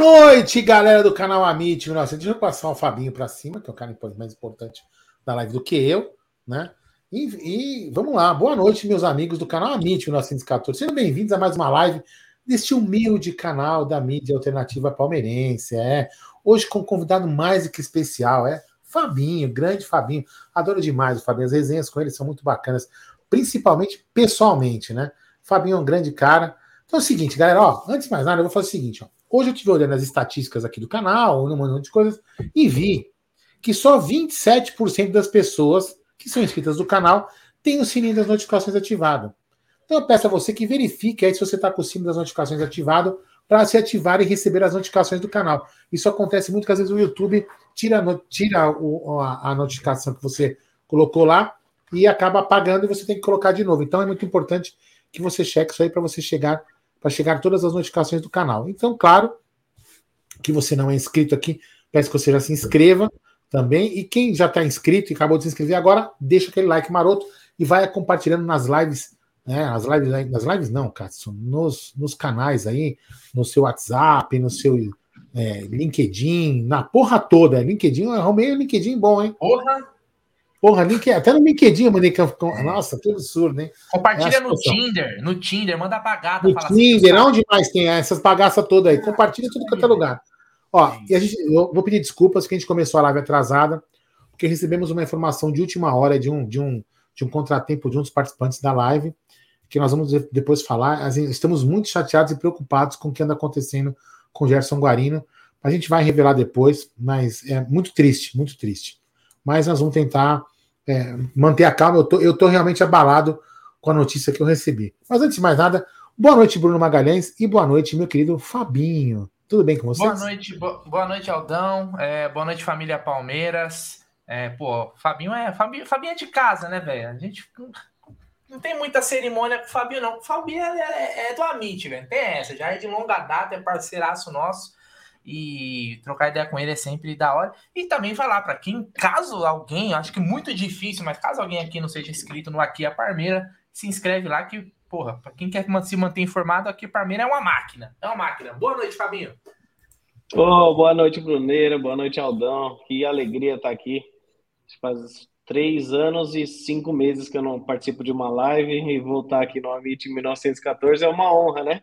noite, galera do canal Amit 1900. Deixa eu passar o Fabinho para cima, que é o cara mais importante da live do que eu, né? E, e, vamos lá, boa noite, meus amigos do canal Amit 1914. Sejam bem-vindos a mais uma live deste humilde canal da mídia alternativa palmeirense. É. Hoje com um convidado mais do que especial, é Fabinho, grande Fabinho. Adoro demais o Fabinho, as resenhas com ele são muito bacanas, principalmente pessoalmente, né? Fabinho é um grande cara. Então é o seguinte, galera, ó, antes de mais nada, eu vou fazer o seguinte, ó. Hoje eu estive olhando as estatísticas aqui do canal, um monte de coisas, e vi que só 27% das pessoas que são inscritas do canal têm o sininho das notificações ativado. Então eu peço a você que verifique aí se você está com o sininho das notificações ativado para se ativar e receber as notificações do canal. Isso acontece muito que às vezes o YouTube tira, tira o, a, a notificação que você colocou lá e acaba apagando e você tem que colocar de novo. Então é muito importante que você cheque isso aí para você chegar para chegar todas as notificações do canal. Então, claro, que você não é inscrito aqui, peço que você já se inscreva também. E quem já está inscrito e acabou de se inscrever agora, deixa aquele like maroto e vai compartilhando nas lives, né? As lives, nas lives não, cara, nos, nos canais aí, no seu WhatsApp, no seu é, LinkedIn, na porra toda. LinkedIn, arrumei o LinkedIn bom, hein? Porra! Porra, link, até no LinkedIn eu mandei. Nossa, que absurdo, hein? Compartilha é no Tinder, no Tinder, manda apagada. No assim, Tinder, assim, onde mais tem essas bagaças todas aí? Ah, Compartilha tudo quanto é lugar. Ó, e a gente, eu vou pedir desculpas que a gente começou a live atrasada, porque recebemos uma informação de última hora de um, de um, de um contratempo de um dos participantes da live, que nós vamos depois falar. Estamos muito chateados e preocupados com o que anda acontecendo com o Gerson Guarino. A gente vai revelar depois, mas é muito triste, muito triste. Mas nós vamos tentar é, manter a calma. Eu tô, eu tô realmente abalado com a notícia que eu recebi. Mas antes de mais nada, boa noite, Bruno Magalhães, e boa noite, meu querido Fabinho. Tudo bem com você? Boa noite, bo boa noite, Aldão. É, boa noite, família Palmeiras. É, pô, Fabinho é, Fabinho, Fabinho é de casa, né, velho? A gente não tem muita cerimônia com o Fabinho, não. O Fabinho é, é, é do Amit, velho. Tem essa, já é de longa data, é parceiraço nosso e trocar ideia com ele é sempre da hora. E também falar para quem, caso alguém, acho que muito difícil, mas caso alguém aqui não seja inscrito no Aqui a Parmeira, se inscreve lá que, porra, para quem quer se manter informado, aqui a Parmeira é uma máquina. É uma máquina. Boa noite, Fabinho. Oh, boa noite, Bruneira. Boa noite, Aldão. Que alegria estar aqui. Faz três anos e cinco meses que eu não participo de uma live e voltar aqui no Amit em 1914 é uma honra, né?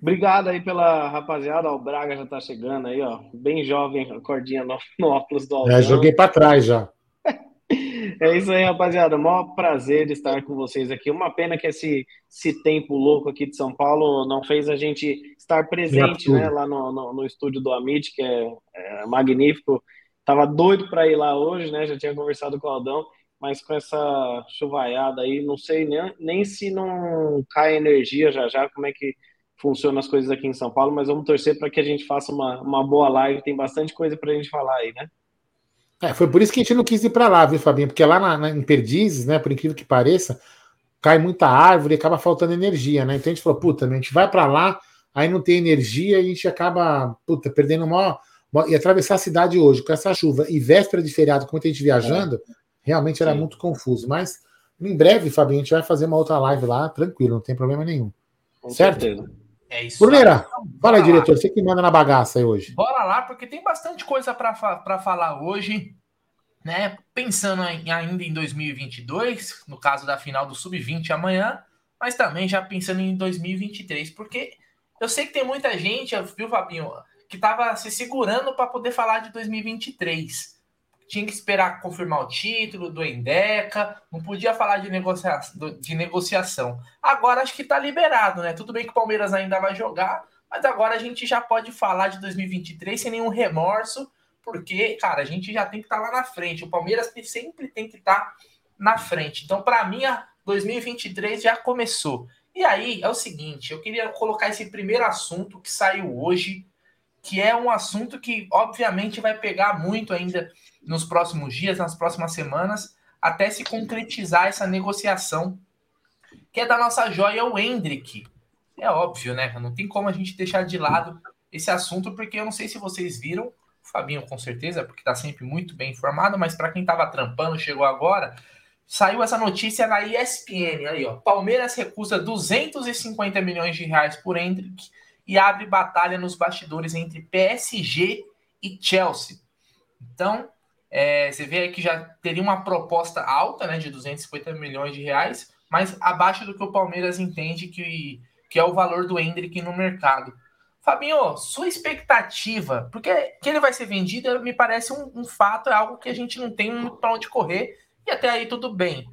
Obrigado aí pela rapaziada. O Braga já tá chegando aí, ó. Bem jovem, a cordinha no, no óculos do Aldão. É, joguei para trás já. é isso aí, rapaziada. Maior prazer de estar com vocês aqui. Uma pena que esse, esse tempo louco aqui de São Paulo não fez a gente estar presente né, lá no, no, no, estúdio do Amit, que é, é magnífico. Tava doido para ir lá hoje, né? Já tinha conversado com o Aldão, mas com essa chuvaiada aí, não sei nem, nem se não cai energia já já, como é que funcionam as coisas aqui em São Paulo, mas vamos torcer para que a gente faça uma, uma boa live. Tem bastante coisa para a gente falar aí, né? É, foi por isso que a gente não quis ir para lá, viu, Fabinho? Porque lá na, na, em Perdizes, né, por incrível que pareça, cai muita árvore e acaba faltando energia, né? Então a gente falou, puta, a gente vai para lá, aí não tem energia e a gente acaba, puta, perdendo uma, uma, E atravessar a cidade hoje com essa chuva e véspera de feriado, com muita gente viajando, é. realmente era Sim. muito confuso. Mas em breve, Fabinho, a gente vai fazer uma outra live lá, tranquilo, não tem problema nenhum. Com certo? Certeza. É isso. Bruneira, fala aí, diretor. Você que manda na bagaça aí hoje. Bora lá, porque tem bastante coisa para falar hoje. Né? Pensando em, ainda em 2022, no caso da final do Sub-20 amanhã, mas também já pensando em 2023, porque eu sei que tem muita gente, viu, Fabinho, que estava se segurando para poder falar de 2023 tinha que esperar confirmar o título do Endeca, não podia falar de, negocia de negociação. Agora acho que está liberado, né? Tudo bem que o Palmeiras ainda vai jogar, mas agora a gente já pode falar de 2023 sem nenhum remorso, porque, cara, a gente já tem que estar tá lá na frente. O Palmeiras sempre tem que estar tá na frente. Então, para mim, a 2023 já começou. E aí é o seguinte: eu queria colocar esse primeiro assunto que saiu hoje, que é um assunto que, obviamente, vai pegar muito ainda nos próximos dias, nas próximas semanas, até se concretizar essa negociação, que é da nossa joia, o Hendrick. É óbvio, né? Não tem como a gente deixar de lado esse assunto, porque eu não sei se vocês viram, o Fabinho com certeza, porque está sempre muito bem informado, mas para quem estava trampando, chegou agora, saiu essa notícia na ESPN, aí ó, Palmeiras recusa 250 milhões de reais por Hendrick, e abre batalha nos bastidores entre PSG e Chelsea. Então, é, você vê aí que já teria uma proposta alta, né, de 250 milhões de reais, mas abaixo do que o Palmeiras entende que, que é o valor do Hendrick no mercado. Fabinho, sua expectativa, porque que ele vai ser vendido me parece um, um fato, é algo que a gente não tem muito para onde correr, e até aí tudo bem.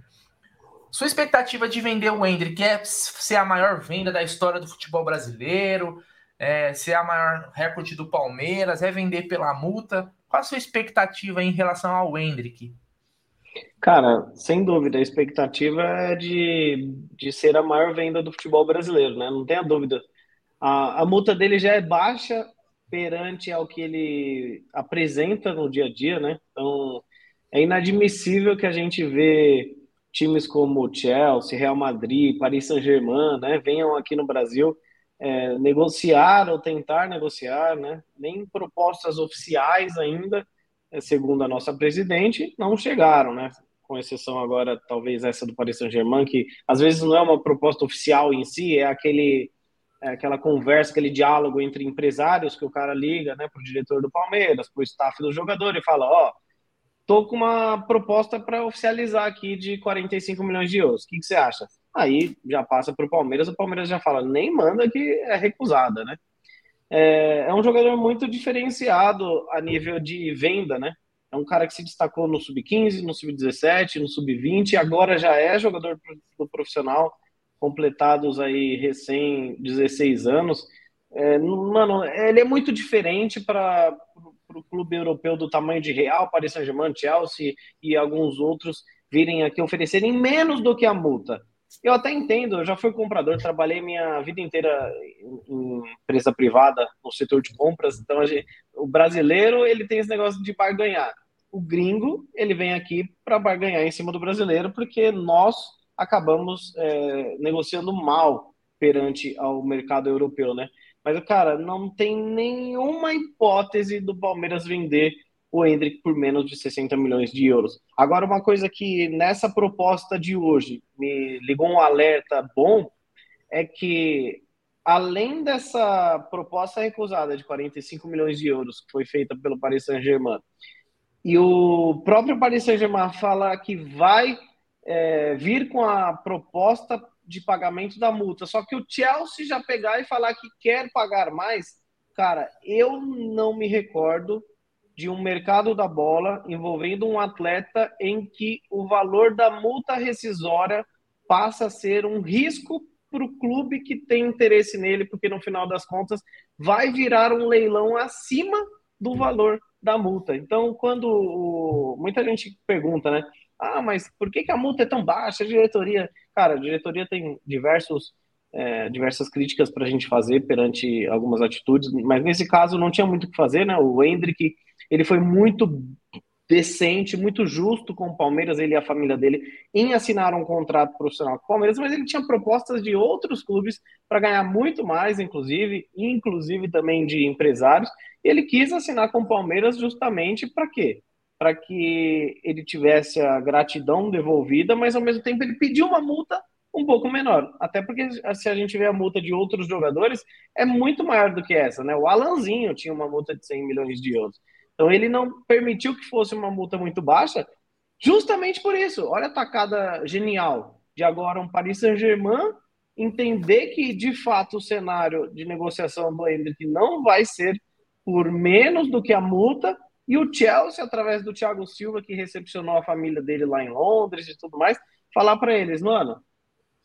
Sua expectativa de vender o Hendrick é ser a maior venda da história do futebol brasileiro, é ser a maior recorde do Palmeiras, é vender pela multa? Qual a sua expectativa em relação ao Hendrick? Cara, sem dúvida, a expectativa é de, de ser a maior venda do futebol brasileiro, né? Não tenha dúvida a, a multa dele já é baixa perante ao que ele apresenta no dia a dia, né? Então, é inadmissível que a gente vê times como Chelsea, Real Madrid, Paris Saint-Germain, né, venham aqui no Brasil é, negociar ou tentar negociar, né? Nem propostas oficiais ainda, é, segundo a nossa presidente, não chegaram, né? Com exceção agora, talvez essa do Paris Saint-Germain, que às vezes não é uma proposta oficial em si, é aquele é, aquela conversa, aquele diálogo entre empresários que o cara liga né, para o diretor do Palmeiras, para o staff do jogador e fala: Ó, oh, tô com uma proposta para oficializar aqui de 45 milhões de euros, o que, que você acha? Aí já passa para o Palmeiras, o Palmeiras já fala: nem manda que é recusada, né? É, é um jogador muito diferenciado a nível de venda, né? É um cara que se destacou no sub-15, no sub-17, no sub-20, agora já é jogador do profissional completados aí recém 16 anos. É, mano, ele é muito diferente para o clube europeu do tamanho de Real, Paris Saint-Germain, Chelsea e alguns outros virem aqui oferecerem menos do que a multa. Eu até entendo, eu já fui comprador, trabalhei minha vida inteira em empresa privada, no setor de compras, então gente, o brasileiro ele tem esse negócio de barganhar. O gringo, ele vem aqui para barganhar em cima do brasileiro, porque nós acabamos é, negociando mal perante ao mercado europeu, né? Mas, cara, não tem nenhuma hipótese do Palmeiras vender o Hendrick por menos de 60 milhões de euros. Agora, uma coisa que nessa proposta de hoje me ligou um alerta bom é que, além dessa proposta recusada de 45 milhões de euros que foi feita pelo Paris Saint-Germain, e o próprio Paris Saint-Germain fala que vai é, vir com a proposta de pagamento da multa. Só que o Chelsea já pegar e falar que quer pagar mais, cara, eu não me recordo de um mercado da bola envolvendo um atleta em que o valor da multa rescisória passa a ser um risco para o clube que tem interesse nele, porque no final das contas vai virar um leilão acima do valor da multa. Então, quando muita gente pergunta, né? Ah, mas por que, que a multa é tão baixa? A diretoria. Cara, a diretoria tem diversos, é, diversas críticas para a gente fazer perante algumas atitudes, mas nesse caso não tinha muito o que fazer, né? O Hendrick, ele foi muito decente, muito justo com o Palmeiras, ele e a família dele, em assinar um contrato profissional com o Palmeiras, mas ele tinha propostas de outros clubes para ganhar muito mais, inclusive, inclusive também de empresários. Ele quis assinar com o Palmeiras justamente para quê? para que ele tivesse a gratidão devolvida, mas ao mesmo tempo ele pediu uma multa um pouco menor. Até porque se a gente vê a multa de outros jogadores, é muito maior do que essa, né? O Alanzinho tinha uma multa de 100 milhões de euros. Então ele não permitiu que fosse uma multa muito baixa, justamente por isso. Olha a tacada genial de agora um Paris Saint-Germain entender que de fato o cenário de negociação do Hendrick não vai ser por menos do que a multa e o Chelsea, através do Thiago Silva, que recepcionou a família dele lá em Londres e tudo mais, falar para eles, mano,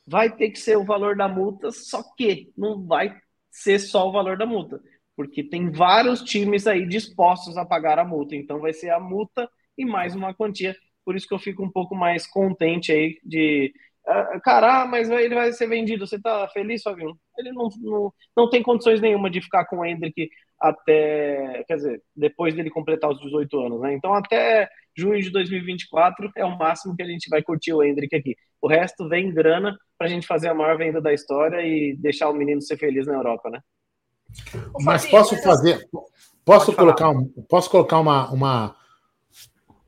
vai ter que ser o valor da multa, só que não vai ser só o valor da multa, porque tem vários times aí dispostos a pagar a multa, então vai ser a multa e mais uma quantia. Por isso que eu fico um pouco mais contente aí de ah, cara, ah, mas ele vai ser vendido. Você tá feliz, Fabinho? Ele não, não, não tem condições nenhuma de ficar com o Hendrick até, quer dizer, depois dele completar os 18 anos, né? Então, até junho de 2024 é o máximo que a gente vai curtir o Hendrick aqui. O resto vem grana para a gente fazer a maior venda da história e deixar o menino ser feliz na Europa, né? Mas posso fazer, posso colocar, um, posso colocar uma, uma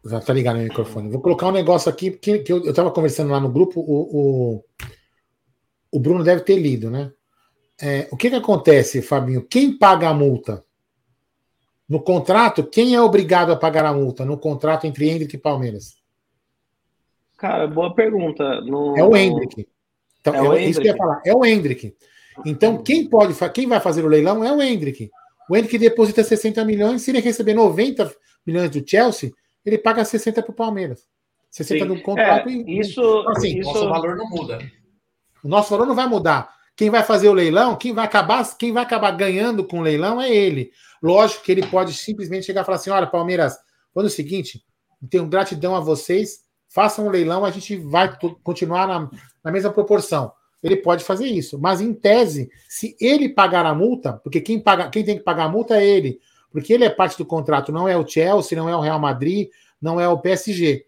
já tá ligado no microfone. Vou colocar um negócio aqui, que, que eu, eu tava conversando lá no grupo, o, o, o Bruno deve ter lido, né? é, o que, que acontece, Fabinho? Quem paga a multa? No contrato, quem é obrigado a pagar a multa no contrato entre Hendrick e Palmeiras? Cara, boa pergunta. No... É o Hendrick. Então, é, o é isso que eu ia falar. É o Hendrick. Então, quem pode, quem vai fazer o leilão é o Hendrick. O Hendrick deposita 60 milhões, se ele receber 90 milhões do Chelsea, ele paga 60 para o Palmeiras. 60 Sim. no contrato é, e. Isso, então, assim, isso... Nosso valor não muda. O nosso valor não vai mudar. Quem vai fazer o leilão, quem vai acabar, quem vai acabar ganhando com o leilão é ele. Lógico que ele pode simplesmente chegar e falar assim: olha, Palmeiras, quando o seguinte, tenho gratidão a vocês, façam um leilão, a gente vai continuar na, na mesma proporção. Ele pode fazer isso, mas em tese, se ele pagar a multa, porque quem, paga, quem tem que pagar a multa é ele, porque ele é parte do contrato, não é o Chelsea, não é o Real Madrid, não é o PSG.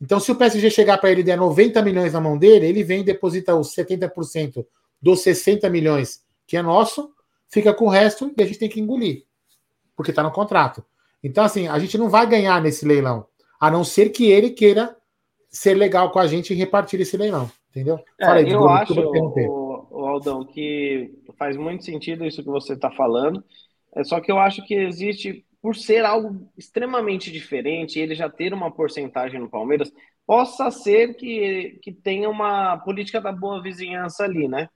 Então, se o PSG chegar para ele e der 90 milhões na mão dele, ele vem e deposita os 70% dos 60 milhões, que é nosso, fica com o resto e a gente tem que engolir, porque está no contrato. Então, assim, a gente não vai ganhar nesse leilão, a não ser que ele queira ser legal com a gente e repartir esse leilão, entendeu? É, Fala aí, eu Bruno, acho, o, o Aldão, que faz muito sentido isso que você está falando, é só que eu acho que existe, por ser algo extremamente diferente, ele já ter uma porcentagem no Palmeiras, possa ser que, que tenha uma política da boa vizinhança ali, né?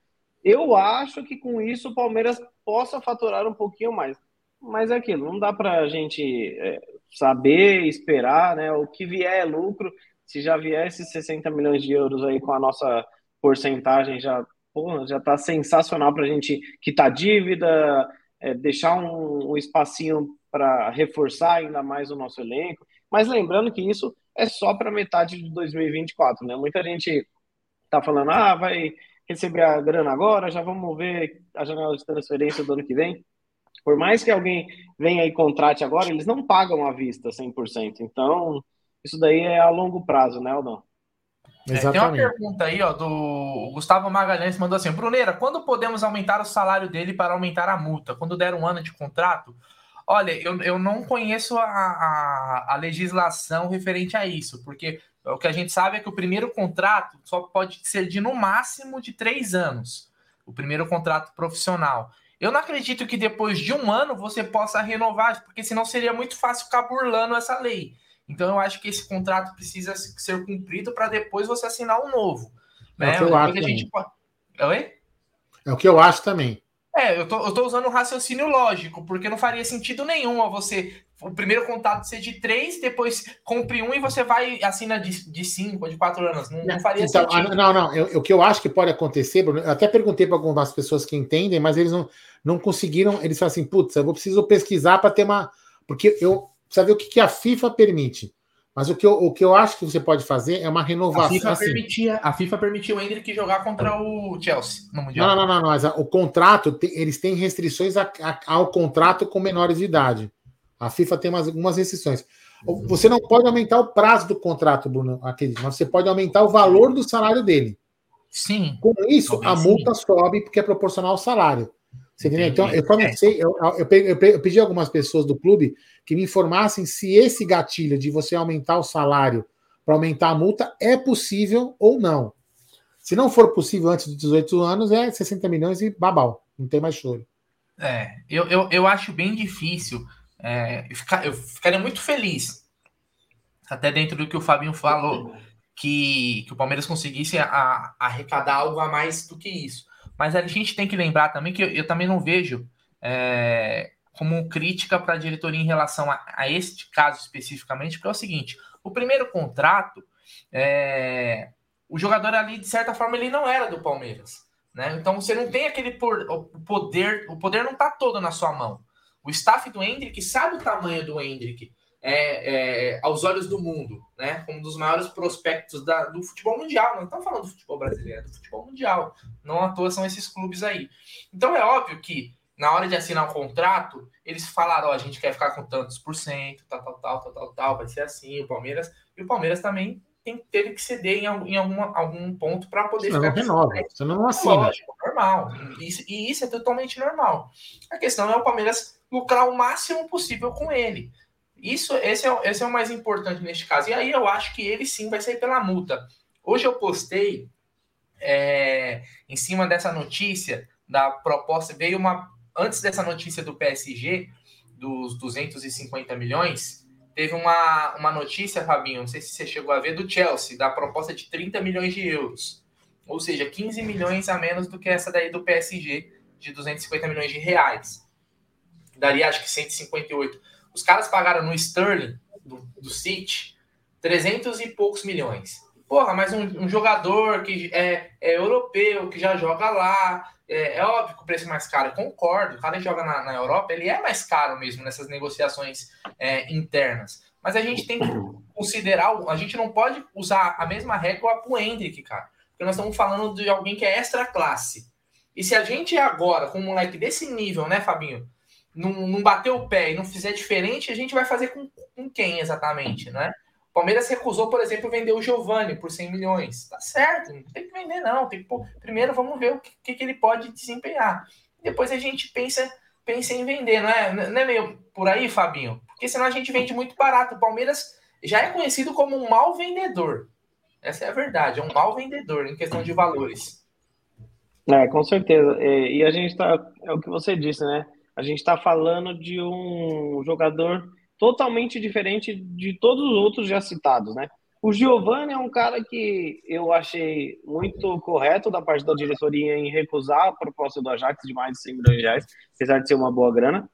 Eu acho que com isso o Palmeiras possa faturar um pouquinho mais. Mas é aquilo, não dá para a gente é, saber, esperar, né? O que vier é lucro. Se já vier esses 60 milhões de euros aí com a nossa porcentagem, já porra, já está sensacional para a gente quitar dívida, é, deixar um, um espacinho para reforçar ainda mais o nosso elenco. Mas lembrando que isso é só para metade de 2024, né? Muita gente está falando, ah, vai receber a grana agora, já vamos ver a janela de transferência do ano que vem. Por mais que alguém venha e contrate agora, eles não pagam à vista 100%. Então, isso daí é a longo prazo, né, Aldão? É, tem uma pergunta aí, ó, do Gustavo Magalhães mandou assim: Bruneira, quando podemos aumentar o salário dele para aumentar a multa? Quando der um ano de contrato? Olha, eu, eu não conheço a, a, a legislação referente a isso, porque o que a gente sabe é que o primeiro contrato só pode ser de no máximo de três anos. O primeiro contrato profissional. Eu não acredito que depois de um ano você possa renovar, porque senão seria muito fácil ficar burlando essa lei. Então eu acho que esse contrato precisa ser cumprido para depois você assinar um novo. É né? o que eu acho. Gente... Oi? É o que eu acho também. É, eu tô, eu tô usando um raciocínio lógico, porque não faria sentido nenhum a você o primeiro contato ser de três, depois compre um e você vai assina de, de cinco, de quatro anos. Não, não faria então, sentido. Não, não. Eu, o que eu acho que pode acontecer, Bruno, eu até perguntei para algumas pessoas que entendem, mas eles não, não conseguiram. Eles falam assim, putz, eu vou preciso pesquisar para ter uma. Porque eu precisa ver o que, que a FIFA permite. Mas o que, eu, o que eu acho que você pode fazer é uma renovação. A FIFA, assim. permitia, a FIFA permitiu o Hendrick jogar contra o Chelsea no Mundial. Não, não, não, não mas o contrato, eles têm restrições a, a, ao contrato com menores de idade. A FIFA tem umas, algumas restrições. Você não pode aumentar o prazo do contrato, Bruno, acredito, mas você pode aumentar o valor do salário dele. Sim. Com isso, a multa sim. sobe porque é proporcional ao salário. Você entendeu? Então, eu só não é. sei, eu, eu, eu, eu pedi a algumas pessoas do clube que me informassem se esse gatilho de você aumentar o salário para aumentar a multa é possível ou não. Se não for possível antes dos 18 anos, é 60 milhões e babau, não tem mais choro. É, eu, eu, eu acho bem difícil. É, eu, ficar, eu ficaria muito feliz, até dentro do que o Fabinho falou, que, que o Palmeiras conseguisse a, a arrecadar algo a mais do que isso. Mas a gente tem que lembrar também que eu, eu também não vejo é, como crítica para a diretoria em relação a, a, este caso especificamente, porque é o seguinte: o primeiro contrato, é, o jogador ali, de certa forma, ele não era do Palmeiras. Né? Então você não tem aquele por, o poder, o poder não está todo na sua mão. O staff do Hendrick sabe o tamanho do Hendrick é, é, aos olhos do mundo, né? Como um dos maiores prospectos da, do futebol mundial. Não estamos falando do futebol brasileiro, é do futebol mundial. Não à toa são esses clubes aí. Então é óbvio que na hora de assinar um contrato, eles falaram: ó, a gente quer ficar com tantos por cento, tal, tal, tal, tal, tal, tal, vai ser assim. O Palmeiras e o Palmeiras também tem, teve que ceder em, em alguma, algum ponto para poder ficar. Não renova, você não assina. Lógico, normal. Isso, e isso é totalmente normal. A questão é o Palmeiras lucrar o máximo possível com ele. Isso, esse é, esse é o mais importante neste caso. E aí eu acho que ele sim vai sair pela multa. Hoje eu postei é, em cima dessa notícia da proposta. Veio uma. Antes dessa notícia do PSG, dos 250 milhões, teve uma, uma notícia, Fabinho, não sei se você chegou a ver, do Chelsea, da proposta de 30 milhões de euros. Ou seja, 15 milhões a menos do que essa daí do PSG, de 250 milhões de reais. Daria, acho que 158. Os caras pagaram no Sterling, do, do City, 300 e poucos milhões. Porra, mas um, um jogador que é, é, europeu, que já joga lá, é, é, óbvio que o preço é mais caro. Eu concordo, o cara que joga na, na Europa, ele é mais caro mesmo nessas negociações é, internas. Mas a gente tem que considerar, a gente não pode usar a mesma régua para o Hendrick, cara. Porque nós estamos falando de alguém que é extra classe. E se a gente agora, com um moleque desse nível, né, Fabinho, não, não bater o pé e não fizer diferente, a gente vai fazer com, com quem exatamente, né? O Palmeiras recusou, por exemplo, vender o Giovani por 100 milhões. Tá certo, não tem que vender, não. Tem que, pô, primeiro vamos ver o que, que ele pode desempenhar. Depois a gente pensa, pensa em vender, não é, não é meio por aí, Fabinho? Porque senão a gente vende muito barato. O Palmeiras já é conhecido como um mau vendedor. Essa é a verdade, é um mau vendedor em questão de valores. É, com certeza. E a gente tá. É o que você disse, né? A gente está falando de um jogador totalmente diferente de todos os outros já citados, né? O Giovanni é um cara que eu achei muito correto da parte da diretoria em recusar a proposta do Ajax de mais de 100 milhões de reais, apesar de ser uma boa grana.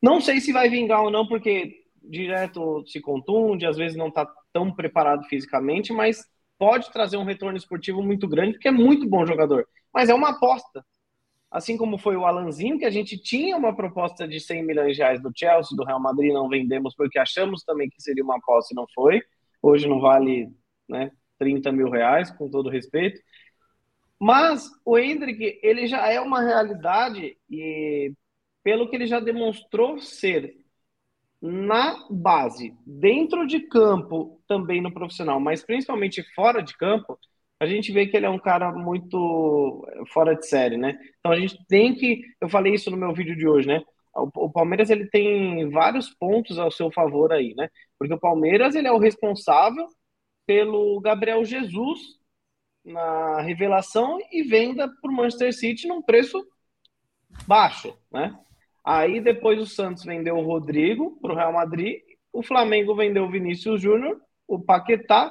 Não sei se vai vingar ou não, porque direto se contunde, às vezes não está tão preparado fisicamente, mas pode trazer um retorno esportivo muito grande, porque é muito bom jogador. Mas é uma aposta assim como foi o Alanzinho, que a gente tinha uma proposta de 100 milhões de reais do Chelsea, do Real Madrid, não vendemos porque achamos também que seria uma aposta e não foi. Hoje não vale né, 30 mil reais, com todo respeito. Mas o Hendrick, ele já é uma realidade e pelo que ele já demonstrou ser na base, dentro de campo, também no profissional, mas principalmente fora de campo, a gente vê que ele é um cara muito fora de série, né? Então a gente tem que, eu falei isso no meu vídeo de hoje, né? O, Palmeiras ele tem vários pontos ao seu favor aí, né? Porque o Palmeiras ele é o responsável pelo Gabriel Jesus na revelação e venda para o Manchester City num preço baixo, né? Aí depois o Santos vendeu o Rodrigo para o Real Madrid, o Flamengo vendeu o Vinícius Júnior, o Paquetá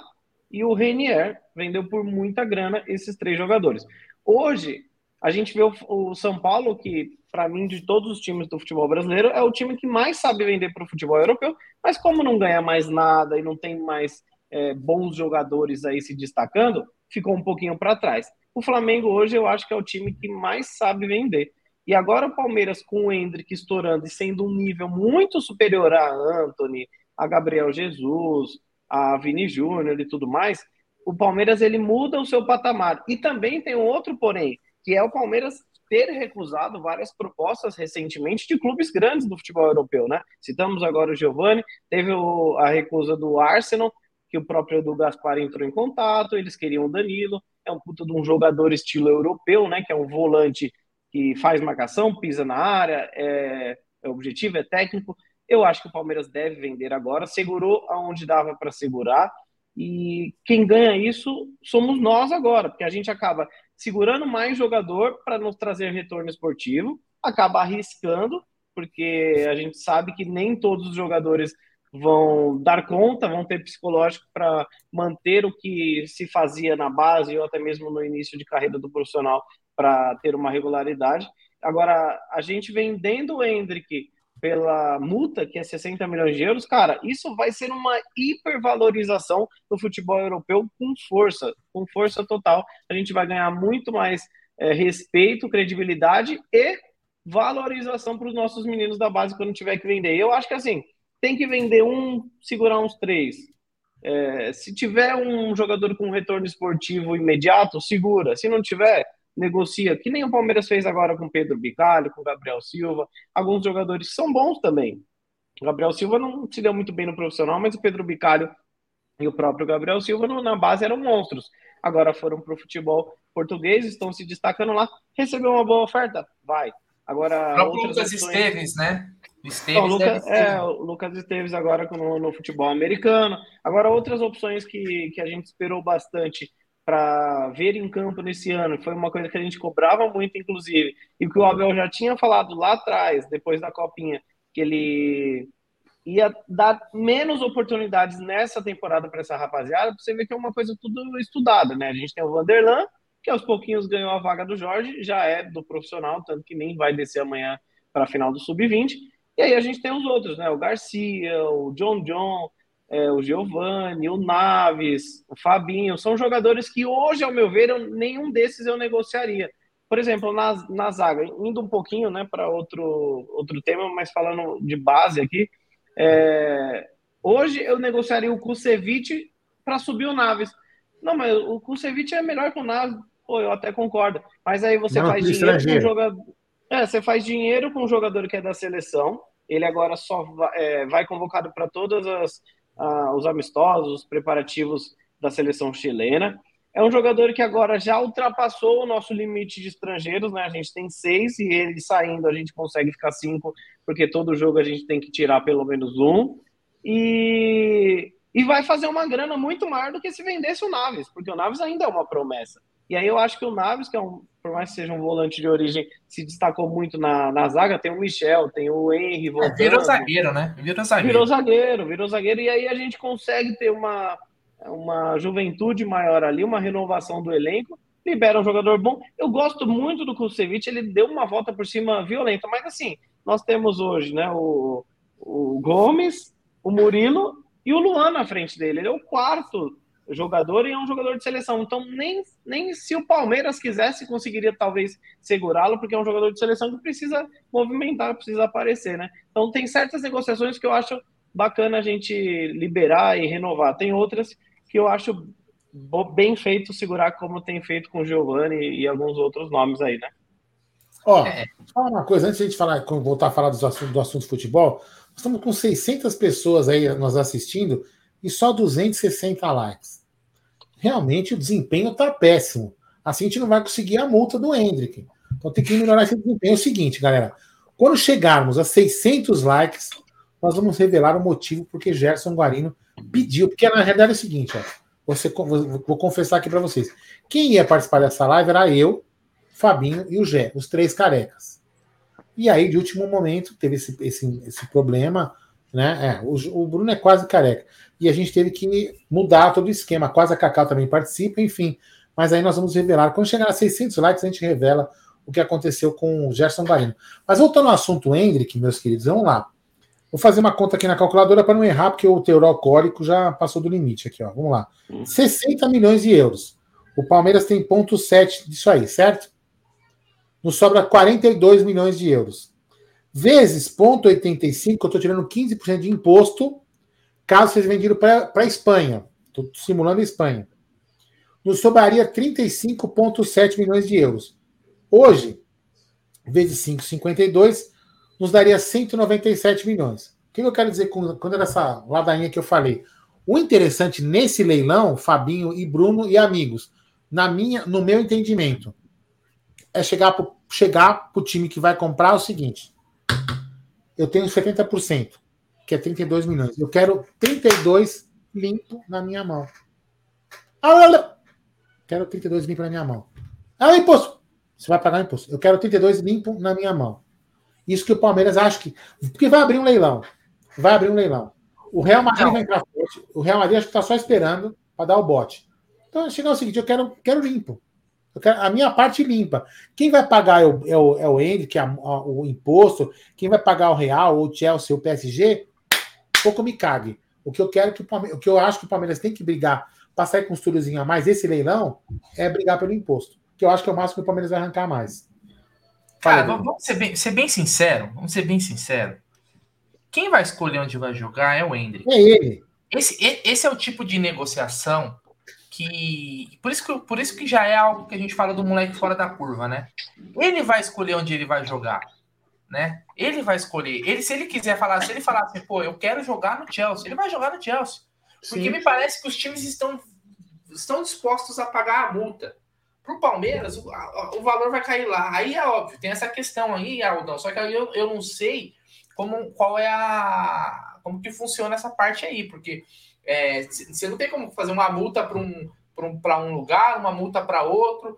e o Renier vendeu por muita grana esses três jogadores. Hoje, a gente vê o, o São Paulo, que para mim, de todos os times do futebol brasileiro, é o time que mais sabe vender para o futebol europeu, mas como não ganha mais nada e não tem mais é, bons jogadores aí se destacando, ficou um pouquinho para trás. O Flamengo hoje eu acho que é o time que mais sabe vender. E agora o Palmeiras com o Hendrick estourando e sendo um nível muito superior a Anthony, a Gabriel Jesus, a Vini Júnior e tudo mais, o Palmeiras ele muda o seu patamar. E também tem um outro porém, que é o Palmeiras ter recusado várias propostas recentemente de clubes grandes do futebol europeu, né? Citamos agora o Giovani, teve o, a recusa do Arsenal, que o próprio Edu Gaspar entrou em contato, eles queriam o Danilo, é um puto de um jogador estilo europeu, né? Que é um volante que faz marcação, pisa na área, é, é objetivo, é técnico. Eu acho que o Palmeiras deve vender agora, segurou aonde dava para segurar, e quem ganha isso somos nós agora, porque a gente acaba segurando mais jogador para nos trazer retorno esportivo, acaba arriscando, porque a gente sabe que nem todos os jogadores vão dar conta, vão ter psicológico para manter o que se fazia na base ou até mesmo no início de carreira do profissional para ter uma regularidade. Agora, a gente vendendo o Hendrick pela multa, que é 60 milhões de euros, cara, isso vai ser uma hipervalorização do futebol europeu com força, com força total. A gente vai ganhar muito mais é, respeito, credibilidade e valorização para os nossos meninos da base quando tiver que vender. Eu acho que assim, tem que vender um, segurar uns três. É, se tiver um jogador com retorno esportivo imediato, segura. Se não tiver, negocia, que nem o Palmeiras fez agora com Pedro Bicalho, com Gabriel Silva, alguns jogadores são bons também. O Gabriel Silva não se deu muito bem no profissional, mas o Pedro Bicalho e o próprio Gabriel Silva na base eram monstros. Agora foram para o futebol português, estão se destacando lá. Recebeu uma boa oferta? Vai. Agora. O Lucas opções... Esteves, né? Esteves o Lucas, é, o Lucas Esteves agora no, no, futebol americano. Agora, outras opções que, que a gente esperou bastante para ver em campo nesse ano, foi uma coisa que a gente cobrava muito, inclusive, e que o Abel já tinha falado lá atrás, depois da Copinha, que ele ia dar menos oportunidades nessa temporada para essa rapaziada, você vê que é uma coisa tudo estudada, né? A gente tem o Vanderlan, que aos pouquinhos ganhou a vaga do Jorge, já é do profissional, tanto que nem vai descer amanhã para a final do Sub-20. E aí a gente tem os outros, né? O Garcia, o John John, é, o Giovanni, o Naves, o Fabinho, são jogadores que hoje, ao meu ver, eu, nenhum desses eu negociaria. Por exemplo, na, na zaga, indo um pouquinho né, para outro, outro tema, mas falando de base aqui, é, hoje eu negociaria o Kusevich para subir o Naves. Não, mas o Kusevich é melhor que o Naves, pô, eu até concordo. Mas aí você Não, faz dinheiro com jogador. É, você faz dinheiro com um jogador que é da seleção. Ele agora só vai, é, vai convocado para todas as uh, os amistosos, os preparativos da seleção chilena. É um jogador que agora já ultrapassou o nosso limite de estrangeiros, né? A gente tem seis e ele saindo a gente consegue ficar cinco, porque todo jogo a gente tem que tirar pelo menos um. E, e vai fazer uma grana muito maior do que se vendesse o Naves, porque o Naves ainda é uma promessa. E aí eu acho que o Naves, que é um, por mais que seja um volante de origem, se destacou muito na, na zaga. Tem o Michel, tem o Henry voltando. É, virou zagueiro, né? Virou zagueiro. Virou zagueiro, virou zagueiro. E aí a gente consegue ter uma, uma juventude maior ali, uma renovação do elenco. Libera um jogador bom. Eu gosto muito do Kusevich, ele deu uma volta por cima violenta. Mas assim, nós temos hoje né, o, o Gomes, o Murilo e o Luan na frente dele. Ele é o quarto jogador e é um jogador de seleção. Então, nem, nem se o Palmeiras quisesse, conseguiria talvez segurá-lo, porque é um jogador de seleção que precisa movimentar, precisa aparecer, né? Então, tem certas negociações que eu acho bacana a gente liberar e renovar. Tem outras que eu acho bem feito segurar, como tem feito com o Giovanni e alguns outros nomes aí, né? Ó, é. fala uma coisa, antes de a gente falar, voltar a falar do assunto, do assunto futebol, nós estamos com 600 pessoas aí nos assistindo e só 260 likes. Realmente o desempenho está péssimo. Assim a gente não vai conseguir a multa do Hendrick. Então tem que melhorar esse desempenho. É o seguinte, galera. Quando chegarmos a 600 likes, nós vamos revelar o motivo porque Gerson Guarino pediu. Porque na realidade é o seguinte, ó, você, vou confessar aqui para vocês. Quem ia participar dessa live era eu, Fabinho e o Gé, os três carecas. E aí, de último momento, teve esse, esse, esse problema, né? É, o, o Bruno é quase careca e a gente teve que mudar todo o esquema. Quase a Cacau também participa, enfim. Mas aí nós vamos revelar. Quando chegar a 600 likes, a gente revela o que aconteceu com o Gerson Guarino. Mas voltando ao assunto Hendrick, meus queridos, vamos lá. Vou fazer uma conta aqui na calculadora para não errar, porque o teor alcoólico já passou do limite aqui, ó. Vamos lá. 60 milhões de euros. O Palmeiras tem ponto 7 disso aí, certo? Nos sobra 42 milhões de euros. Vezes ponto 85, eu estou tirando 15% de imposto, caso seja vendido para a Espanha. Estou simulando a Espanha. Nos sobraria 35,7 milhões de euros. Hoje, vezes 5,52, nos daria 197 milhões. O que eu quero dizer com, quando era essa ladainha que eu falei? O interessante nesse leilão, Fabinho e Bruno e amigos, na minha, no meu entendimento, é chegar para chegar o time que vai comprar o seguinte: eu tenho 70% que é 32 milhões. Eu quero 32 limpo na minha mão. Ah, quero 32 limpo na minha mão. Ah, imposto. Você vai pagar imposto. Eu quero 32 limpo na minha mão. Isso que o Palmeiras acha que. Porque vai abrir um leilão. Vai abrir um leilão. O Real Madrid Não. vai entrar forte. O Real Madrid acho que está só esperando para dar o bote. Então, chega o seguinte: eu quero, quero limpo. Eu quero a minha parte limpa. Quem vai pagar é o, é o, é o Andy, que é a, a, o imposto. Quem vai pagar o Real, ou o Chelsea, o PSG, pouco me cague. O que eu quero que o Palmeiras, o que eu acho que o Palmeiras tem que brigar para sair com os túliozinhos a mais esse leilão é brigar pelo imposto. Que eu acho que é o máximo que o Palmeiras vai arrancar mais. Cara, vamos ser bem, ser bem sincero. Vamos ser bem sincero. Quem vai escolher onde vai jogar é o Hendrick. É ele. Esse, esse é o tipo de negociação que. Por isso que, por isso que já é algo que a gente fala do moleque fora da curva, né? Ele vai escolher onde ele vai jogar né? Ele vai escolher. Ele, se ele quiser falar, se ele falar assim, pô, eu quero jogar no Chelsea, ele vai jogar no Chelsea. Porque Sim. me parece que os times estão, estão dispostos a pagar a multa. Para o Palmeiras, o, valor vai cair lá. Aí é óbvio, tem essa questão aí, Aldão. Só que aí eu, eu não sei como qual é a. como que funciona essa parte aí, porque é, você não tem como fazer uma multa para um para um lugar, uma multa para outro.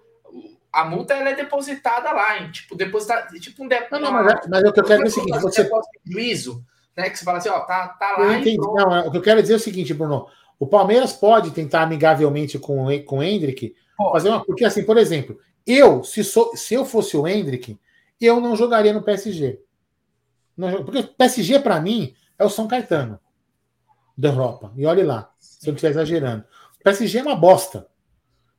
A multa ela é depositada lá, em, tipo, depositada, tipo um depósito. Não, não, mas, é, mas o que eu quero dizer é o seguinte: você. Juízo, né? Que você fala assim, ó, tá, tá lá. Eu entendi. Não, é, o que eu quero dizer é o seguinte, Bruno. O Palmeiras pode tentar amigavelmente com, com o Hendrick fazer uma. Porque, assim, por exemplo, eu, se, sou, se eu fosse o Hendrick, eu não jogaria no PSG. Não, porque o PSG, para mim, é o São Caetano da Europa. E olhe lá, se eu não estiver exagerando. O PSG é uma bosta.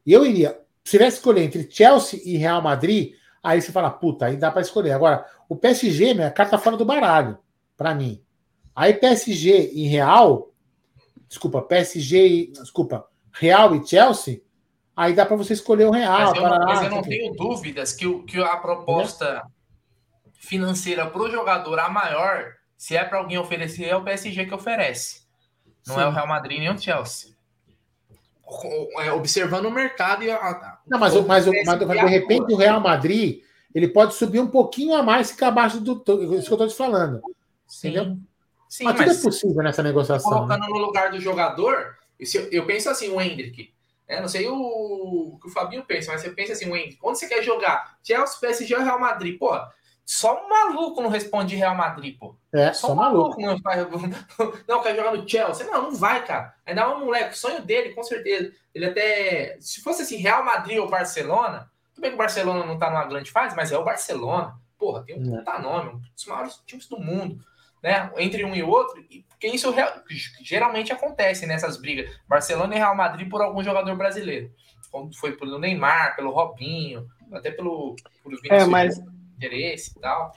E eu iria. Se tivesse escolher entre Chelsea e Real Madrid, aí você fala, puta, aí dá para escolher. Agora, o PSG, minha carta fora do baralho, para mim. Aí PSG e Real, desculpa, PSG e. Desculpa, Real e Chelsea, aí dá para você escolher o Real. Mas eu, não, mas eu não tenho dúvidas que, o, que a proposta financeira para o jogador, a maior, se é para alguém oferecer, é o PSG que oferece. Não Sim. é o Real Madrid nem o Chelsea. É, observando o mercado e a, Não, mas, mas, mas, mas de repente o Real Madrid ele pode subir um pouquinho a mais ficar abaixo do. Isso que eu estou te falando. Sim. Entendeu? Sim, mas, mas tudo é possível nessa negociação. Colocando né? no lugar do jogador, eu penso assim, o Hendrick. É, não sei o, o que o Fabinho pensa, mas você pensa assim, o Hendrick, onde você quer jogar? Chelsea, PSG ou Real Madrid? Pô, só um maluco não responde Real Madrid, pô. É, só, só um maluco. maluco. Não, não, quer jogar no Chelsea. Não, não vai, cara. Ainda um moleque, o sonho dele, com certeza. Ele até. Se fosse assim, Real Madrid ou Barcelona, tudo bem que o Barcelona não tá numa grande fase, mas é o Barcelona. Porra, tem um é. puta nome, um dos maiores times do mundo. Né? Entre um e outro, porque isso geralmente acontece nessas brigas. Barcelona e Real Madrid por algum jogador brasileiro. Como foi pelo Neymar, pelo Robinho, até pelo, pelo Vinícius. É, mas interesse e tal.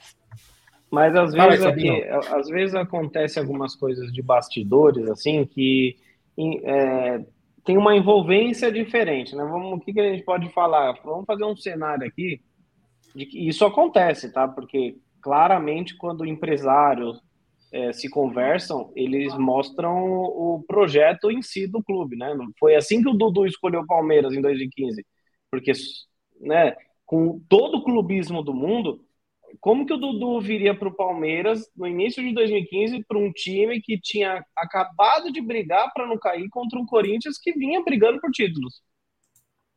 Mas às vezes, aqui, às vezes acontece algumas coisas de bastidores, assim, que é, tem uma envolvência diferente, né? Vamos, o que, que a gente pode falar? Vamos fazer um cenário aqui de que isso acontece, tá? Porque claramente quando empresários é, se conversam, eles mostram o projeto em si do clube, né? Foi assim que o Dudu escolheu o Palmeiras em 2015, porque, né? Com todo o clubismo do mundo, como que o Dudu viria para o Palmeiras no início de 2015 para um time que tinha acabado de brigar para não cair contra um Corinthians que vinha brigando por títulos?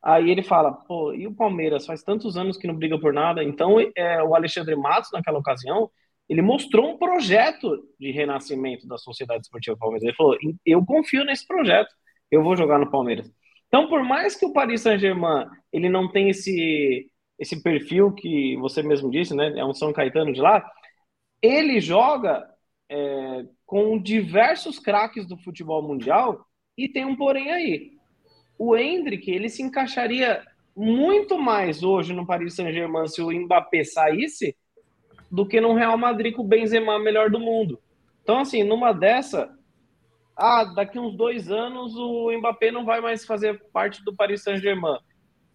Aí ele fala, pô, e o Palmeiras faz tantos anos que não briga por nada. Então, é, o Alexandre Matos, naquela ocasião, ele mostrou um projeto de renascimento da Sociedade Esportiva Palmeiras. Ele falou, eu confio nesse projeto, eu vou jogar no Palmeiras. Então, por mais que o Paris Saint-Germain ele não tenha esse esse perfil que você mesmo disse, né? É um São Caetano de lá. Ele joga é, com diversos craques do futebol mundial e tem um porém aí. O Hendrick, ele se encaixaria muito mais hoje no Paris Saint-Germain se o Mbappé saísse do que no Real Madrid com o Benzema melhor do mundo. Então, assim, numa dessa, ah, daqui uns dois anos o Mbappé não vai mais fazer parte do Paris Saint-Germain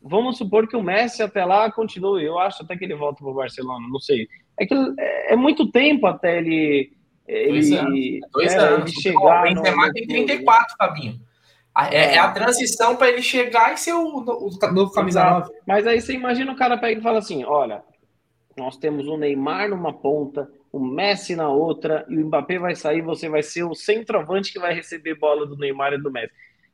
vamos supor que o Messi até lá continue. Eu acho até que ele volta para o Barcelona, não sei. É que é, é muito tempo até ele. Dois ele, anos. Dois é, anos. Ele chegar. O Benzema tem 34, Fabinho. É, é, a transição para ele chegar e ser o, o, o novo camisa 9. Mas aí você imagina o cara pega e fala assim: olha, nós temos o Neymar numa ponta, o Messi na outra, e o Mbappé vai sair, você vai ser o centroavante que vai receber bola do Neymar e do Messi.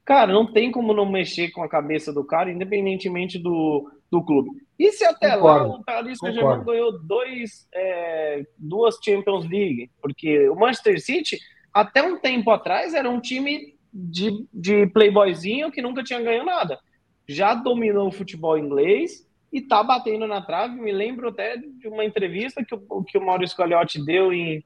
Cara, não tem como não mexer com a cabeça do cara, independentemente do, do clube. E se até Concordo. lá o Paris Saint-Germain ganhou dois, é, duas Champions League? Porque o Manchester City, até um tempo atrás, era um time de, de playboyzinho que nunca tinha ganho nada. Já dominou o futebol inglês e tá batendo na trave. Me lembro até de uma entrevista que o, que o Maurício Gagliotti deu em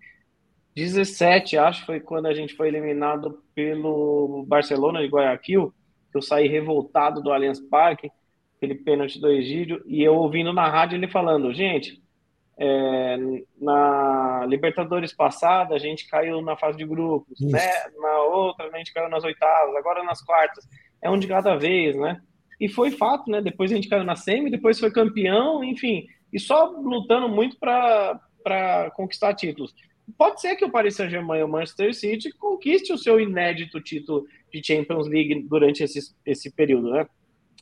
17, acho, foi quando a gente foi eliminado pelo Barcelona de Guayaquil, que eu saí revoltado do Allianz Parque, aquele pênalti do Egídio, e eu ouvindo na rádio ele falando, gente, é, na Libertadores passada a gente caiu na fase de grupos, né? Na outra a gente caiu nas oitavas, agora nas quartas. É um de cada vez, né? E foi fato, né? Depois a gente caiu na semi, depois foi campeão, enfim, e só lutando muito para conquistar títulos. Pode ser que o Paris Saint-Germain e o Manchester City conquiste o seu inédito título de Champions League durante esse, esse período, né?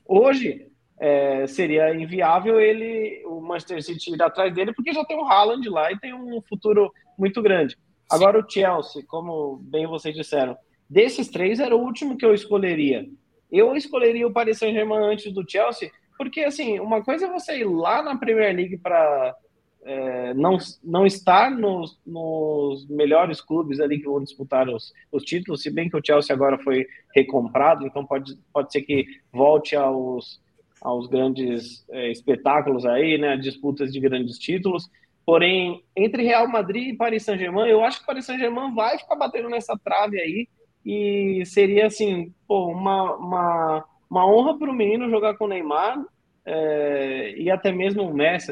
Hoje é, seria inviável ele, o Manchester City ir atrás dele, porque já tem o Haaland lá e tem um futuro muito grande. Agora o Chelsea, como bem vocês disseram, desses três era o último que eu escolheria. eu escolheria o Paris Saint-Germain antes do Chelsea, porque assim, uma coisa é você ir lá na Premier League para é, não, não estar nos, nos, melhores clubes ali que vão disputar os, os, títulos, se bem que o Chelsea agora foi recomprado, então pode, pode ser que volte aos, aos grandes é, espetáculos aí, né, disputas de grandes títulos. Porém, entre Real Madrid e Paris Saint-Germain, eu acho que Paris Saint-Germain vai ficar batendo nessa trave aí e seria assim, pô, uma, uma, uma honra para o menino jogar com o Neymar é, e até mesmo o Messi.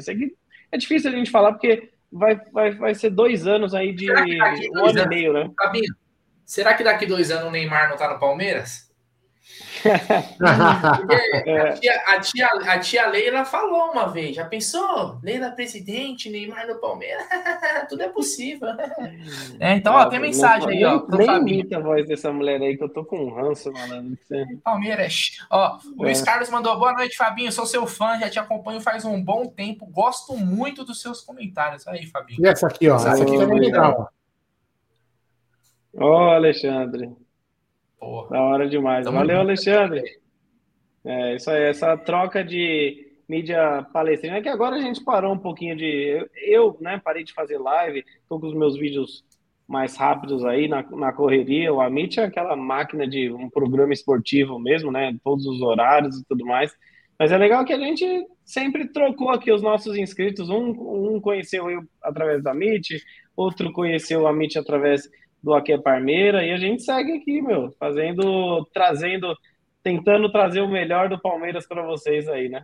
É difícil a gente falar porque vai, vai, vai ser dois anos aí de um ano e meio, né? Fabinho, será que daqui dois anos o Neymar não tá no Palmeiras? A, tia, a, tia, a tia Leila falou uma vez, já pensou? Leila presidente, Neymar no Palmeiras, tudo é possível. É, então, ó, tem mensagem aí, ó. Nem imita a voz dessa mulher aí, que eu tô com um ranço, mano. Palmeiras. Ó, o Luiz é. Carlos mandou, boa noite, Fabinho, sou seu fã, já te acompanho faz um bom tempo, gosto muito dos seus comentários. Aí, Fabinho. E essa aqui, ó, essa aqui também é legal. Ó, oh, Alexandre. Porra. Da hora demais. Tamo Valeu, Alexandre. É, isso aí, essa troca de mídia palestrina, é que agora a gente parou um pouquinho de. Eu, eu né, parei de fazer live, tô com os meus vídeos mais rápidos aí na, na correria. O Amit é aquela máquina de um programa esportivo mesmo, né? Todos os horários e tudo mais. Mas é legal que a gente sempre trocou aqui os nossos inscritos. Um, um conheceu eu através da Amit, outro conheceu o Amit através do Aqui é Parmeira e a gente segue aqui, meu, fazendo, trazendo, tentando trazer o melhor do Palmeiras para vocês aí, né?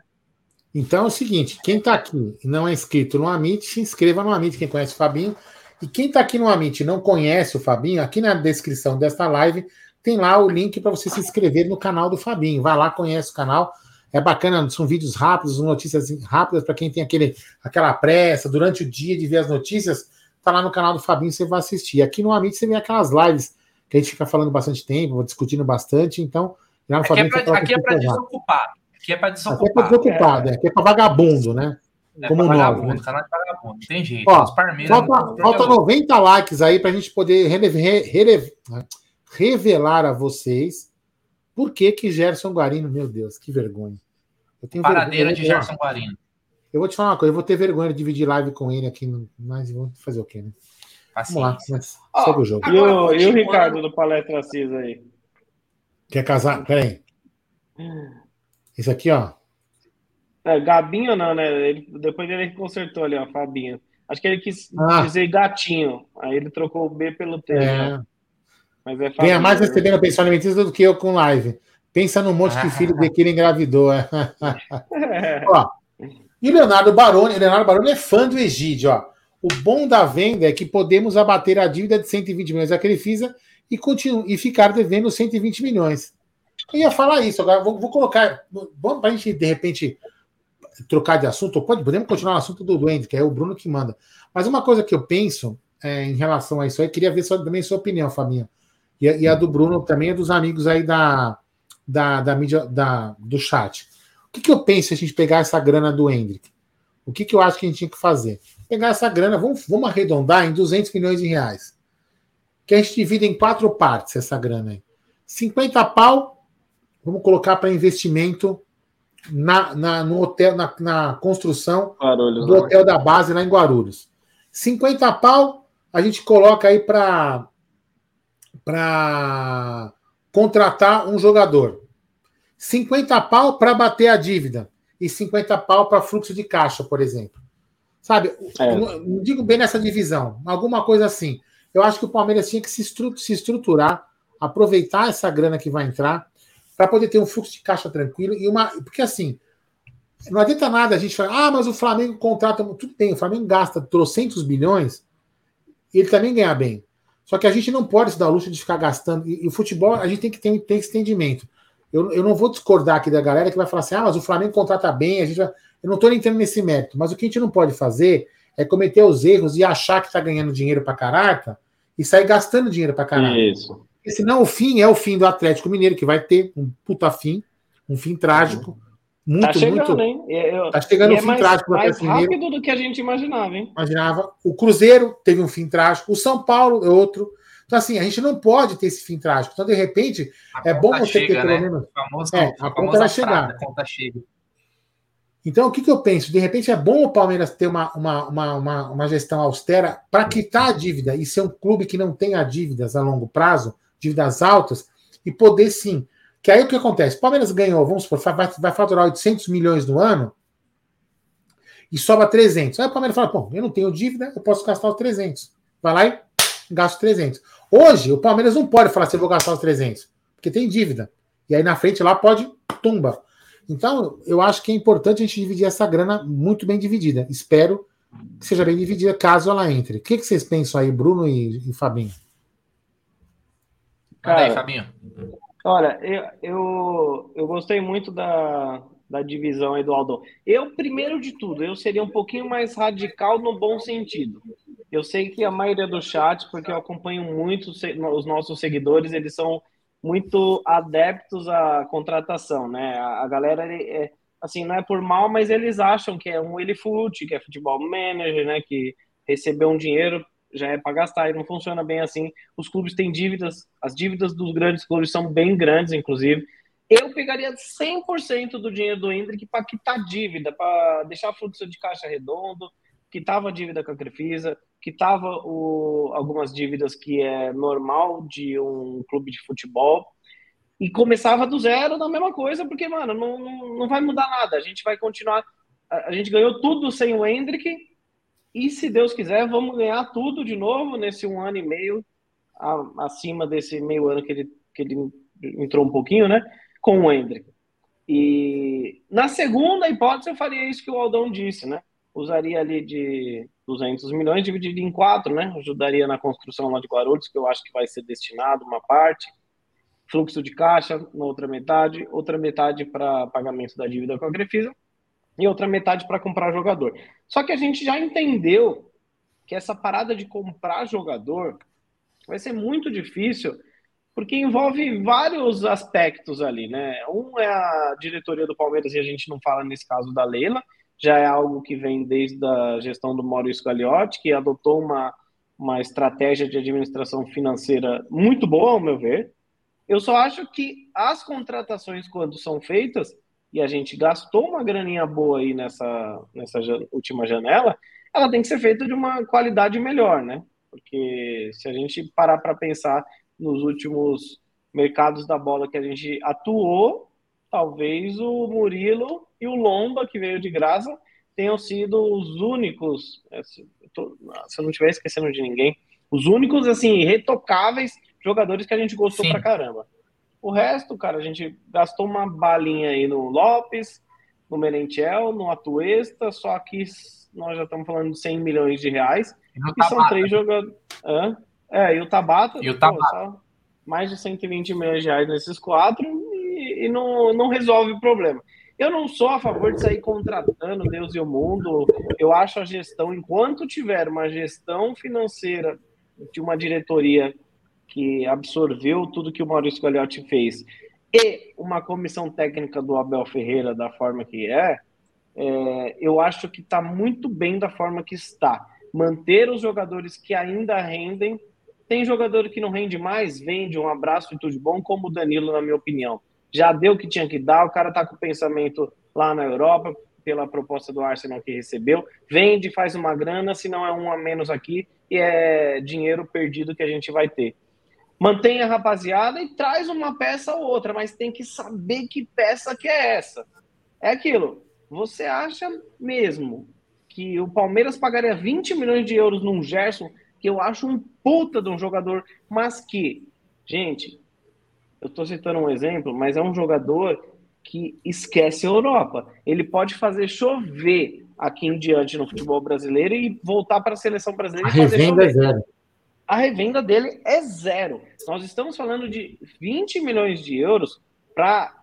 Então é o seguinte, quem está aqui e não é inscrito no Amit, se inscreva no Amit, quem conhece o Fabinho. E quem está aqui no Amit e não conhece o Fabinho, aqui na descrição desta live tem lá o link para você se inscrever no canal do Fabinho. Vai lá, conhece o canal. É bacana, são vídeos rápidos, notícias rápidas para quem tem aquele, aquela pressa durante o dia de ver as notícias tá lá no canal do Fabinho, você vai assistir. Aqui no Amit você vê aquelas lives que a gente fica falando bastante tempo, discutindo bastante, então. Lá no aqui Fabinho, é pra, aqui é para desocupar. Aqui é para desocupar. Aqui é para desocupar, é. Aqui é para vagabundo, né? É Como nós. Vagabundo, né? canal de vagabundo, tem jeito. Ó, falta, falta 90 likes aí para a gente poder revelar a vocês por que que Gerson Guarino, meu Deus, que vergonha. Eu tenho Paradeira vergonha, de Gerson Guarino. Eu vou te falar uma coisa, eu vou ter vergonha de dividir live com ele aqui, mas vou fazer o quê, né? Vamos lá, mas segue o jogo. E o, e o Ricardo do Palestra Assis aí? Quer casar? Peraí. Esse aqui, ó. É, Gabinho não, né? Ele, depois ele consertou ali, ó, Fabinho. Acho que ele quis ah. dizer gatinho. Aí ele trocou o B pelo T. É. Né? Mas é Ganha mais recebendo a pensão alimentícia do que eu com live. Pensa no monte de filho de que ele engravidou. É. Ó, e Leonardo Baroni, Leonardo Baroni é fã do Egídio, ó. O bom da venda é que podemos abater a dívida de 120 milhões da Crefisa e, continu, e ficar devendo 120 milhões. Eu ia falar isso, agora vou, vou colocar. Vamos para a gente, de repente, trocar de assunto. Pode, podemos continuar no assunto do Duende, que é o Bruno que manda. Mas uma coisa que eu penso é, em relação a isso aí, queria ver só, também sua opinião, Fabinho. E, e, a do Bruno também é dos amigos aí da, da, da mídia da, do chat que, que eu penso se a gente pegar essa grana do Hendrick? O que, que eu acho que a gente tinha que fazer? Pegar essa grana, vamos, vamos arredondar em 200 milhões de reais. Que a gente divide em quatro partes essa grana aí. 50 pau, vamos colocar para investimento na, na, no hotel, na, na construção Guarulhos, do né? hotel da base lá em Guarulhos. 50 pau, a gente coloca aí para para contratar um jogador. 50 pau para bater a dívida e 50 pau para fluxo de caixa, por exemplo. Sabe? É. Não, digo bem nessa divisão, alguma coisa assim. Eu acho que o Palmeiras tinha que se, estruturar, aproveitar essa grana que vai entrar para poder ter um fluxo de caixa tranquilo e uma. Porque assim, não adianta nada a gente falar, ah, mas o Flamengo contrata. Tudo bem, o Flamengo gasta trocentos bilhões e ele também ganha bem. Só que a gente não pode se dar o luxo de ficar gastando. E, e o futebol, a gente tem que ter, ter esse entendimento eu, eu não vou discordar aqui da galera que vai falar assim: ah, mas o Flamengo contrata bem, a gente vai... Eu não estou entrando nesse mérito, mas o que a gente não pode fazer é cometer os erros e achar que está ganhando dinheiro para caraca e sair gastando dinheiro para caraca. Isso. Porque senão o fim é o fim do Atlético Mineiro, que vai ter um puta fim, um fim trágico. Muito, tá chegando, muito. Hein? Eu, tá chegando um é fim mais, trágico do mais rápido Mineiro. do que a gente imaginava, hein? Imaginava. O Cruzeiro teve um fim trágico, o São Paulo é outro. Então, assim, a gente não pode ter esse fim trágico. Então, de repente, a é bom você chega, ter pelo né? menos. Famoso, é, a conta vai chegar. A conta chega. Então, o que, que eu penso? De repente, é bom o Palmeiras ter uma, uma, uma, uma, uma gestão austera para quitar a dívida e ser um clube que não tenha dívidas a longo prazo, dívidas altas, e poder sim. Que aí o que acontece? O Palmeiras ganhou, vamos supor, vai, vai faturar 800 milhões no ano e sobra 300. Aí o Palmeiras fala: pô, eu não tenho dívida, eu posso gastar os 300. Vai lá e gasta os 300. Hoje, o Palmeiras não pode falar se eu vou gastar os 300, porque tem dívida. E aí na frente lá pode tumba. Então, eu acho que é importante a gente dividir essa grana muito bem dividida. Espero que seja bem dividida caso ela entre. O que, que vocês pensam aí, Bruno e, e Fabinho? Cara, aí, Fabinho. Olha, eu, eu, eu gostei muito da, da divisão aí do Aldão. Eu, primeiro de tudo, eu seria um pouquinho mais radical no bom sentido. Eu sei que a maioria do chat, porque eu acompanho muito os nossos seguidores, eles são muito adeptos à contratação, né? A, galera, é, assim, não é por mal, mas eles acham que é um elefute, que é futebol manager, né? Que recebeu um dinheiro já é para gastar e não funciona bem assim. Os clubes têm dívidas, as dívidas dos grandes clubes são bem grandes, inclusive. Eu pegaria 100% do dinheiro do Hendrick para quitar dívida, para deixar fluxo de caixa redondo, quitava a dívida com a Crefisa, quitava o, algumas dívidas que é normal de um clube de futebol e começava do zero na mesma coisa, porque, mano, não, não vai mudar nada. A gente vai continuar. A, a gente ganhou tudo sem o Hendrick e, se Deus quiser, vamos ganhar tudo de novo nesse um ano e meio, a, acima desse meio ano que ele, que ele entrou um pouquinho, né? Com o Hendrick. E na segunda hipótese, eu faria isso que o Aldão disse, né? Usaria ali de 200 milhões dividido em quatro, né? Ajudaria na construção lá de Guarulhos, que eu acho que vai ser destinado uma parte, fluxo de caixa na outra metade, outra metade para pagamento da dívida com a Grefisa e outra metade para comprar jogador. Só que a gente já entendeu que essa parada de comprar jogador vai ser muito difícil, porque envolve vários aspectos ali, né? Um é a diretoria do Palmeiras, e a gente não fala nesse caso da Leila, já é algo que vem desde a gestão do Maurício Gagliotti, que adotou uma, uma estratégia de administração financeira muito boa, ao meu ver. Eu só acho que as contratações, quando são feitas, e a gente gastou uma graninha boa aí nessa, nessa última janela, ela tem que ser feita de uma qualidade melhor, né? Porque se a gente parar para pensar nos últimos mercados da bola que a gente atuou, talvez o Murilo e o Lomba, que veio de graça, tenham sido os únicos, é, se eu não estiver esquecendo de ninguém, os únicos, assim, retocáveis jogadores que a gente gostou Sim. pra caramba. O resto, cara, a gente gastou uma balinha aí no Lopes, no Merentiel, no Atuesta, só que nós já estamos falando de 100 milhões de reais. E, são três jogadores. É, e o Tabata, e o Tabata. mais de 120 milhões de reais nesses quatro e, não, não resolve o problema. Eu não sou a favor de sair contratando Deus e o mundo. Eu acho a gestão, enquanto tiver uma gestão financeira de uma diretoria que absorveu tudo que o Maurício Gagliotti fez e uma comissão técnica do Abel Ferreira da forma que é, é eu acho que está muito bem da forma que está. Manter os jogadores que ainda rendem. Tem jogador que não rende mais, vende um abraço e tudo de bom, como o Danilo, na minha opinião já deu o que tinha que dar, o cara está com o pensamento lá na Europa, pela proposta do Arsenal que recebeu, vende, faz uma grana, se não é um a menos aqui, e é dinheiro perdido que a gente vai ter. Mantém a rapaziada e traz uma peça ou outra, mas tem que saber que peça que é essa. É aquilo. Você acha mesmo que o Palmeiras pagaria 20 milhões de euros num Gerson, que eu acho um puta de um jogador, mas que, gente, eu estou citando um exemplo, mas é um jogador que esquece a Europa. Ele pode fazer chover aqui em diante no futebol brasileiro e voltar para a seleção brasileira. A revenda é zero. A revenda dele é zero. Nós estamos falando de 20 milhões de euros para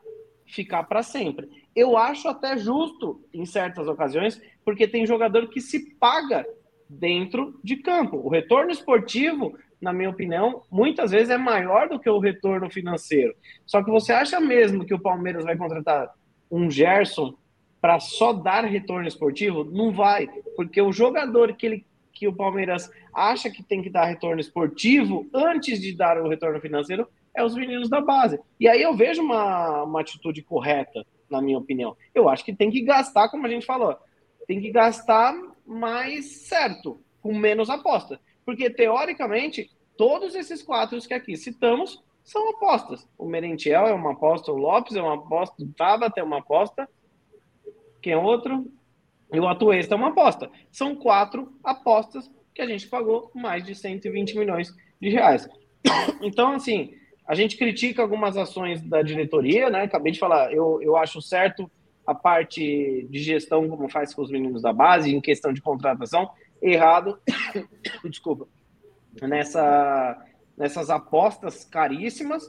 ficar para sempre. Eu acho até justo em certas ocasiões, porque tem jogador que se paga dentro de campo. O retorno esportivo na minha opinião, muitas vezes é maior do que o retorno financeiro. Só que você acha mesmo que o Palmeiras vai contratar um Gerson para só dar retorno esportivo? Não vai, porque o jogador que ele que o Palmeiras acha que tem que dar retorno esportivo antes de dar o retorno financeiro é os meninos da base. E aí eu vejo uma, uma atitude correta, na minha opinião. Eu acho que tem que gastar, como a gente falou, tem que gastar mais certo, com menos aposta. Porque, teoricamente, todos esses quatro que aqui citamos são apostas. O Merentiel é uma aposta, o Lopes é uma aposta, o Tabata é uma aposta. Quem é outro? E o Atuesta é uma aposta. São quatro apostas que a gente pagou mais de 120 milhões de reais. Então, assim, a gente critica algumas ações da diretoria, né? Acabei de falar, eu, eu acho certo a parte de gestão, como faz com os meninos da base, em questão de contratação, errado, desculpa, nessa, nessas apostas caríssimas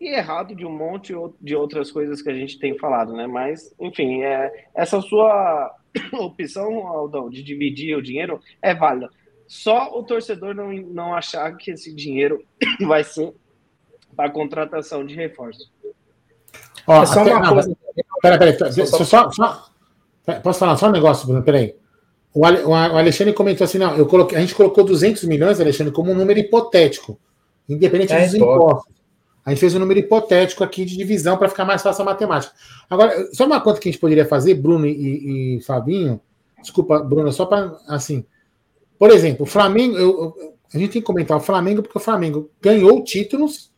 e errado de um monte de outras coisas que a gente tem falado, né? Mas, enfim, é, essa sua opção, Aldão, de dividir o dinheiro é válida. Só o torcedor não, não achar que esse dinheiro vai ser para contratação de reforço. Ó, é só até, uma não, coisa. Peraí, peraí, só, só, só, posso falar só um negócio, Bruno? Peraí. O, o Alexandre comentou assim: não, eu coloquei, a gente colocou 200 milhões, Alexandre, como um número hipotético, independente é, dos impostos. A gente fez um número hipotético aqui de divisão para ficar mais fácil a matemática. Agora, só uma conta que a gente poderia fazer, Bruno e, e Fabinho. Desculpa, Bruno, só para assim. Por exemplo, o Flamengo, eu, eu, a gente tem que comentar o Flamengo, porque o Flamengo ganhou títulos,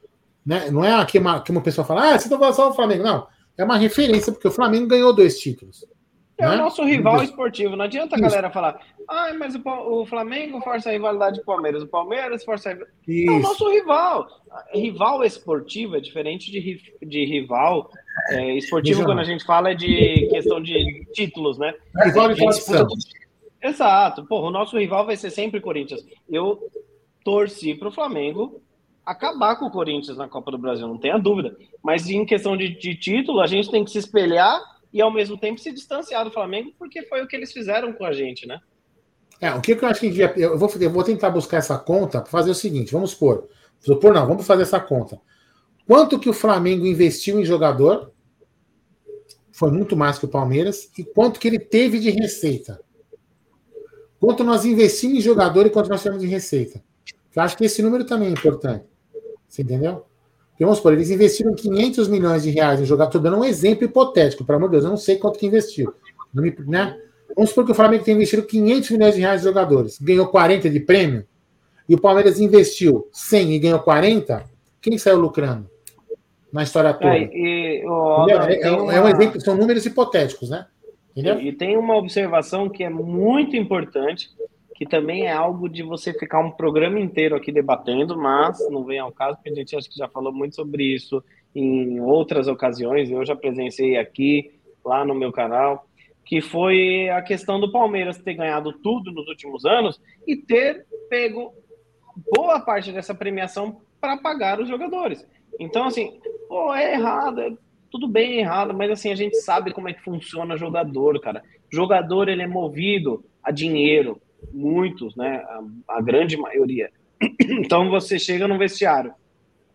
né? Não é aqui uma, que uma pessoa fala, ah, você está falando só o Flamengo. Não, é uma referência, porque o Flamengo ganhou dois títulos. É né? o nosso rival esportivo. Não adianta a galera falar, ah, mas o, o, Flamengo força a rivalidade com o Palmeiras, o Palmeiras força a rivalidade. É o nosso rival. Rival esportivo é diferente de, de rival é, esportivo, quando a gente fala é de questão de títulos, né? Rival de disputa... Exato. Porra, o nosso rival vai ser sempre Corinthians. Eu torci para o Flamengo acabar com o Corinthians na Copa do Brasil, não tenha dúvida. Mas em questão de, de título, a gente tem que se espelhar e ao mesmo tempo se distanciar do Flamengo, porque foi o que eles fizeram com a gente, né? É, o que eu acho que eu vou, eu vou tentar buscar essa conta para fazer o seguinte, vamos supor, supor não, vamos fazer essa conta. Quanto que o Flamengo investiu em jogador? Foi muito mais que o Palmeiras. E quanto que ele teve de receita? Quanto nós investimos em jogador e quanto nós tivemos de receita? Eu acho que esse número também é importante. Você entendeu? Porque, vamos supor, eles investiram 500 milhões de reais em jogador. Estou dando um exemplo hipotético, pelo amor de Deus, eu não sei quanto que investiu. Me, né? Vamos supor que o Flamengo tem investido 500 milhões de reais em jogadores, ganhou 40 de prêmio, e o Palmeiras investiu 100 e ganhou 40, quem saiu lucrando na história toda? É, e, ó, é, é, uma... é, um exemplo, são números hipotéticos, né? Entendeu? E tem uma observação que é muito importante, que também é algo de você ficar um programa inteiro aqui debatendo, mas não vem ao caso, porque a gente acho que já falou muito sobre isso em outras ocasiões, eu já presenciei aqui, lá no meu canal, que foi a questão do Palmeiras ter ganhado tudo nos últimos anos e ter pego boa parte dessa premiação para pagar os jogadores. Então, assim, pô, é errado, é tudo bem errado, mas assim, a gente sabe como é que funciona jogador, cara. Jogador, ele é movido a dinheiro, muitos, né, a, a grande maioria. Então, você chega no vestiário,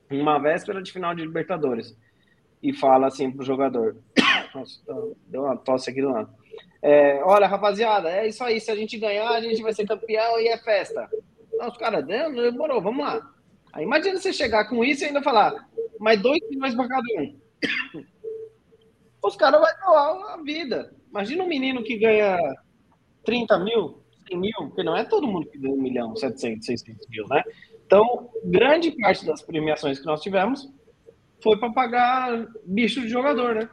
uma véspera de final de Libertadores, e fala assim pro jogador, nossa, deu uma tosse aqui do lado. É, olha, rapaziada, é isso aí. Se a gente ganhar, a gente vai ser campeão e é festa. Os caras, demorou, vamos lá. Aí imagina você chegar com isso e ainda falar, mais dois milhões para cada um. Os caras vão doar a vida. Imagina um menino que ganha 30 mil, 100 mil, porque não é todo mundo que ganha 1 milhão, 700, 600 mil, né? Então, grande parte das premiações que nós tivemos foi para pagar bicho de jogador, né?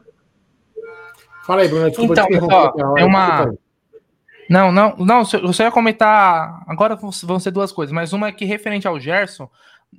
Fala aí, Bruno. Desculpa então, ó, é uma. Não, não, não, só ia comentar. Agora vão ser duas coisas, mas uma é que referente ao Gerson,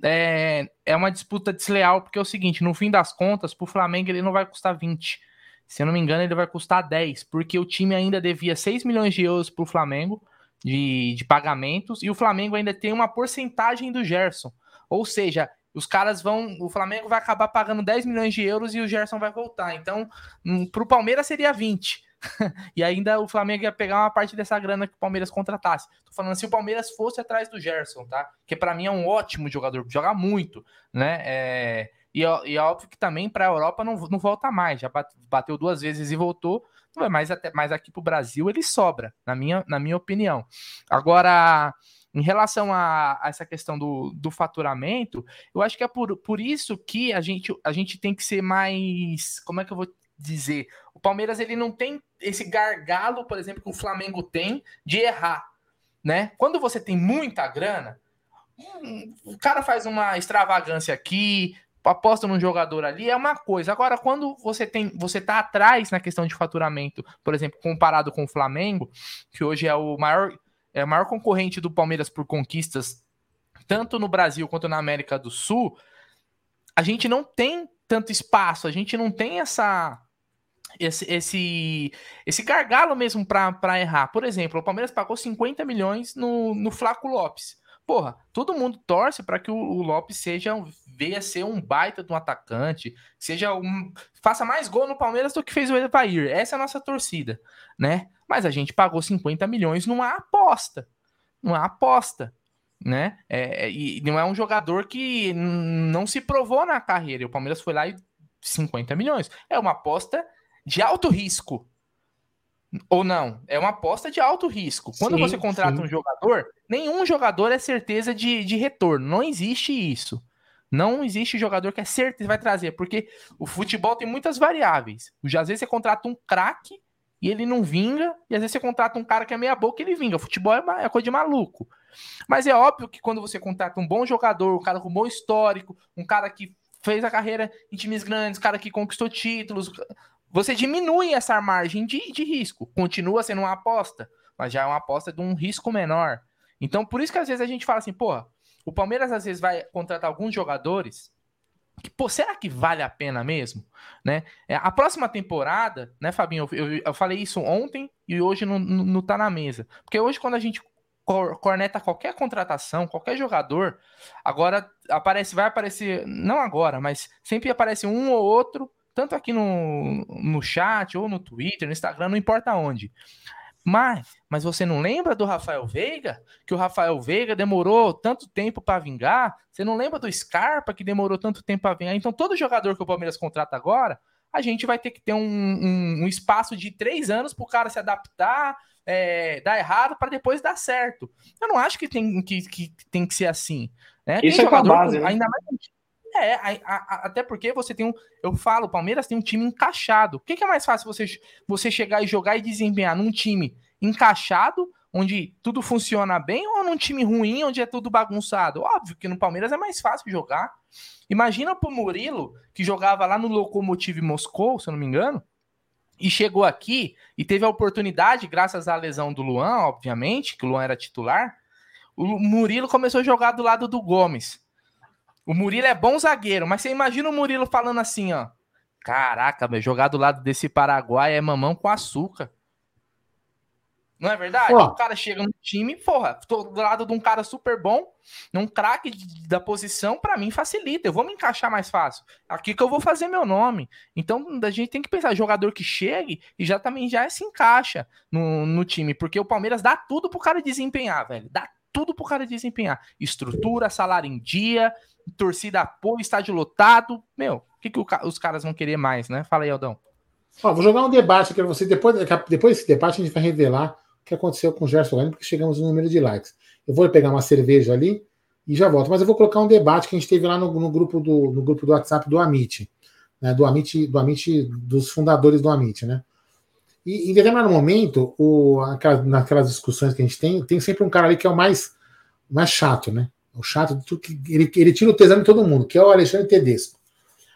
é, é uma disputa desleal, porque é o seguinte: no fim das contas, pro Flamengo ele não vai custar 20. Se eu não me engano, ele vai custar 10, porque o time ainda devia 6 milhões de euros pro Flamengo de, de pagamentos, e o Flamengo ainda tem uma porcentagem do Gerson. Ou seja, os caras vão. O Flamengo vai acabar pagando 10 milhões de euros e o Gerson vai voltar. Então, hum, para o Palmeiras seria 20. e ainda o Flamengo ia pegar uma parte dessa grana que o Palmeiras contratasse. Tô falando se o Palmeiras fosse atrás do Gerson, tá? Que para mim é um ótimo jogador, joga muito, né? É... E, e óbvio que também para a Europa não, não volta mais. Já bateu duas vezes e voltou. Mas, até, mas aqui para o Brasil ele sobra, na minha, na minha opinião. Agora, em relação a, a, essa questão do, do faturamento, eu acho que é por, por isso que a gente, a gente tem que ser mais. Como é que eu vou dizer? O Palmeiras ele não tem esse gargalo, por exemplo, que o Flamengo tem de errar. Né? Quando você tem muita grana, o cara faz uma extravagância aqui, aposta num jogador ali, é uma coisa. Agora, quando você tem, você tá atrás na questão de faturamento, por exemplo, comparado com o Flamengo, que hoje é o maior é o maior concorrente do Palmeiras por conquistas, tanto no Brasil quanto na América do Sul, a gente não tem tanto espaço, a gente não tem essa esse, esse, esse gargalo mesmo para errar. Por exemplo, o Palmeiras pagou 50 milhões no, no Flaco Lopes. Porra, todo mundo torce para que o, o, Lopes seja venha ser um baita de um atacante, seja um faça mais gol no Palmeiras do que fez o Evair. Essa é a nossa torcida, né? Mas a gente pagou 50 milhões numa aposta. Numa aposta. Né? É, é e não é um jogador que não se provou na carreira. O Palmeiras foi lá e 50 milhões. É uma aposta de alto risco. Ou não, é uma aposta de alto risco. Quando sim, você contrata sim. um jogador, nenhum jogador é certeza de, de retorno. Não existe isso. Não existe jogador que é certeza vai trazer, porque o futebol tem muitas variáveis. Às vezes você contrata um craque e ele não vinga, e às vezes você contrata um cara que é meia boca e ele vinga. Futebol é, é coisa de maluco. Mas é óbvio que quando você contrata um bom jogador, um cara com bom histórico, um cara que fez a carreira em times grandes, um cara que conquistou títulos, você diminui essa margem de, de risco. Continua sendo uma aposta, mas já é uma aposta de um risco menor. Então, por isso que às vezes a gente fala assim, porra, o Palmeiras às vezes vai contratar alguns jogadores que, pô, será que vale a pena mesmo? Né? É, a próxima temporada, né, Fabinho, eu, eu, eu falei isso ontem e hoje não, não, não tá na mesa. Porque hoje, quando a gente corneta qualquer contratação, qualquer jogador, agora aparece, vai aparecer, não agora, mas sempre aparece um ou outro, tanto aqui no, no chat, ou no Twitter, no Instagram, não importa onde. Mas, mas você não lembra do Rafael Veiga? Que o Rafael Veiga demorou tanto tempo para vingar? Você não lembra do Scarpa que demorou tanto tempo para vingar? Então, todo jogador que o Palmeiras contrata agora, a gente vai ter que ter um, um, um espaço de três anos para o cara se adaptar, é, dar errado para depois dar certo. Eu não acho que tem que, que, tem que ser assim. Né? Isso tem é jogador, base, né? ainda mais é, a, a, até porque você tem um. Eu falo, o Palmeiras tem um time encaixado. O que, que, é mais fácil você, você chegar e jogar e desempenhar num time encaixado, onde tudo funciona bem, ou num time ruim, onde é tudo bagunçado? Óbvio que no Palmeiras é mais fácil jogar. Imagina pro Murilo, que jogava lá no Lokomotiv Moscou, se eu não me engano, e chegou aqui e teve a oportunidade, graças à lesão do Luan, obviamente, que o Luan era titular. O Murilo começou a jogar do lado do Gomes. O Murilo é bom zagueiro, mas você imagina o Murilo falando assim, ó. Caraca, meu, jogar do lado desse Paraguai é mamão com açúcar. Não é verdade? Oh. O cara chega no time, porra, tô do lado de um cara super bom, um craque da posição, para mim facilita. Eu vou me encaixar mais fácil. Aqui que eu vou fazer meu nome. Então a gente tem que pensar, jogador que chegue e já também já se encaixa no, no time, porque o Palmeiras dá tudo pro cara desempenhar, velho. Dá tudo pro cara desempenhar. Estrutura, salário em dia, torcida apoio, estádio lotado. Meu, o que, que os caras vão querer mais, né? Fala aí, Aldão. Ó, vou jogar um debate aqui para você. Depois, depois desse debate, a gente vai revelar o que aconteceu com o Gerson porque chegamos no número de likes. Eu vou pegar uma cerveja ali e já volto. Mas eu vou colocar um debate que a gente teve lá no, no grupo, do, no grupo do WhatsApp do Amit. Né, do Amit, do Amit, dos fundadores do Amit, né? E em determinado momento, o, naquelas discussões que a gente tem, tem sempre um cara ali que é o mais, mais chato, né? O chato de tudo que ele, ele tira o tesão de todo mundo, que é o Alexandre Tedesco.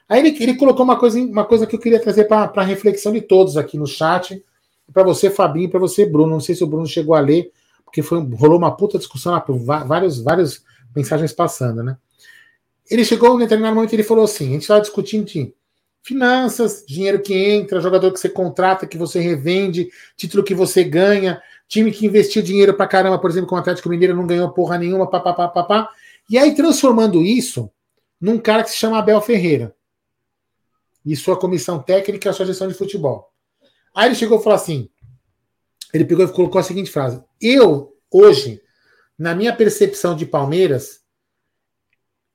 Aí ele, ele colocou uma coisa, uma coisa que eu queria trazer para a reflexão de todos aqui no chat, para você, Fabinho, para você, Bruno. Não sei se o Bruno chegou a ler, porque foi, rolou uma puta discussão lá, vários, várias mensagens passando, né? Ele chegou em determinado momento ele falou assim: a gente estava discutindo de finanças, dinheiro que entra, jogador que você contrata, que você revende, título que você ganha, time que investiu dinheiro pra caramba, por exemplo, com o Atlético Mineiro não ganhou porra nenhuma, papapá, papá. E aí transformando isso num cara que se chama Abel Ferreira. E sua comissão técnica e a sua gestão de futebol. Aí ele chegou e falou assim: ele pegou e colocou a seguinte frase: Eu, hoje, na minha percepção de Palmeiras,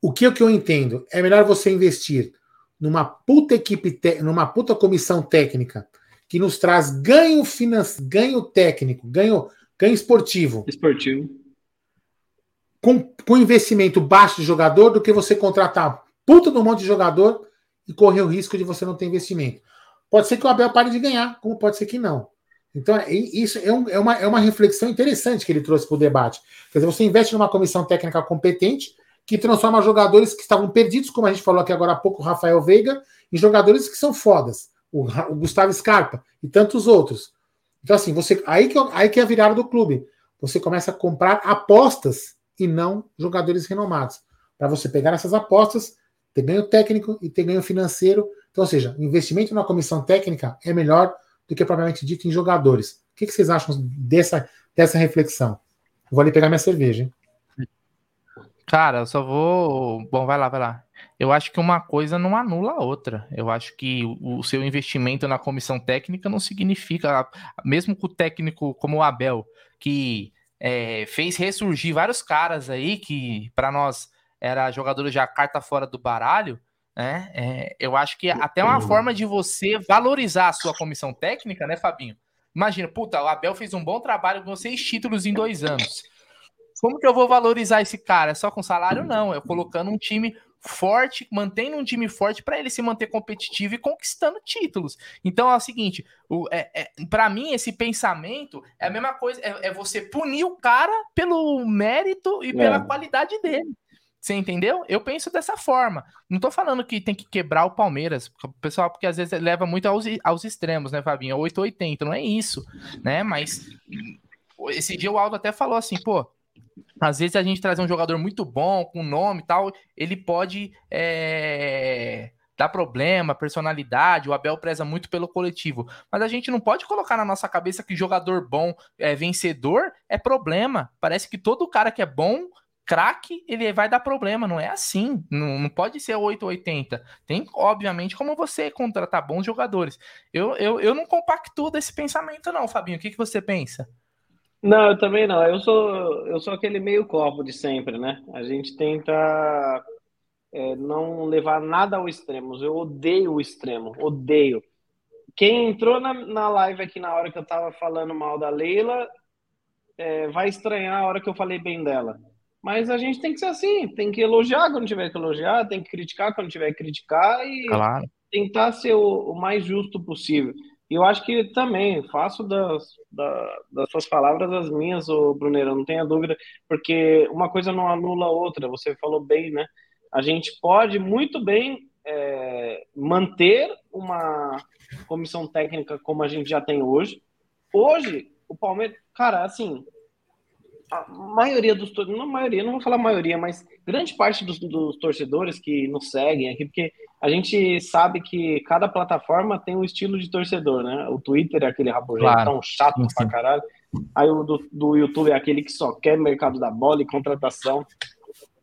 o que, que eu entendo? É melhor você investir numa puta equipe, numa puta comissão técnica que nos traz ganho financeiro, ganho técnico, ganho, ganho esportivo. Esportivo. Com, com investimento baixo de jogador do que você contratar puta de um monte de jogador e correr o risco de você não ter investimento. Pode ser que o Abel pare de ganhar, como pode ser que não. Então, é, isso é, um, é, uma, é uma reflexão interessante que ele trouxe para o debate. Quer dizer, você investe numa comissão técnica competente que transforma jogadores que estavam perdidos, como a gente falou aqui agora há pouco, o Rafael Veiga, em jogadores que são fodas. O, o Gustavo Scarpa e tantos outros. Então, assim, você aí que, aí que é a virada do clube. Você começa a comprar apostas e não jogadores renomados. Para você pegar essas apostas, ter ganho técnico e ter ganho financeiro. Então, ou seja, investimento na comissão técnica é melhor do que propriamente dito em jogadores. O que, que vocês acham dessa, dessa reflexão? Vou ali pegar minha cerveja. Hein? Cara, eu só vou. Bom, vai lá, vai lá. Eu acho que uma coisa não anula a outra. Eu acho que o seu investimento na comissão técnica não significa, mesmo com o técnico como o Abel, que é, fez ressurgir vários caras aí que para nós era jogadores já carta fora do baralho, né? É, eu acho que até uma forma de você valorizar a sua comissão técnica, né, Fabinho? Imagina, puta, o Abel fez um bom trabalho com seis títulos em dois anos. Como que eu vou valorizar esse cara? Só com salário? Não, eu colocando um time forte, mantendo um time forte para ele se manter competitivo e conquistando títulos. Então é o seguinte: o, é, é para mim, esse pensamento é a mesma coisa, é, é, você punir o cara pelo mérito e pela é. qualidade dele. Você entendeu? Eu penso dessa forma. Não tô falando que tem que quebrar o Palmeiras, pessoal, porque às vezes leva muito aos, aos extremos, né, Fabinho? 880, não é isso, né? Mas esse dia o Aldo até falou assim, pô, às vezes a gente traz um jogador muito bom, com nome e tal, ele pode é, dar problema, personalidade, o Abel preza muito pelo coletivo. Mas a gente não pode colocar na nossa cabeça que jogador bom, é, vencedor, é problema. Parece que todo cara que é bom craque, ele vai dar problema, não é assim, não, não pode ser 880. Tem, obviamente, como você contratar bons jogadores. Eu, eu, eu não compacto desse pensamento, não, Fabinho. O que, que você pensa? Não, eu também não. Eu sou, eu sou aquele meio copo de sempre, né? A gente tenta é, não levar nada ao extremo. Eu odeio o extremo, odeio. Quem entrou na, na live aqui na hora que eu tava falando mal da Leila é, vai estranhar a hora que eu falei bem dela. Mas a gente tem que ser assim, tem que elogiar quando tiver que elogiar, tem que criticar quando tiver que criticar e claro. tentar ser o, o, mais justo possível. E eu acho que também faço das, da, das suas palavras as minhas, o Bruneiro, não tenha dúvida, porque uma coisa não anula a outra, você falou bem, né? A gente pode muito bem é, manter uma comissão técnica como a gente já tem hoje. Hoje, o Palmeiras, cara, assim, a maioria dos não maioria, não vou falar maioria, mas grande parte dos, dos, torcedores que nos seguem aqui, porque a gente sabe que cada plataforma tem um estilo de torcedor, né? O Twitter é aquele rabugento claro. tão chato sim, sim. pra caralho. Aí o do, do YouTube é aquele que só quer mercado da bola e contratação.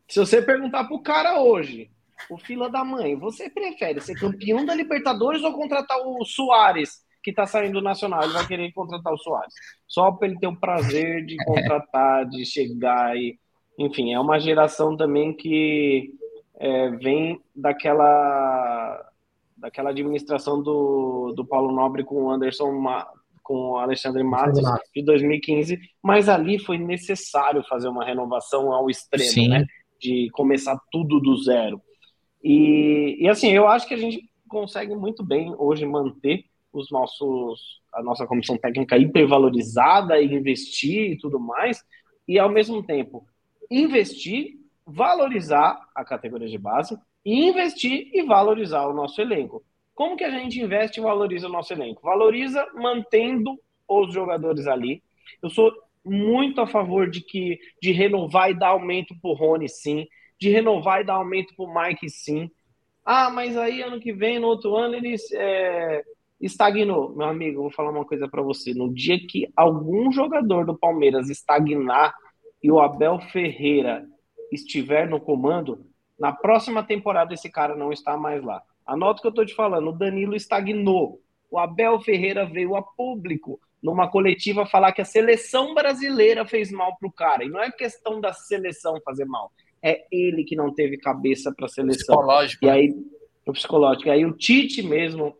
Se você perguntar pro cara hoje, o fila da mãe, você prefere ser campeão da Libertadores ou contratar o Soares? Que está saindo do Nacional, ele vai querer contratar o Soares. Só para ele ter o prazer de contratar, de chegar e. Enfim, é uma geração também que é, vem daquela daquela administração do, do Paulo Nobre com o Anderson com o Alexandre Matos de 2015, mas ali foi necessário fazer uma renovação ao extremo, Sim. né? De começar tudo do zero. E, e assim, eu acho que a gente consegue muito bem hoje manter os nossos, a nossa comissão técnica hipervalorizada e investir e tudo mais, e ao mesmo tempo investir, valorizar a categoria de base e investir e valorizar o nosso elenco. Como que a gente investe e valoriza o nosso elenco? Valoriza mantendo os jogadores ali. Eu sou muito a favor de que de renovar e dar aumento para o Rony, sim. De renovar e dar aumento para o Mike, sim. Ah, mas aí ano que vem, no outro ano, eles é, estagnou. Meu amigo, vou falar uma coisa para você. No dia que algum jogador do Palmeiras estagnar e o Abel Ferreira estiver no comando, na próxima temporada esse cara não está mais lá. Anota o que eu estou te falando. O Danilo estagnou. O Abel Ferreira veio a público numa coletiva falar que a seleção brasileira fez mal pro cara. E não é questão da seleção fazer mal. É ele que não teve cabeça para seleção. Psicológico. E aí, o psicológico. E aí o Tite mesmo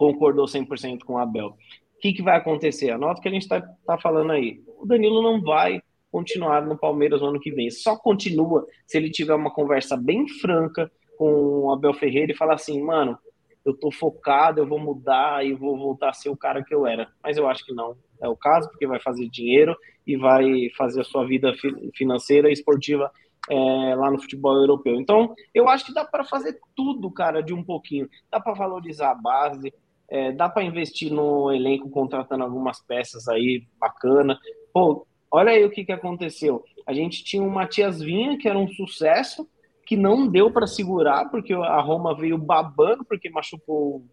concordou 100% com o Abel. O que, que vai acontecer? Anota o que a gente está tá falando aí. O Danilo não vai continuar no Palmeiras no ano que vem. Só continua se ele tiver uma conversa bem franca com o Abel Ferreira e falar assim, mano, eu tô focado, eu vou mudar e vou voltar a ser o cara que eu era. Mas eu acho que não é o caso, porque vai fazer dinheiro e vai fazer a sua vida financeira e esportiva é, lá no futebol europeu. Então, eu acho que dá para fazer tudo, cara, de um pouquinho. Dá para valorizar a base, é, dá para investir no elenco contratando algumas peças aí bacana. Pô, olha aí o que, que aconteceu. A gente tinha o Matias Vinha, que era um sucesso, que não deu para segurar, porque a Roma veio babando, porque machucou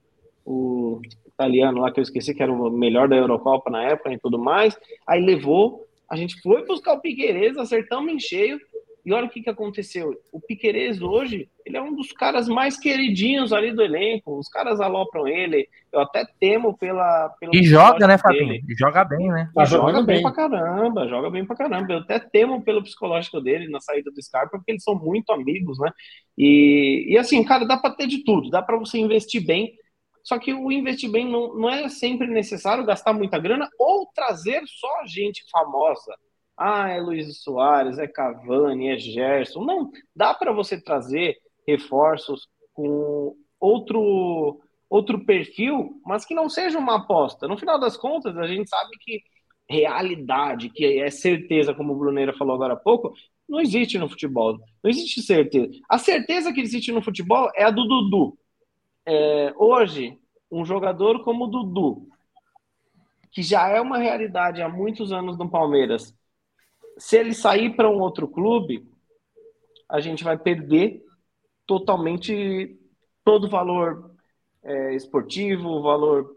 o italiano lá, que eu esqueci, que era o melhor da Eurocopa na época e tudo mais. Aí levou, a gente foi buscar o Piqueires, acertamos em cheio, e olha o que, que aconteceu. O Piquerez hoje, ele é um dos caras mais queridinhos ali do elenco. Os caras alopram ele. Eu até temo pela. e joga, né, Fabinho? Joga bem, né? Tá joga bem, bem pra caramba, joga bem pra caramba. Eu até temo pelo psicológico dele na saída do Scarpa, porque eles são muito amigos, né? E, e assim, cara, dá pra ter de tudo. Dá pra você investir bem. Só que o investir bem não, não é sempre necessário gastar muita grana ou trazer só gente famosa ah, é Luiz Soares, é Cavani, é Gerson. Não, dá para você trazer reforços com outro outro perfil, mas que não seja uma aposta. No final das contas, a gente sabe que realidade, que é certeza, como o Bruneira falou agora há pouco, não existe no futebol. Não existe certeza. A certeza que existe no futebol é a do Dudu. É, hoje, um jogador como o Dudu, que já é uma realidade há muitos anos no Palmeiras, se ele sair para um outro clube, a gente vai perder totalmente todo o valor é, esportivo, o valor,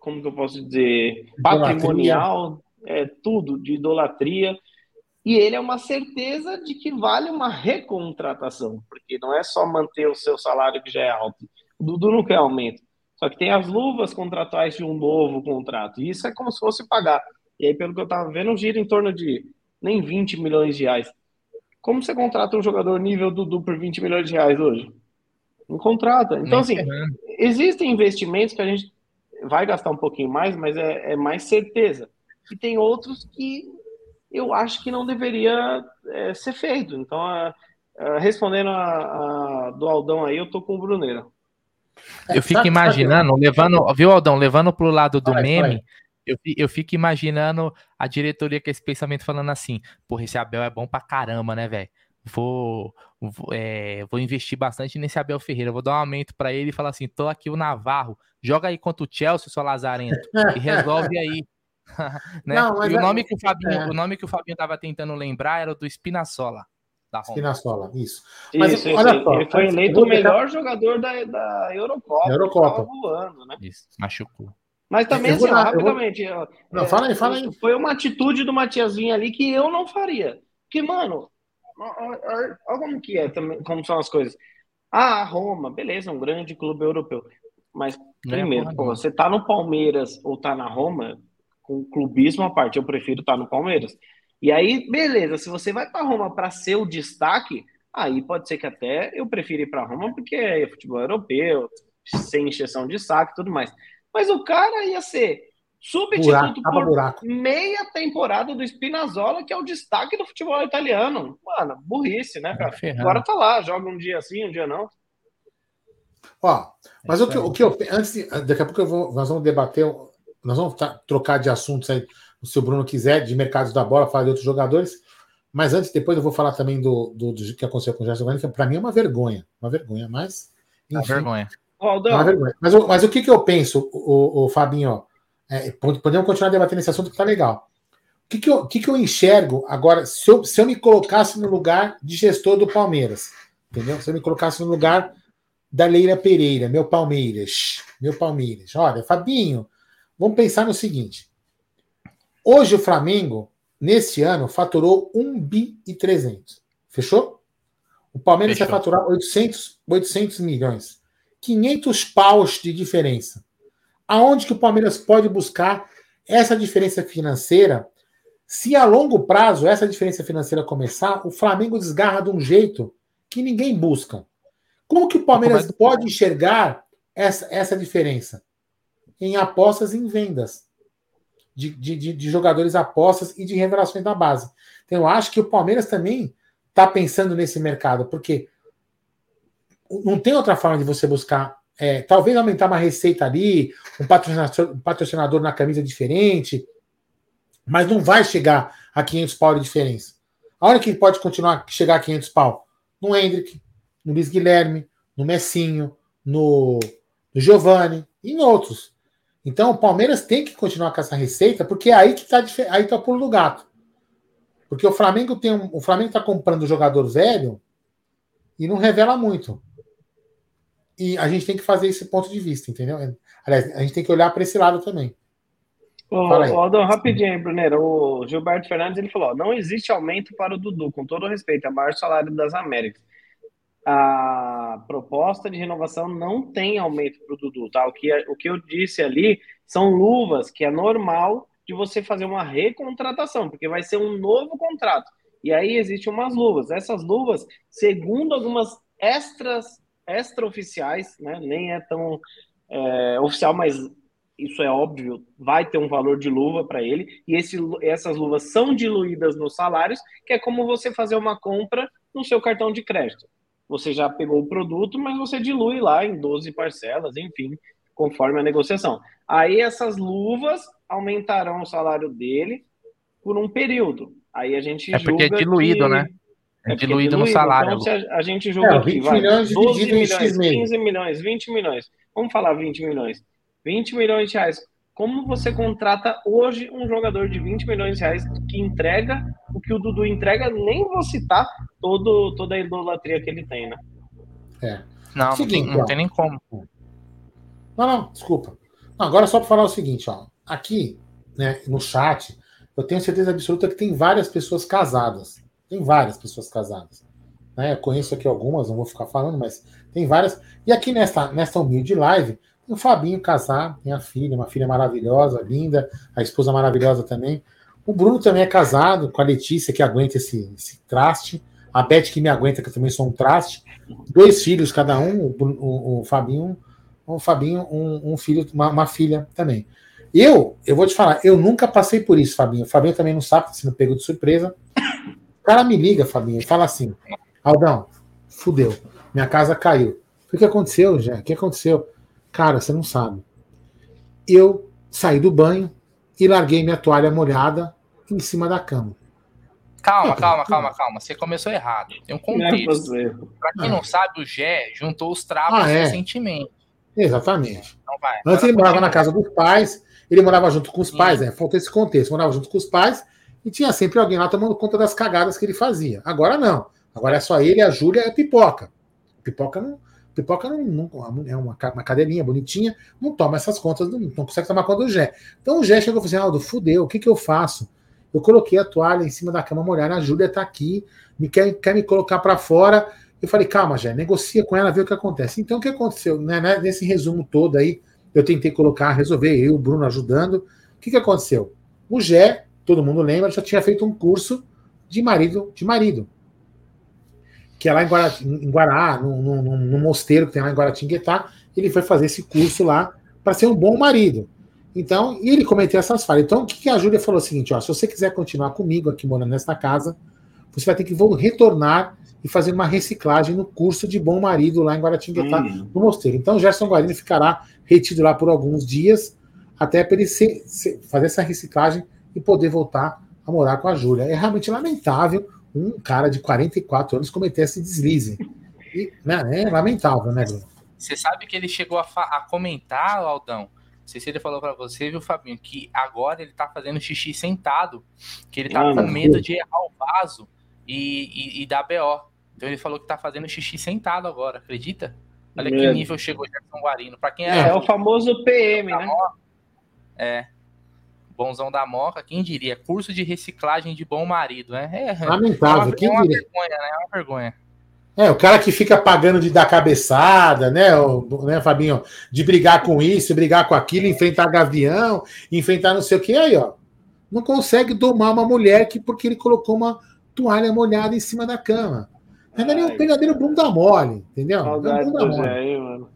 como que eu posso dizer, patrimonial, é, tudo, de idolatria. E ele é uma certeza de que vale uma recontratação, porque não é só manter o seu salário que já é alto. O Dudu não quer aumento. Só que tem as luvas contratuais de um novo contrato. E isso é como se fosse pagar. E aí, pelo que eu estava vendo, gira em torno de nem 20 milhões de reais. Como você contrata um jogador nível Dudu por 20 milhões de reais hoje? Não contrata. Então, assim, existem investimentos que a gente vai gastar um pouquinho mais, mas é, é mais certeza. E tem outros que eu acho que não deveria é, ser feito. Então, é, é respondendo a, a, do Aldão aí, eu tô com o Bruneira. Eu fico imaginando, levando, viu, Aldão, levando pro lado do vai, meme, vai. Eu, eu fico imaginando a diretoria com esse pensamento falando assim: porra, esse Abel é bom pra caramba, né, velho? Vou, vou, é, vou, investir bastante nesse Abel Ferreira. Vou dar um aumento para ele e falar assim: tô aqui o Navarro, joga aí contra o Chelsea, seu Lazarento, e resolve aí. né? Não, e o é nome, que o, Fabinho, é. o nome que o Fabinho tava tentando lembrar era o do Espinassola. Espinassola, isso. Mas isso, olha isso, só, ele foi eleito o melhor jogador da, da Eurocopa. Eurocopa. Voando, né? Isso, machucou. Mas também, assim, dar, rapidamente. Vou... Não, é, fala aí, fala aí. Foi uma atitude do Matiazinho ali que eu não faria. Porque, mano, olha como que é, como são as coisas. Ah, Roma, beleza, um grande clube europeu. Mas, é primeiro, é, pô, você tá no Palmeiras ou tá na Roma, com clubismo à parte, eu prefiro estar tá no Palmeiras. E aí, beleza, se você vai para Roma para ser o destaque, aí pode ser que até eu prefira ir para Roma porque é futebol europeu, sem injeção de saco e tudo mais. Mas o cara ia ser substituto buraco, por meia temporada do Spinazzola, que é o destaque do futebol italiano. Mano, burrice, né, cara? É Agora tá lá, joga um dia assim, um dia não. Ó, mas é o, que, o que eu. Antes de, daqui a pouco vou, nós vamos debater, nós vamos trocar de assuntos aí, se o Bruno quiser, de mercados da bola, falar de outros jogadores. Mas antes, depois eu vou falar também do, do, do que aconteceu com o Gerson que para mim é uma vergonha. Uma vergonha, mas. Enfim, uma vergonha. Aldão. Mas, mas o que, que eu penso, o, o Fabinho? É, podemos continuar debatendo esse assunto que tá legal. O que, que, eu, que, que eu enxergo agora, se eu, se eu me colocasse no lugar de gestor do Palmeiras, entendeu? Se eu me colocasse no lugar da Leila Pereira, meu Palmeiras, meu Palmeiras. Olha, Fabinho, vamos pensar no seguinte. Hoje o Flamengo, nesse ano, faturou 1 bi e 300. Fechou? O Palmeiras Fechou. vai faturar 800, 800 milhões. 500 paus de diferença. Aonde que o Palmeiras pode buscar essa diferença financeira? Se a longo prazo essa diferença financeira começar, o Flamengo desgarra de um jeito que ninguém busca. Como que o Palmeiras pode enxergar essa, essa diferença? Em apostas e em vendas. De, de, de, jogadores apostas e de revelações da base. Então, eu acho que o Palmeiras também está pensando nesse mercado, porque não tem outra forma de você buscar. É, talvez aumentar uma receita ali, um patrocinador, um patrocinador na camisa diferente, mas não vai chegar a 500 pau de diferença. A hora que pode continuar chegar a 500 pau? No Hendrick, no Luiz Guilherme, no Messinho, no, no Giovanni e em outros. Então o Palmeiras tem que continuar com essa receita, porque é aí que está aí tá o pulo do gato. Porque o Flamengo tem um, o Flamengo está comprando jogador velho e não revela muito. E a gente tem que fazer esse ponto de vista, entendeu? Aliás, a gente tem que olhar para esse lado também. Ô, Aldão, rapidinho, Brunera. O Gilberto Fernandes ele falou: não existe aumento para o Dudu, com todo respeito, é o maior salário das Américas. A proposta de renovação não tem aumento para o Dudu, tá? O que, o que eu disse ali são luvas, que é normal de você fazer uma recontratação, porque vai ser um novo contrato. E aí existem umas luvas. Essas luvas, segundo algumas extras extraoficiais, né? Nem é tão é, oficial, mas isso é óbvio, vai ter um valor de luva para ele, e esse, essas luvas são diluídas nos salários, que é como você fazer uma compra no seu cartão de crédito. Você já pegou o produto, mas você dilui lá em 12 parcelas, enfim, conforme a negociação. Aí essas luvas aumentarão o salário dele por um período. Aí a gente É porque é diluído, que... né? É, é diluído, no salário. Então, se a, a gente julga é, aqui, vai, milhões 12 milhões, 15 milhões, 20 milhões. Vamos falar 20 milhões. 20 milhões de reais. Como você contrata hoje um jogador de 20 milhões de reais que entrega o que o Dudu entrega? Nem vou citar todo, toda a idolatria que ele tem, né? É. Não, seguinte, não, tem, não tem nem como. Não, não, desculpa. Não, agora só para falar o seguinte, ó. Aqui, né, no chat, eu tenho certeza absoluta que tem várias pessoas casadas. Tem várias pessoas casadas. Né? Eu conheço aqui algumas, não vou ficar falando, mas tem várias. E aqui nesta, nesta humilde live, o Fabinho casar, tem a filha, uma filha maravilhosa, linda, a esposa maravilhosa também. O Bruno também é casado com a Letícia, que aguenta esse, esse traste. A Beth, que me aguenta, que eu também sou um traste. Dois filhos cada um, o, o, o Fabinho, o Fabinho um, um filho, uma, uma, filha também. Eu, eu vou te falar, eu nunca passei por isso, Fabinho. O Fabinho também não sabe, está sendo pego de surpresa. O cara me liga, Fabinho, e fala assim: Aldão, fudeu, minha casa caiu. O que aconteceu, já? O que aconteceu? Cara, você não sabe. Eu saí do banho e larguei minha toalha molhada em cima da cama. Calma, calma, calma, calma. Você começou errado. Tem um contexto. Para quem não sabe, o Gé juntou os trapos ah, é. recentemente. Exatamente. Então vai, Antes ele morava na casa dos pais, ele morava junto com os pais, né? Faltou esse contexto. Morava junto com os pais e tinha sempre alguém lá tomando conta das cagadas que ele fazia. Agora não. Agora é só ele, a Júlia e a Pipoca. Pipoca não, Pipoca não, não, é uma, uma cadeirinha bonitinha, não toma essas contas, não, não consegue tomar conta do Gé. Então o Gé chegou e falou assim: Aldo, fudeu, o que, que eu faço? Eu coloquei a toalha em cima da cama molhada, a Júlia tá aqui, me quer, quer me colocar para fora. Eu falei, calma, Gé, negocia com ela, vê o que acontece. Então o que aconteceu? Né, né, nesse resumo todo aí, eu tentei colocar, resolver, eu e o Bruno ajudando. O que, que aconteceu? O Gé, todo mundo lembra, já tinha feito um curso de marido de marido que é lá em, Guara, em Guará, mosteiro que tem lá em Guaratinguetá, ele foi fazer esse curso lá para ser um bom marido. Então, e ele cometeu essas falhas. Então, o que, que a Júlia falou? O seguinte: ó, se você quiser continuar comigo aqui morando nesta casa, você vai ter que retornar e fazer uma reciclagem no curso de bom marido lá em Guaratinguetá, hum. no mosteiro. Então, Gerson Guarino ficará retido lá por alguns dias, até para ele se, se, fazer essa reciclagem e poder voltar a morar com a Júlia. É realmente lamentável um cara de 44 anos cometer esse deslize. E, né, é lamentável, né, Bruno? Você sabe que ele chegou a, a comentar, Aldão? Não sei se ele falou para você, viu, Fabinho, que agora ele tá fazendo xixi sentado, que ele tá com medo de errar o vaso e, e, e dar BO. Então ele falou que tá fazendo xixi sentado agora, acredita? Olha que nível chegou Gerson Guarino. Para quem é, é, o famoso PM, né? É bonzão da Moca, quem diria? Curso de reciclagem de bom marido, né? É, Lamentável, é uma, quem é uma diria? vergonha, né? É uma vergonha. É, o cara que fica pagando de dar cabeçada, né, o, né, Fabinho? De brigar com isso, brigar com aquilo, enfrentar gavião, enfrentar não sei o que, aí, ó. Não consegue domar uma mulher que porque ele colocou uma toalha molhada em cima da cama. Não é um pegadeiro bunda mole, entendeu? Saudade é um bunda mole. Aí, mano.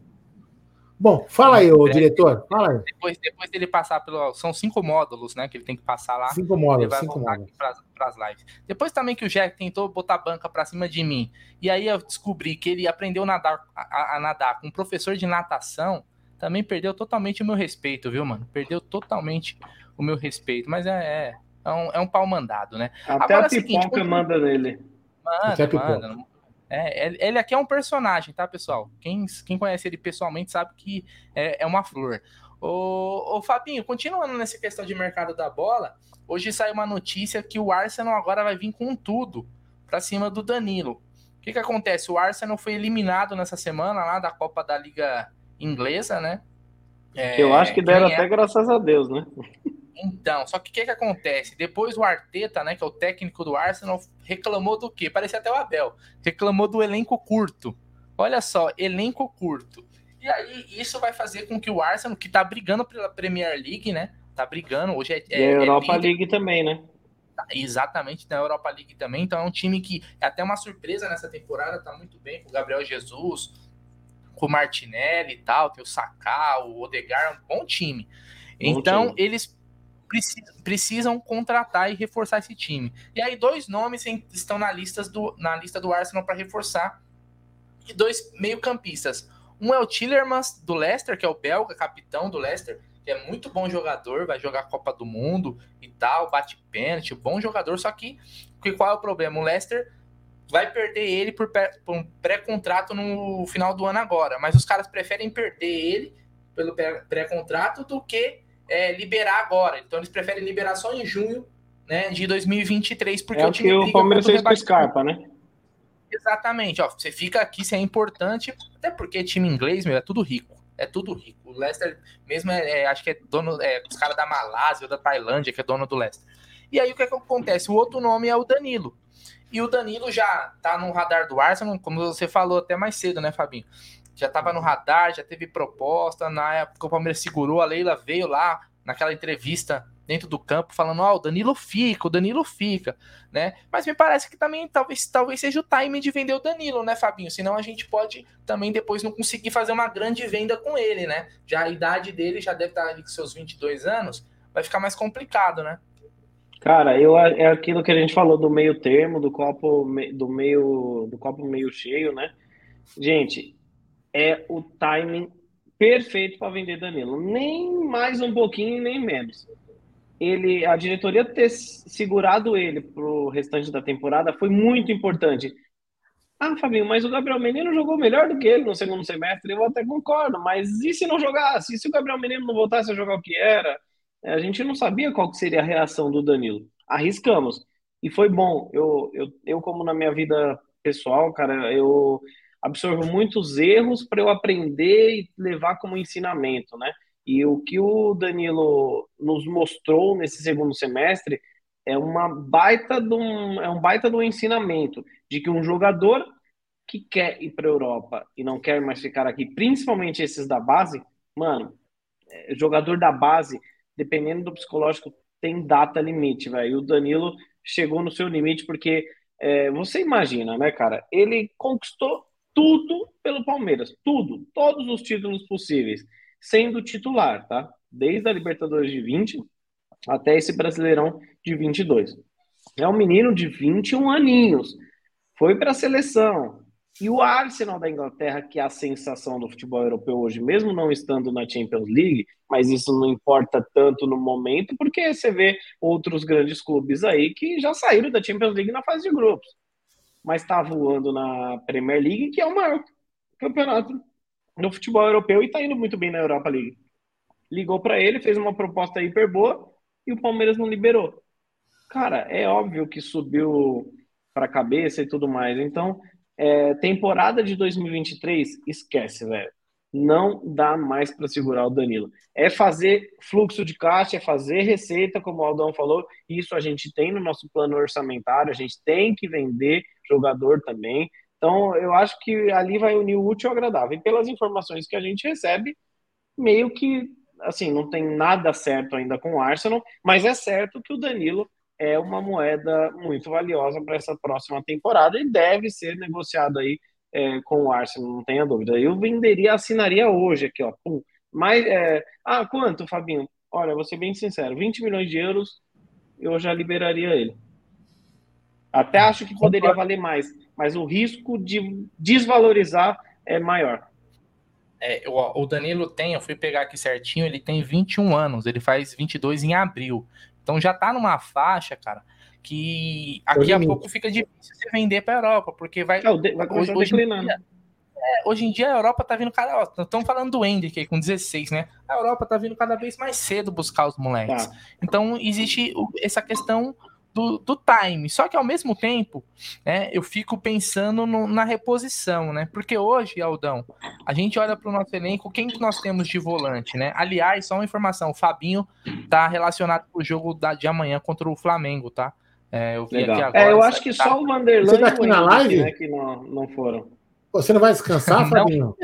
Bom, fala aí, o diretor. Fala aí. Depois, depois dele passar pelo. São cinco módulos, né? Que ele tem que passar lá. Cinco módulos, ele vai cinco voltar módulos. para as lives. Depois também que o Jack tentou botar a banca para cima de mim. E aí eu descobri que ele aprendeu a nadar, a, a nadar com um professor de natação. Também perdeu totalmente o meu respeito, viu, mano? Perdeu totalmente o meu respeito. Mas é, é, é um, é um pau mandado, né? Até Agora, a é o seguinte, pipoca quando- manda nele. Até Manda, pipoca. Manda. É, ele- aqui é um personagem, tá, pessoal? Quem, quem conhece ele pessoalmente sabe que é, é uma flor. Ô, ô, Fabinho, continuando nessa questão de mercado da bola, hoje saiu uma notícia que o Arsenal agora vai vir com tudo pra cima do Danilo. O que que acontece? O Arsenal foi eliminado nessa semana lá da Copa da Liga Inglesa, né? É, Eu acho que deram quem é- até graças a Deus, né? Então, só que o que, que acontece? Depois o Arteta, né, que é o técnico do Arsenal, reclamou do quê? Parecia até o Abel. Reclamou do elenco curto. Olha só, elenco curto. E aí, isso vai fazer com que o Arsenal, que tá brigando pela Premier League, né? Tá brigando, hoje é. E é- a é Europa líder, League também, né? Exatamente, na Europa League também. Então é um time que é até uma surpresa nessa temporada, tá muito bem com o Gabriel Jesus, com o Martinelli e tal, tem o Saká, o Odegar, um bom time. Bom então time. eles preci- precisam contratar e reforçar esse time. E aí dois nomes estão na, listas do, na lista do Arsenal para reforçar e dois meio-campistas. Um é o Tillermans do Leicester, que é o belga, capitão do Leicester, que é muito bom jogador, vai jogar Copa do Mundo e tal, bate pênalti, bom jogador, só que, que qual é o problema? O Leicester vai perder ele por, por um pré-contrato no final do ano agora, mas os caras preferem perder ele pelo pré- pré-contrato do que é, liberar agora. Então eles preferem liberar só em junho né, de 2023, porque é o o time que o Palmeiras fez com o. Scarpa, né? Exatamente, ó, você fica aqui, isso é importante, até porque time inglês, meu, é tudo rico. É tudo rico. O Leicester mesmo é, é, acho que é dono, é, os caras da Malásia ou da Tailândia que é dono do Leicester. E aí o que, é que acontece? O outro nome é o Danilo. E o Danilo já tá no radar do Arsenal, como você falou até mais cedo, né, Fabinho? Já tava no radar, já teve proposta. Na época o Palmeiras segurou, a Leila veio lá naquela entrevista dentro do campo falando: Ó, o Danilo fica, o Danilo fica, né? Mas me parece que também talvez, talvez seja o time de vender o Danilo, né, Fabinho? Senão a gente pode também depois não conseguir fazer uma grande venda com ele, né? Já a idade dele já deve estar ali com seus 22 anos, vai ficar mais complicado, né? Cara, eu, é aquilo que a gente falou do meio termo, do copo, do meio, do copo meio cheio, né? Gente, é o timing perfeito para vender Danilo. Nem mais um pouquinho, nem menos. Ele, a diretoria ter segurado ele pro restante da temporada foi muito importante. Ah, Fabinho, mas o Gabriel Menino jogou melhor do que ele no segundo semestre, eu até concordo, mas e se não jogasse? E se o Gabriel Menino não voltasse a jogar o que era? A gente não sabia qual seria a reação do Danilo. Arriscamos. E foi bom. Eu, eu, eu como na minha vida pessoal, cara, eu absorvo muitos erros para eu aprender e levar como ensinamento, né? E o que o Danilo nos mostrou nesse segundo semestre é uma baita de um, é um baita do ensinamento de que um jogador que quer ir para a Europa e não quer mais ficar aqui, principalmente esses da base, mano, é, jogador da base, dependendo do psicológico, tem data limite, velho. E o Danilo chegou no seu limite porque é, você imagina, né, cara? Ele conquistou tudo pelo Palmeiras, tudo, todos os títulos possíveis, sendo titular, tá? Desde a Libertadores de 20 até esse Brasileirão de 22. É um menino de 21 aninhos, foi para a seleção. E o Arsenal da Inglaterra, que é a sensação do futebol europeu hoje, mesmo não estando na Champions League, mas isso não importa tanto no momento, porque você vê outros grandes clubes aí que já saíram da Champions League na fase de grupos, mas está voando na Premier League, que é o maior campeonato no futebol europeu e está indo muito bem na Europa League. Ligou para ele, fez uma proposta hiper boa e o Palmeiras não liberou. Cara, é óbvio que subiu para a cabeça e tudo mais. Então, é, temporada de 2023, esquece, velho. Não dá mais para segurar o Danilo. É fazer fluxo de caixa, é fazer receita, como o Aldão falou. Isso a gente tem no nosso plano orçamentário, a gente tem que vender jogador também. Então, eu acho que ali vai unir o útil ao agradável. E pelas informações que a gente recebe, meio que, assim, não tem nada certo ainda com o Arsenal, mas é certo que o Danilo é uma moeda muito valiosa para essa próxima temporada e deve ser negociado aí é, com o Arsenal, não tenha dúvida. Eu venderia, assinaria hoje aqui, ó. Pum. Mas, é... ah, quanto, Fabinho? Olha, vou ser bem sincero, 20 milhões de euros eu já liberaria ele. Até acho que poderia valer mais, mas o risco de desvalorizar é maior. É, o, Danilo tem, eu fui pegar aqui certinho, ele tem 21 anos, ele faz 22 em abril. Então já tá numa faixa, cara, que aqui a pouco fica difícil você vender para a Europa, porque vai, é, vai hoje, hoje, em dia, é, hoje em dia a Europa tá vindo cada. Estamos falando do Hendrick aí com 16, né? A Europa tá vindo cada vez mais cedo buscar os moleques. Tá. Então existe essa questão do, do, time. Só que ao mesmo tempo, né, eu fico pensando no, na reposição, né? Porque hoje, Aldão, a gente olha para o nosso elenco, quem que nós temos de volante, né? Aliás, só uma informação: o Fabinho tá relacionado com o jogo da, de amanhã contra o Flamengo, tá? É, eu vi Legal. aqui agora. É, eu acho que tá... só o Vanderlei tá aqui na live? Né, que não, não foram. Você não vai descansar, Fabinho?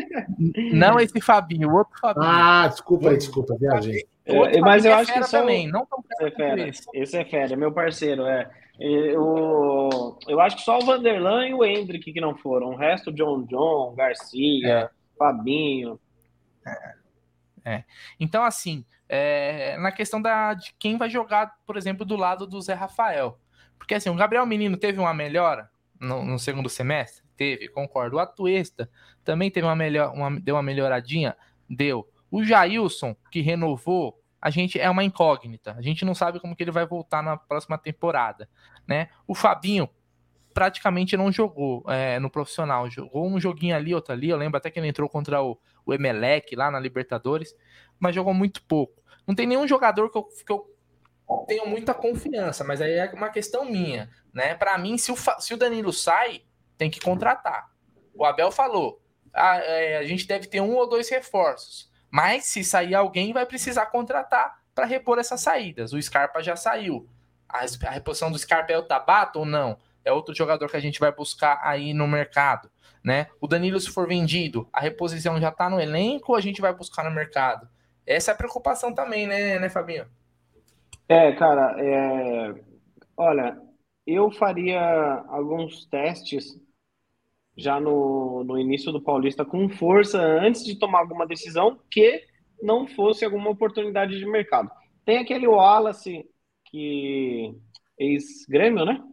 Não, esse Fabinho, o outro Fabinho. Ah, desculpa aí, desculpa, viajei. É, mas eu é acho que só também, não tão esse é fera. Esse é fera, é meu parceiro, é. Eu, eu acho que só o Vanderlan e o Hendrick que não foram. O resto, John John, Garcia, é. Fabinho. É. é. Então, assim, é, na questão da, de quem vai jogar, por exemplo, do lado do Zé Rafael. Porque, assim, o Gabriel Menino teve uma melhora no, no segundo semestre? Teve, concordo. O Atuesta também teve uma melhor, uma, deu uma melhoradinha? Deu. O Jailson, que renovou, a gente é uma incógnita. A gente não sabe como que ele vai voltar na próxima temporada, né? O Fabinho praticamente não jogou é, no profissional. Jogou um joguinho ali, outro ali. Eu lembro até que ele entrou contra o, o Emelec lá na Libertadores, mas jogou muito pouco. Não tem nenhum jogador que eu, que eu tenho muita confiança, mas aí é uma questão minha, né? Para mim, se o, se o Danilo sai, tem que contratar. O Abel falou, a, ah, é, a gente deve ter um ou dois reforços. Mas se sair alguém, vai precisar contratar para repor essas saídas. O Scarpa já saiu. A, a reposição do Scarpa é o Tabata ou não? É outro jogador que a gente vai buscar aí no mercado. Né? O Danilo, se for vendido, a reposição já está no elenco ou a gente vai buscar no mercado? Essa é a preocupação também, né, né Fabinho? É, cara, é... olha, eu faria alguns testes já no, no início do Paulista com força antes de tomar alguma decisão que não fosse alguma oportunidade de mercado. Tem aquele Wallace que ex-grêmio, né?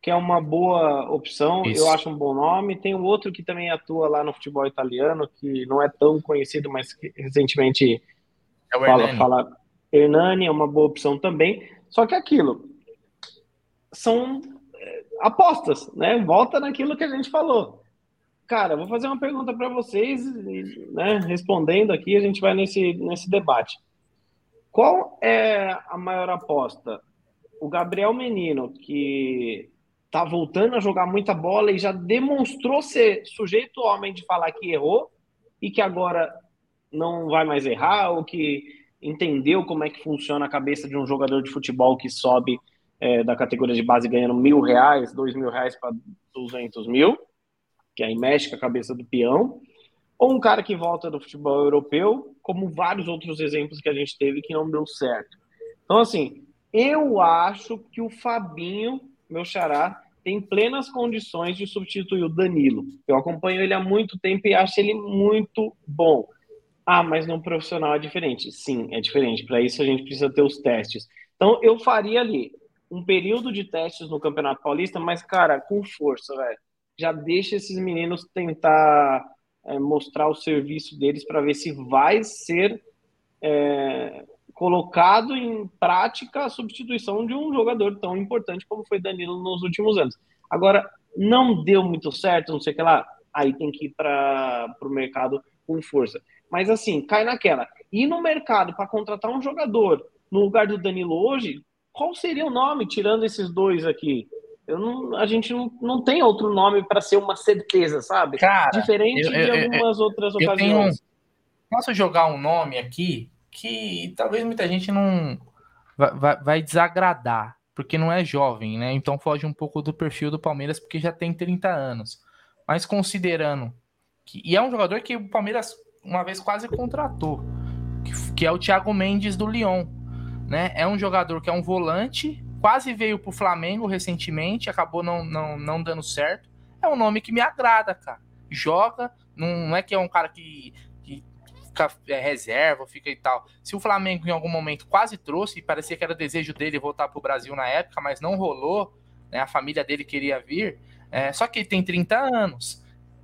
Que é uma boa opção, Isso. eu acho um bom nome. Tem o outro que também atua lá no futebol italiano, que não é tão conhecido, mas que recentemente é fala, Hernani. fala. Hernani é uma boa opção também. Só que aquilo são apostas, né? Volta naquilo que a gente falou. Cara, vou fazer uma pergunta para vocês, né? Respondendo aqui, a gente vai nesse, nesse debate. Qual é a maior aposta? O Gabriel Menino, que tá voltando a jogar muita bola e já demonstrou ser sujeito homem de falar que errou e que agora não vai mais errar, ou que entendeu como é que funciona a cabeça de um jogador de futebol que sobe é, da categoria de base ganhando mil reais, dois mil reais para duzentos mil, que aí mexe com a cabeça do peão, ou um cara que volta do futebol europeu, como vários outros exemplos que a gente teve que não deu certo. Então, assim, eu acho que o Fabinho, meu xará, tem plenas condições de substituir o Danilo. Eu acompanho ele há muito tempo e acho ele muito bom. Ah, mas no profissional é diferente. Sim, é diferente. Para isso a gente precisa ter os testes. Então eu faria ali um período de testes no Campeonato Paulista, mas, cara, com força, velho. Já deixa esses meninos tentar é, mostrar o serviço deles para ver se vai ser é, colocado em prática a substituição de um jogador tão importante como foi Danilo nos últimos anos. Agora, não deu muito certo, não sei o que lá, aí tem que ir para o mercado com força. Mas assim, cai naquela. Ir no mercado para contratar um jogador no lugar do Danilo hoje, qual seria o nome, tirando esses dois aqui? Eu não, a gente não, não tem outro nome para ser uma certeza, sabe? Cara, Diferente eu, eu, de algumas eu, outras ocasiões. Tenho, posso jogar um nome aqui que talvez muita gente não vai, vai, desagradar, porque não é jovem, né? Então foge um pouco do perfil do Palmeiras, porque já tem 30 anos. Mas considerando que. E é um jogador que o Palmeiras uma vez quase contratou, que, que é o Thiago Mendes do Lyon né? É um jogador que é um volante, quase veio para o Flamengo recentemente, acabou não, não, não dando certo. é um nome que me agrada, cara. Joga, não é que é um cara que, que fica é, reserva, fica e tal. Se o Flamengo em algum momento quase trouxe, e parecia que era desejo dele voltar pro Brasil na época, mas não rolou, né? A família dele queria vir. É, só que ele tem 30 anos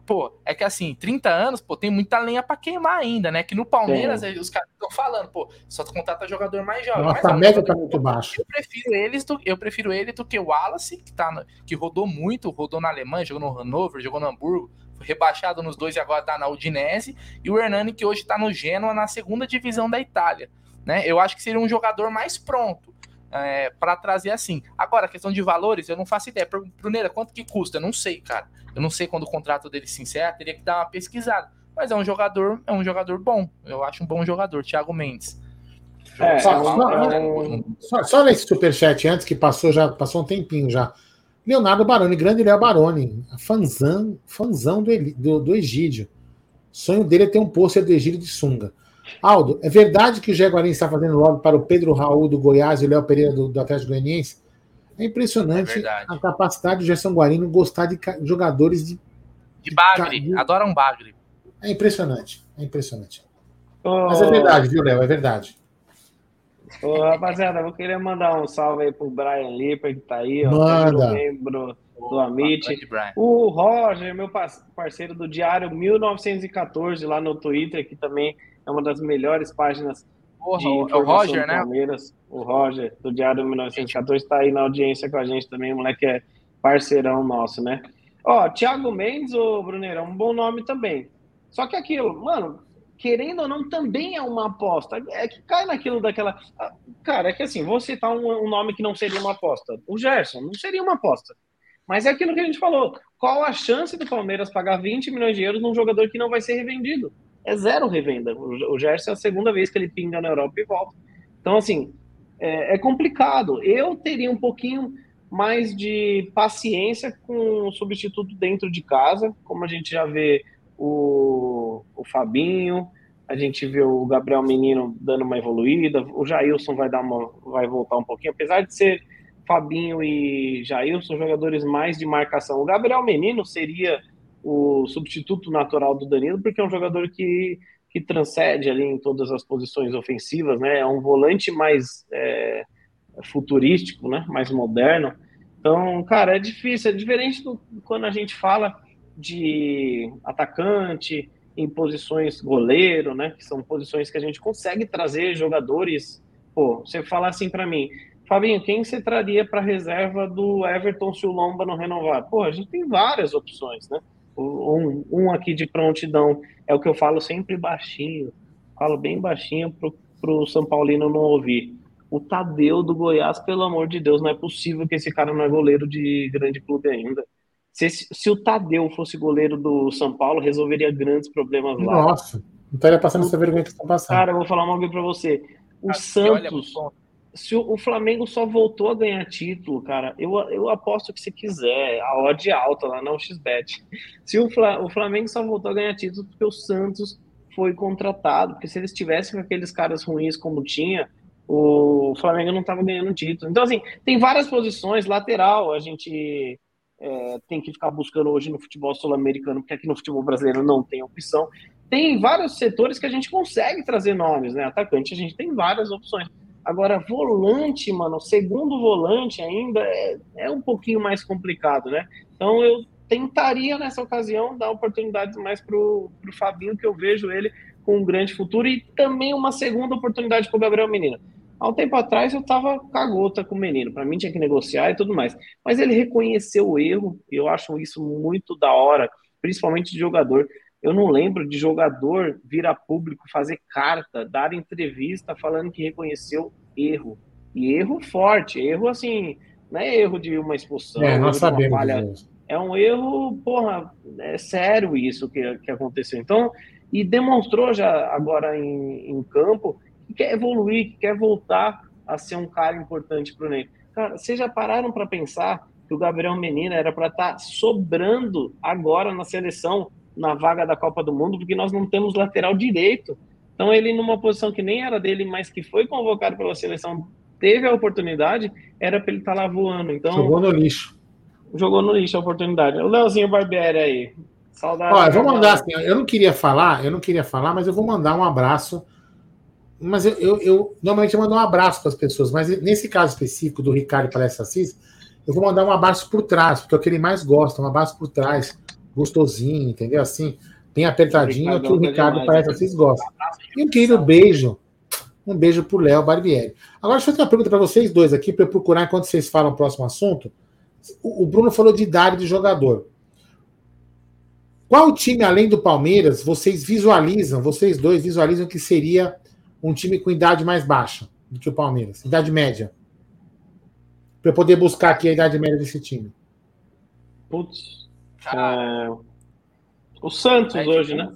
pô, é que assim, 30 anos, pô, tem muita lenha para queimar ainda, né? Que no Palmeiras Sim. os caras estão falando, pô, só contrata jogador mais jovem. Nossa, mas, a média tá muito baixa. Eu prefiro eles do, eu prefiro ele do que o Wallace, que tá no, que rodou muito, rodou na Alemanha, jogou no Hannover, jogou no Hamburgo, foi rebaixado nos dois e agora tá na Udinese, e o Hernani que hoje tá no Genoa na segunda divisão da Itália, né? Eu acho que seria um jogador mais pronto. É, para trazer assim. Agora, a questão de valores, eu não faço ideia. Bruneira, quanto que custa? Eu não sei, cara. Eu não sei quando o contrato dele se encerra, teria que dar uma pesquisada. Mas é um jogador, é um jogador bom. Eu acho um bom jogador, Thiago Mendes. É, só, só, só nesse superchat antes, que passou já passou um tempinho já. Leonardo Baroni, grande Léo Baroni, fanzão, fanzão do, do, do Egídio. sonho dele é ter um pôster do Egídio de sunga. Aldo, é verdade que o Jaguarim está fazendo lobby para o Pedro Raul do Goiás e o Léo Pereira do, do Atlético Goianiense? É impressionante é a capacidade do Gerson Guarino gostar de jogadores de. De bagre, de... adoram bagre. É impressionante, é impressionante. Oh. Mas é verdade, viu, Léo? É verdade. Ô, rapaziada, eu queria mandar um salve aí pro Brian Lipper, que tá aí, ó, Manda. membro do Amit. O Roger, meu parceiro do Diário 1914, lá no Twitter, que também é uma das melhores páginas Porra, de informação o Roger, do né? Palmeiras. Né? O Roger, do Diário 1914, está aí na audiência com a gente também. O moleque é parceirão nosso, né? Ó, Thiago Mendes, Bruneiro, é um bom nome também. Só que aquilo, mano, querendo ou não, também é uma aposta. É que cai naquilo daquela. Ah, cara, é que assim, vou citar um, um nome que não seria uma aposta. O Gerson não seria uma aposta. Mas é aquilo que a gente falou. Qual a chance do Palmeiras pagar 20 milhões de euros num jogador que não vai ser revendido? É zero revenda. O Gerson é a segunda vez que ele pinga na Europa e volta. Então, assim, é, é complicado. Eu teria um pouquinho mais de paciência com o substituto dentro de casa, como a gente já vê o, o Fabinho, a gente vê o Gabriel Menino dando uma evoluída, o Jailson vai dar uma, vai voltar um pouquinho, apesar de ser Fabinho e Jailson jogadores mais de marcação. O Gabriel Menino seria o substituto natural do Danilo, porque é um jogador que, que transcende ali em todas as posições ofensivas, né? É um volante mais é, futurístico, né? Mais moderno. Então, cara, é difícil, é diferente do, quando a gente fala de atacante em posições goleiro, né? Que são posições que a gente consegue trazer jogadores. Pô, você falar assim para mim, Fabinho, quem você traria para reserva do Everton se o Lomba não renovar? Pô, a gente tem várias opções, né? Um, um aqui de prontidão é o que eu falo sempre baixinho, falo bem baixinho para o São Paulino não ouvir. O Tadeu do Goiás, pelo amor de Deus, não é possível que esse cara não é goleiro de grande clube ainda. Se, se o Tadeu fosse goleiro do São Paulo, resolveria grandes problemas lá. Nossa, não estaria passando essa vergonha que está passando. Cara, eu vou falar uma coisa para você. O Santos, se o, Flamengo só voltou a ganhar título, cara, eu, eu aposto que se quiser, a odd é alta lá, não XBet. Se o, Fla, o Flamengo só voltou a ganhar título porque o Santos foi contratado, porque se eles tivessem aqueles caras ruins como tinha, o Flamengo não estava ganhando título. Então, assim, tem várias posições, lateral, a gente é, tem que ficar buscando hoje no futebol sul-americano, porque aqui no futebol brasileiro não tem opção. Tem vários setores que a gente consegue trazer nomes, né? Atacante, a gente tem várias opções. Agora, volante, mano, segundo volante ainda é, é um pouquinho mais complicado, né? Então eu tentaria nessa ocasião dar oportunidades mais pro, pro Fabinho, que eu vejo ele com um grande futuro, e também uma segunda oportunidade para o Gabriel Menino. Há um tempo atrás eu tava cagota com o menino, para mim tinha que negociar e tudo mais. Mas ele reconheceu o erro, e eu acho isso muito da hora, principalmente de jogador. Eu não lembro de jogador vir a público fazer carta, dar entrevista falando que reconheceu erro. E erro forte, erro assim, não é erro de uma expulsão. É, nós sabemos. É um erro, porra, é sério isso que, que aconteceu. Então, e demonstrou já agora em, em campo que quer evoluir, que quer voltar a ser um cara importante para o Ney. Cara, vocês já pararam para pensar que o Gabriel Menina era para estar tá sobrando agora na seleção na vaga da Copa do Mundo, porque nós não temos lateral direito. Então, ele, numa posição que nem era dele, mas que foi convocado pela seleção, teve a oportunidade, era para ele estar tá lá voando. Então, Jogou no lixo. jogou no lixo a oportunidade. O Leozinho Barbieri aí. Saudade. Eu vou mandar assim, eu não queria falar, eu não queria falar, mas eu vou mandar um abraço. Mas eu, eu, eu normalmente eu mando um abraço para as pessoas, mas nesse caso específico do Ricardo Palestra Assis, eu vou mandar um abraço por trás, porque é o que ele mais gosta, um abraço por trás, gostosinho, entendeu? Assim, bem apertadinho, o que o Ricardo Palestra Assis gosta. E um querido beijo, um beijo pro Léo Barbieri. Agora, deixa eu fazer uma pergunta para vocês dois aqui, para eu procurar enquanto vocês falam o próximo assunto. O, o Bruno falou de idade de jogador. Qual time, além do Palmeiras, vocês visualizam, vocês dois visualizam que seria um time com idade mais baixa do que o Palmeiras? Idade média. Para eu poder buscar aqui a idade média desse time. Putz. É... O Santos é, hoje, né?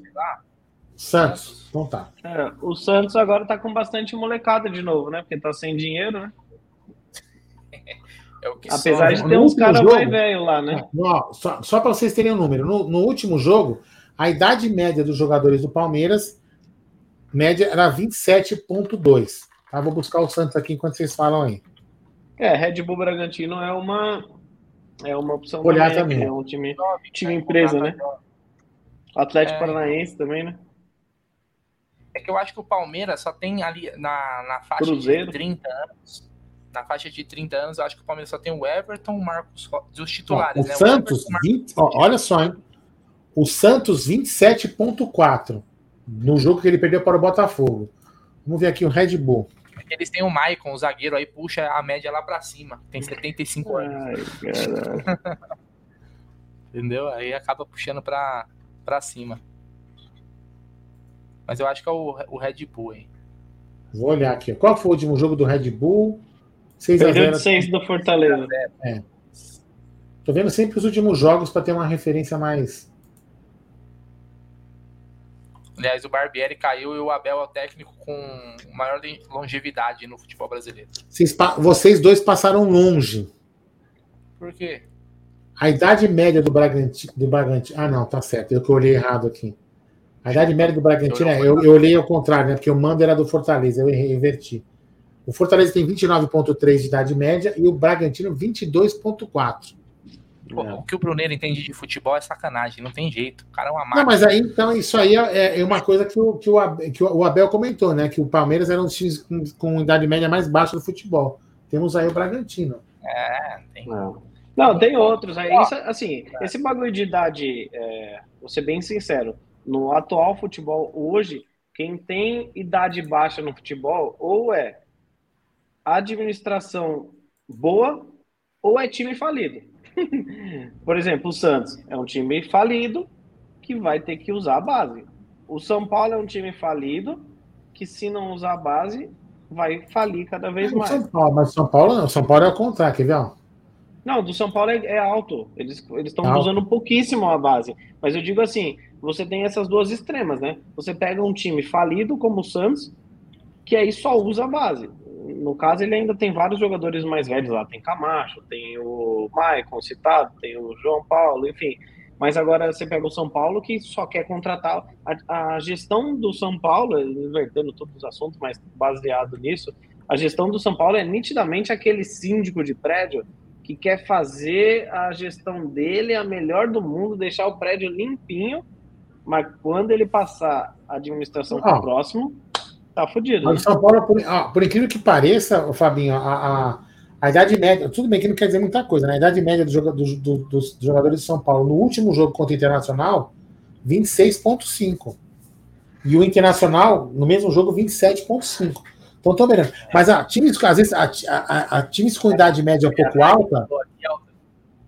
Santos, então tá. É, o Santos agora tá com bastante molecada de novo, né? Porque tá sem dinheiro, né? É Apesar de ter uns caras mais velhos lá, né? Não, só só para vocês terem um número. No, no, último jogo, a idade média dos jogadores do Palmeiras, média era 27,2. Tá? Vou buscar o Santos aqui enquanto vocês falam aí. É, Red Bull Bragantino é uma, é uma opção Olhar também. também. É um time, time empresa, né? Atlético é... Paranaense também, né? É que eu acho que o Palmeiras só tem ali na, na faixa Cruzeiro. de 30 anos na faixa de 30 anos, eu acho que o Palmeiras só tem o Everton, o Marcos dos titulares. Ó, o né? Santos, o 20, ó, olha só, hein? O Santos 27,4 no jogo que ele perdeu para o Botafogo. Vamos ver aqui o Red Bull. Eles têm o Maicon, o zagueiro aí, puxa a média lá para cima. Tem 75 Ai, anos. Entendeu? Aí acaba puxando para cima. Mas eu acho que é o, o Red Bull, hein? Vou olhar aqui. Qual foi o último jogo do Red Bull? 6 a 0 6 do Fortaleza. É. Tô vendo sempre os últimos jogos para ter uma referência mais. Aliás, o Barbieri caiu e o Abel é o técnico com maior longevidade no futebol brasileiro. Vocês, dois passaram longe. Por quê? A idade média do Bragantino, do Bragantino. Ah, não, tá certo. Eu que olhei errado aqui. A idade média do Bragantino, é, eu, eu olhei ao contrário, né? Porque o mando era do Fortaleza, eu inverti. O Fortaleza tem 29,3 de idade média e o Bragantino 22,4. O que o Bruneiro entende de futebol é sacanagem, não tem jeito. O cara é uma máquina. Não, mas aí, então, isso aí é, é uma coisa que o, que, o, que o Abel comentou, né? Que o Palmeiras era um time com, com idade média mais baixa do futebol. Temos aí o Bragantino. É, tem. Não, não tem outros. Aí, isso, assim, esse bagulho de idade, é, vou ser bem sincero, no atual futebol hoje, quem tem idade baixa no futebol, ou é administração boa ou é time falido. Por exemplo, o Santos é um time falido que vai ter que usar a base. O São Paulo é um time falido que, se não usar a base, vai falir cada vez mais. São Paulo, mas São Paulo não. São Paulo é o contrário, quer ver? Não, do São Paulo é, é alto. Eles estão usando pouquíssimo a base. Mas eu digo assim: você tem essas duas extremas, né? Você pega um time falido como o Santos, que aí só usa a base no caso, ele ainda tem vários jogadores mais velhos lá. Tem Camacho, tem o Maicon citado, tem o João Paulo, enfim. Mas agora você pega o São Paulo que só quer contratar. A, a gestão do São Paulo, invertendo todos os assuntos, mas baseado nisso, a gestão do São Paulo é nitidamente aquele síndico de prédio que quer fazer a gestão dele a melhor do mundo, deixar o prédio limpinho, mas quando ele passar a administração para o próximo, Tá fudido. Mas né? São Paulo, por, ah, por, incrível que pareça, Fabinho, a, a, a, idade média, tudo bem que não quer dizer muita coisa, né? A idade média do, do, do, dos jogadores de São Paulo no último jogo contra o Internacional, 26,5. E o Internacional, no mesmo jogo, 27,5. Então, tô vendo. Mas a, times, às vezes, a, a, a times com idade média um pouco alta.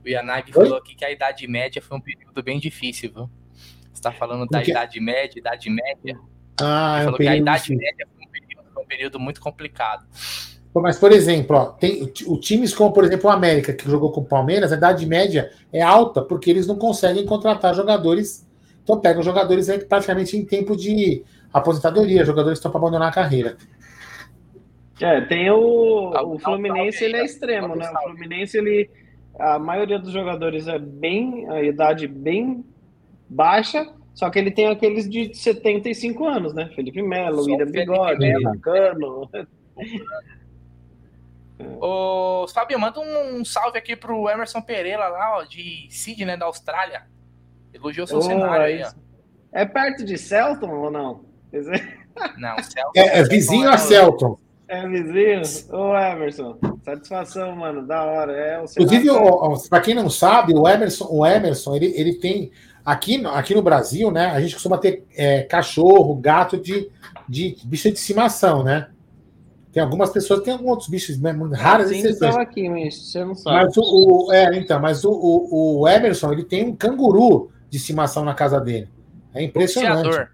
O Yanagi falou aqui que a idade média foi um período bem difícil, viu? Você está falando da idade média, idade média. Ah, é um que a idade média foi um, período, foi um período, muito complicado. Mas, por exemplo, ó, tem o times como, por exemplo, o América, que jogou com o Palmeiras, a idade média é alta, porque eles não conseguem contratar jogadores. Então pegam jogadores aí praticamente em tempo de aposentadoria, jogadores que estão para abandonar a carreira. É, tem o, o Fluminense, ele é extremo, né? O Fluminense, ele. A maioria dos jogadores é bem. a idade bem baixa, só que ele tem aqueles de 75 anos, né? Felipe Melo, William Bigode, Cano. Ô, Fabio, manda um, um, salve aqui pro Emerson Pereira lá, ó, de Sydney, da Austrália. Elogiou seu oh, cenário é aí, ó. É perto de Celton ou não? Não, Celton. É, é vizinho a Celton. É vizinho? Ô, Emerson, satisfação, mano, da hora. É, Inclusive, para quem não sabe, o Emerson, o Emerson ele, ele tem. Aqui, aqui no Brasil, né? A gente costuma ter é, cachorro, gato de, de bicho de estimação, né? Tem algumas pessoas que têm alguns outros bichos né, raras Sim, exceções. aqui, mas você não sabe. Mas o, o, é, então, mas o, o, o, Emerson ele tem um canguru de estimação na casa dele. É impressionante. Boxeador.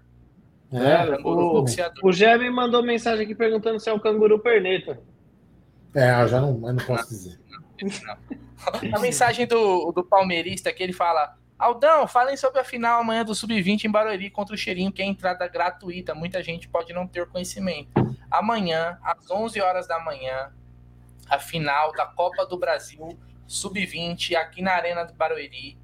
É, o, o Gé mandou mensagem aqui perguntando se é o canguru perneta. É, eu já não, eu não posso dizer. A mensagem do, do palmeirista que ele fala: Aldão, falem sobre a final amanhã do Sub-20 em Barueri contra o Cheirinho, que é entrada gratuita. Muita gente pode não ter conhecimento. Amanhã, às 11 horas da manhã, a final da Copa do Brasil Sub-20 aqui na Arena do Barueri.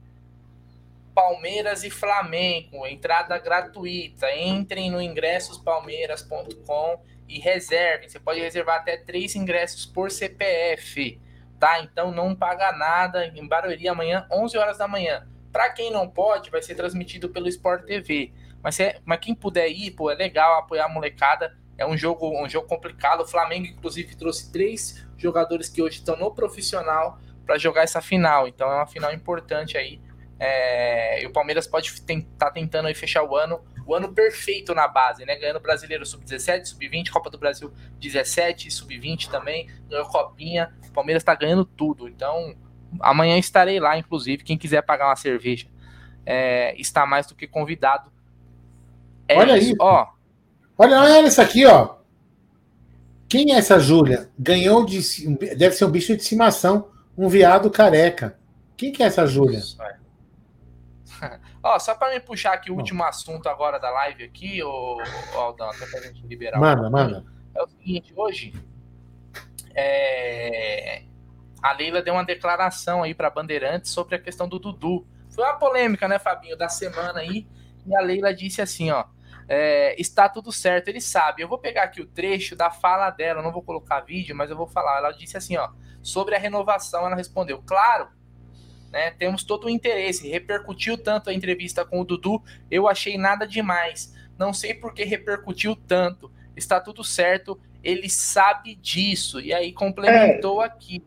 Palmeiras e Flamengo, entrada gratuita. Entrem no ingressospalmeiras.com e reservem. Você pode reservar até três ingressos por CPF, tá? Então não paga nada em Barueri amanhã, 11 horas da manhã. Para quem não pode, vai ser transmitido pelo Sport TV. Mas, é, mas quem puder ir, pô, é legal apoiar a molecada. É um jogo, um jogo complicado. O Flamengo, inclusive, trouxe três jogadores que hoje estão no profissional para jogar essa final. Então é uma final importante aí é, e o Palmeiras pode estar tá tentando aí fechar o ano, o ano perfeito na base, né? Ganhando Brasileiro Sub-17, Sub-20, Copa do Brasil 17, Sub-20 também, ganhou Copinha. O Palmeiras está ganhando tudo. Então, amanhã estarei lá, inclusive. Quem quiser pagar uma cerveja é, está mais do que convidado. É olha isso, aí. Ó. Olha, olha isso aqui, ó. Quem é essa Júlia? Ganhou de. Deve ser um bicho de estimação, um viado careca. Quem que é essa Júlia? É. Ó, só para me puxar aqui o último assunto agora da live aqui, o Aldão, até pra gente liberar. Manda, manda. É o seguinte, hoje é... a Leila deu uma declaração aí para Bandeirantes sobre a questão do Dudu. Foi uma polêmica, né, Fabinho, da semana aí. E a Leila disse assim, ó, é, está tudo certo, ele sabe. Eu vou pegar aqui o trecho da fala dela, não vou colocar vídeo, mas eu vou falar. Ela disse assim, ó, sobre a renovação, ela respondeu: "Claro, né? Temos todo o interesse. Repercutiu tanto a entrevista com o Dudu, eu achei nada demais. Não sei por que repercutiu tanto. Está tudo certo, ele sabe disso. E aí complementou é. aqui.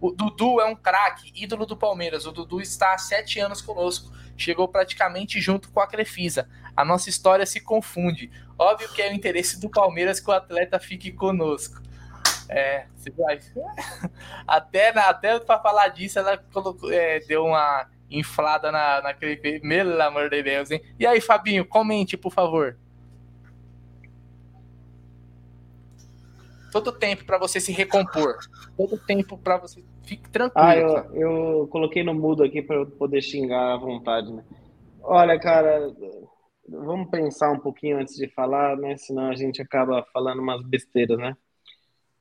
O Dudu é um craque, ídolo do Palmeiras. O Dudu está há sete anos conosco. Chegou praticamente junto com a Crefisa. A nossa história se confunde. Óbvio que é o interesse do Palmeiras que o atleta fique conosco. É, você vai. Até, até para falar disso, ela colocou, é, deu uma inflada na, naquele. Pelo amor de Deus, hein? E aí, Fabinho, comente, por favor. Todo tempo para você se recompor. Todo tempo para você. Fique tranquilo. Ah, eu, eu coloquei no mudo aqui para eu poder xingar à vontade, né? Olha, cara, vamos pensar um pouquinho antes de falar, né? Senão a gente acaba falando umas besteiras, né?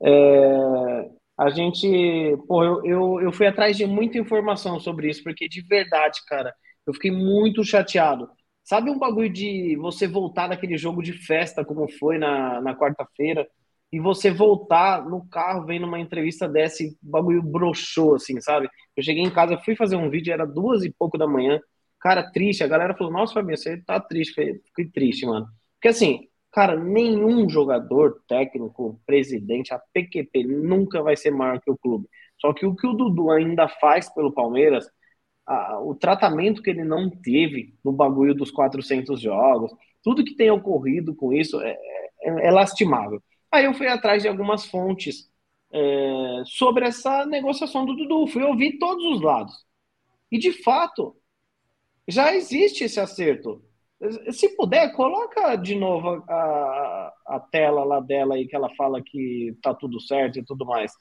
É, a gente, pô, eu, eu, eu fui atrás de muita informação sobre isso, porque de verdade, cara, eu fiquei muito chateado. Sabe um bagulho de você voltar daquele jogo de festa, como foi na, na quarta-feira, e você voltar no carro vendo uma entrevista dessa e o bagulho broxou, assim, sabe? Eu cheguei em casa, fui fazer um vídeo, era duas e pouco da manhã, cara, triste. A galera falou: Nossa, Fabinho, você tá triste. Fiquei triste, mano. Porque assim, Cara, nenhum jogador, técnico, presidente, a PQP nunca vai ser maior que o clube. Só que o que o Dudu ainda faz pelo Palmeiras, o tratamento que ele não teve no bagulho dos 400 jogos, tudo que tem ocorrido com isso é, é, é lastimável. Aí eu fui atrás de algumas fontes é, sobre essa negociação do Dudu, fui ouvir todos os lados. E de fato, já existe esse acerto. Se puder, coloca de novo a, a tela lá dela aí que ela fala que tá tudo certo e tudo mais.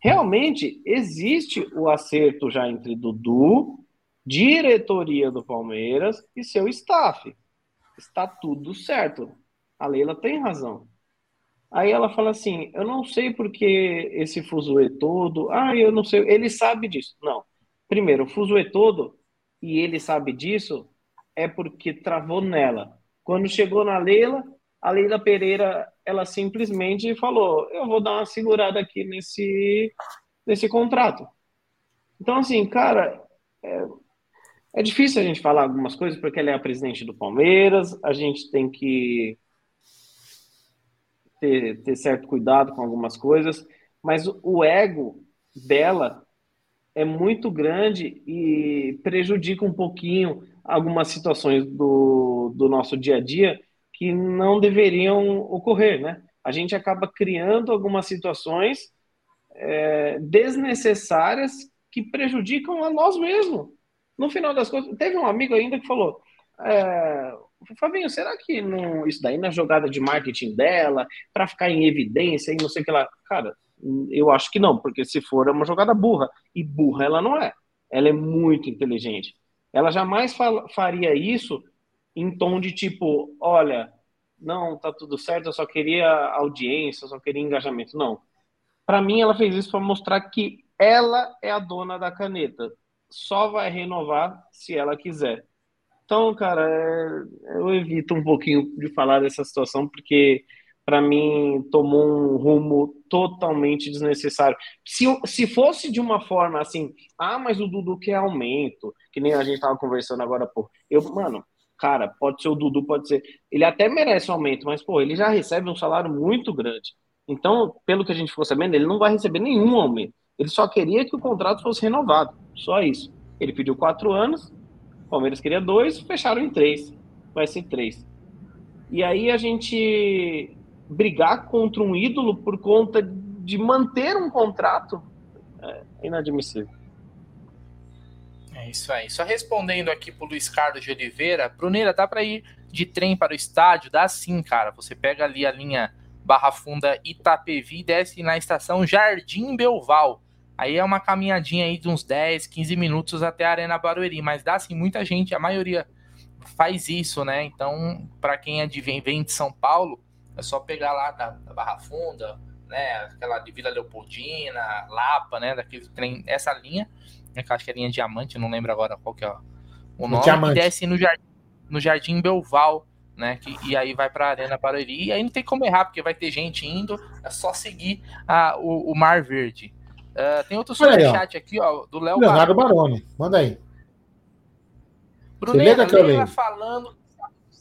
Realmente existe o acerto já entre Dudu, diretoria do Palmeiras e seu staff. Está tudo certo. A Leila tem razão. Aí ela fala assim: eu não sei porque esse fuzuê todo. Ah, eu não sei. Ele sabe disso. Não. Primeiro, o fuzuê todo, e ele sabe disso, é porque travou nela. Quando chegou na Leila, a Leila Pereira ela simplesmente falou: eu vou dar uma segurada aqui nesse, nesse contrato. Então, assim, cara, é, é difícil a gente falar algumas coisas porque ela é a presidente do Palmeiras, a gente tem que ter, ter certo cuidado com algumas coisas, mas o ego dela é muito grande e prejudica um pouquinho algumas situações do, do nosso dia a dia que não deveriam ocorrer, né? A gente acaba criando algumas situações é, desnecessárias que prejudicam a nós mesmos. No final das contas, teve um amigo ainda que falou: é, Fabinho, será que não, isso daí na jogada de marketing dela, para ficar em evidência e não sei o que lá? Cara, eu acho que não, porque se for é uma jogada burra. E burra ela não é. Ela é muito inteligente. Ela jamais faria isso em tom de tipo, olha, não, tá tudo certo, eu só queria audiência, eu só queria engajamento. Não. Para mim, ela fez isso para mostrar que ela é a dona da caneta. Só vai renovar se ela quiser. Então, cara, é, eu evito um pouquinho de falar dessa situação, porque para mim tomou um rumo totalmente desnecessário. Se, se fosse de uma forma assim, ah, mas o Dudu quer aumento, que nem a gente tava conversando agora, pô. Eu, mano, cara, pode ser o Dudu, pode ser. Ele até merece um aumento, mas, pô, ele já recebe um salário muito grande. Então, pelo que a gente ficou sabendo, ele não vai receber nenhum aumento. Ele só queria que o contrato fosse renovado. Só isso. Ele pediu quatro anos, o Palmeiras queria dois, fecharam em três. Vai ser três. E aí a gente brigar contra um ídolo por conta de manter um contrato é inadmissível. É isso aí. Só respondendo aqui pro Luiz Carlos de Oliveira, Bruneira, dá para ir de trem para o estádio? Dá sim, cara. Você pega ali a linha Barra Funda Itapevi e desce na estação Jardim Belval. Aí é uma caminhadinha aí de uns 10, 15 minutos até a Arena Barueri, mas dá sim muita gente, a maioria faz isso, né? Então, para quem é de vem, vem de São Paulo, é só pegar lá da, da Barra Funda, né? Aquela de Vila Leopoldina, Lapa, né? Daquele trem, essa linha, né, que eu acho que é linha Diamante, não lembro agora qual que é o nome, Diamante. e desce no Jardim, no Jardim Belval, né? Que, e aí vai para a Arena Barueri, e aí não tem como errar, porque vai ter gente indo, é só seguir a, o, o Mar Verde. Uh, tem outro superchat aqui, ó, do Léo Leonardo Baroni. Manda aí. Bruneira, falando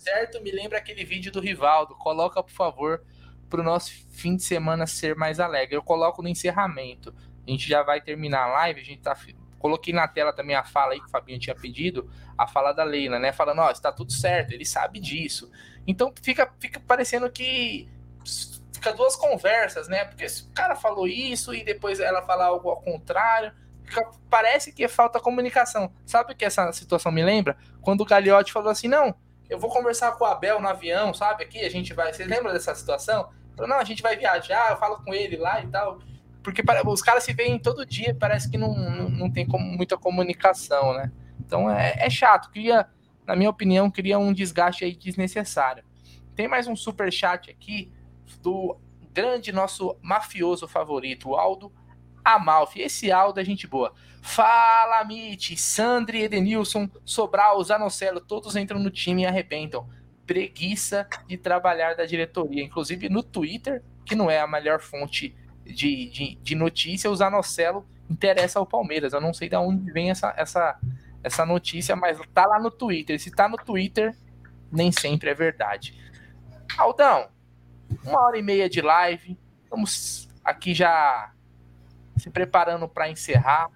certo me lembra aquele vídeo do Rivaldo. Coloca, por favor, para o nosso fim de semana ser mais alegre. Eu coloco no encerramento. A gente já vai terminar a live. A gente tá. Coloquei na tela também a fala aí que o Fabinho tinha pedido, a fala da Leila, né? Falando, ó, está tudo certo, ele sabe disso. Então fica, fica parecendo que fica duas conversas, né? Porque o cara falou isso e depois ela fala algo ao contrário. Fica, parece que falta comunicação. Sabe o que essa situação me lembra? Quando o Gagliotti falou assim: não, eu vou conversar com o Abel no avião, sabe? Aqui a gente vai. Vocês lembram dessa situação? Falou, não, a gente vai viajar, eu falo com ele lá e tal. Porque os caras se veem todo dia, parece que não, não, não tem como, muita comunicação, né? Então é, é chato. Cria, na minha opinião, cria um desgaste aí desnecessário. Tem mais um super chat aqui do grande nosso mafioso favorito, Aldo Amalfi. Esse Aldo é gente boa. Fala, Mitch, Sandri, Edenilson, Sobral, Zanocelo, todos entram no time e arrebentam. Preguiça de trabalhar da diretoria. Inclusive no Twitter, que não é a melhor fonte de, de, de notícia, o Zanocelo interessa ao Palmeiras. Eu não sei de onde vem essa, essa, essa notícia, mas tá lá no Twitter. Se tá no Twitter, nem sempre é verdade. Aldão, uma hora e meia de live. Vamos aqui já se preparando para encerrar.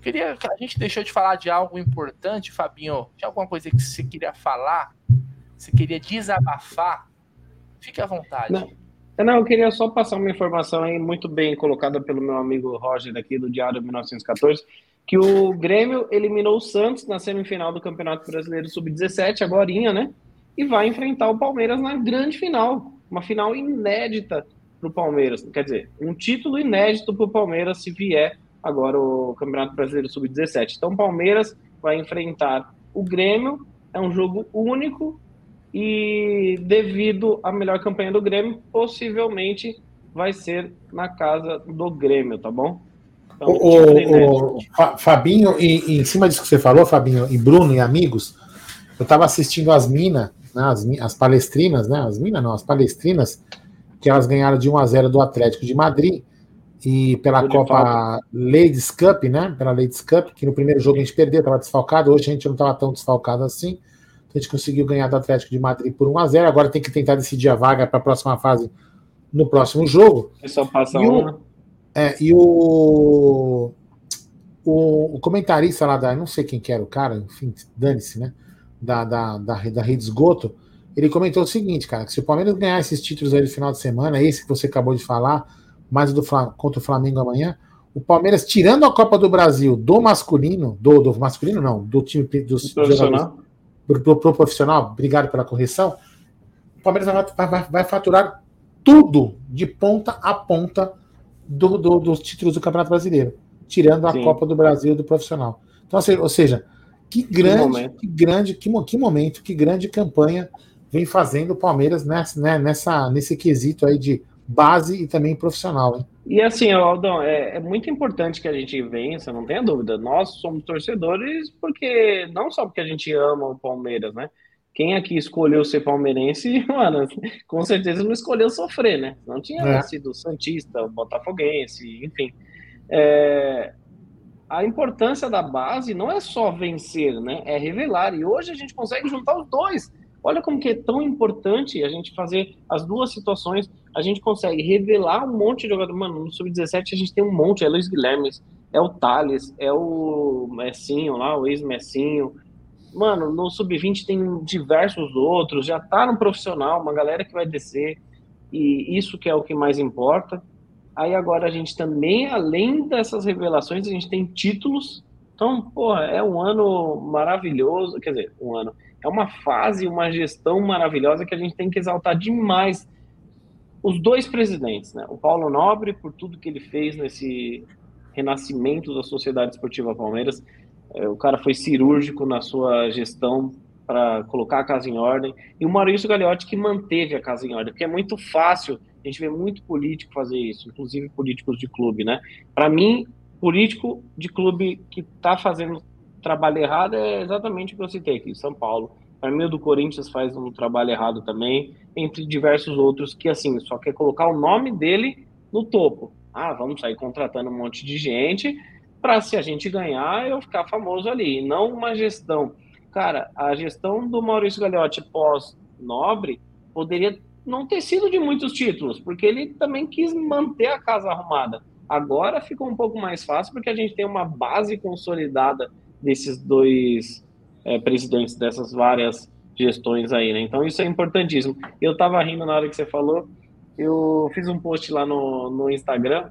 Queria, a gente deixou de falar de algo importante, Fabinho. Tinha alguma coisa que você queria falar? Você queria desabafar? Fique à vontade. Não, não, eu queria só passar uma informação aí muito bem colocada pelo meu amigo Roger aqui do Diário 1914, que o Grêmio eliminou o Santos na semifinal do Campeonato Brasileiro Sub-17, agora, né? E vai enfrentar o Palmeiras na grande final, uma final inédita para o Palmeiras. Quer dizer, um título inédito para o Palmeiras se vier agora o Campeonato Brasileiro Sub-17. Então, o Palmeiras vai enfrentar o Grêmio, é um jogo único e, devido à melhor campanha do Grêmio, possivelmente vai ser na casa do Grêmio, tá bom? Então, o, o, o Fabinho, e, em cima disso que você falou, Fabinho, e Bruno e amigos, eu estava assistindo as minas, né, as, as palestrinas, né? As minas não, as palestrinas que elas ganharam de 1 a 0 do Atlético de Madrid e pela Copa Ladies Cup, né? Pela Ladies Cup, que no primeiro jogo a gente perdeu, estava desfalcado, hoje a gente não estava tão desfalcado assim. Então a gente conseguiu ganhar do Atlético de Madrid por 1 a 0 Agora tem que tentar decidir a vaga para a próxima fase no próximo jogo. É só passa e uma. O, é, e o, o, o, comentarista lá da. Não sei quem que era o cara, enfim, dane-se, né? Da, da, da, da Rede Esgoto. Ele comentou o seguinte, cara, que se o Palmeiras ganhar esses títulos aí no final de semana, esse que você acabou de falar, mais do contra o Flamengo amanhã. O Palmeiras, tirando a Copa do Brasil do masculino, do, do masculino não, do time dos profissional. Pro, pro, pro, profissional, obrigado pela correção. O Palmeiras vai, vai, vai faturar tudo de ponta a ponta do, do, dos títulos do Campeonato Brasileiro, tirando a Sim. Copa do Brasil do profissional. Então, ou seja, que grande, que, que grande, que, que momento, que grande campanha vem fazendo o Palmeiras nessa, né, nessa, nesse quesito aí de base e também profissional. Hein? E assim, Aldão, é, é, muito importante que a gente vença, não tenha dúvida. Nós somos torcedores porque não só porque a gente ama o Palmeiras, né? Quem aqui escolheu ser palmeirense, mano, com certeza não escolheu sofrer, né? Não tinha é. sido Santista, Botafoguense, enfim. É, a importância da base não é só vencer, né? É revelar. E hoje a gente consegue juntar os dois. Olha como que é tão importante a gente fazer as duas situações. A gente consegue revelar um monte de jogador. Mano, no Sub-17 a gente tem um monte. É Luiz Guilherme, é o Thales, é o Messinho lá, o ex-Messinho. Mano, no Sub-20 tem diversos outros. Já tá no profissional, uma galera que vai descer. E isso que é o que mais importa. Aí agora a gente também, além dessas revelações, a gente tem títulos. Então, porra, é um ano maravilhoso. Quer dizer, um ano é uma fase, uma gestão maravilhosa que a gente tem que exaltar demais os dois presidentes, né? O Paulo Nobre, por tudo que ele fez nesse renascimento da Sociedade Esportiva Palmeiras. É, o cara foi cirúrgico na sua gestão para colocar a casa em ordem. E o Maurício Gagliotti que manteve a casa em ordem, porque é muito fácil, a gente vê muito político fazer isso, inclusive políticos de clube, né? Para mim, político de clube que está fazendo trabalho errado é exatamente o que eu citei aqui, São Paulo. Para mim, o do Corinthians faz um trabalho errado também, entre diversos outros que, assim, só quer colocar o nome dele no topo. Ah, vamos sair contratando um monte de gente para, se a gente ganhar, eu ficar famoso ali. E não uma gestão. Cara, a gestão do Maurício Gagliotti pós-Nobre poderia não ter sido de muitos títulos, porque ele também quis manter a casa arrumada. Agora ficou um pouco mais fácil, porque a gente tem uma base consolidada desses dois é, presidentes dessas várias gestões aí, né? Então isso é importantíssimo. Eu tava rindo na hora que você falou, eu fiz um post lá no, no Instagram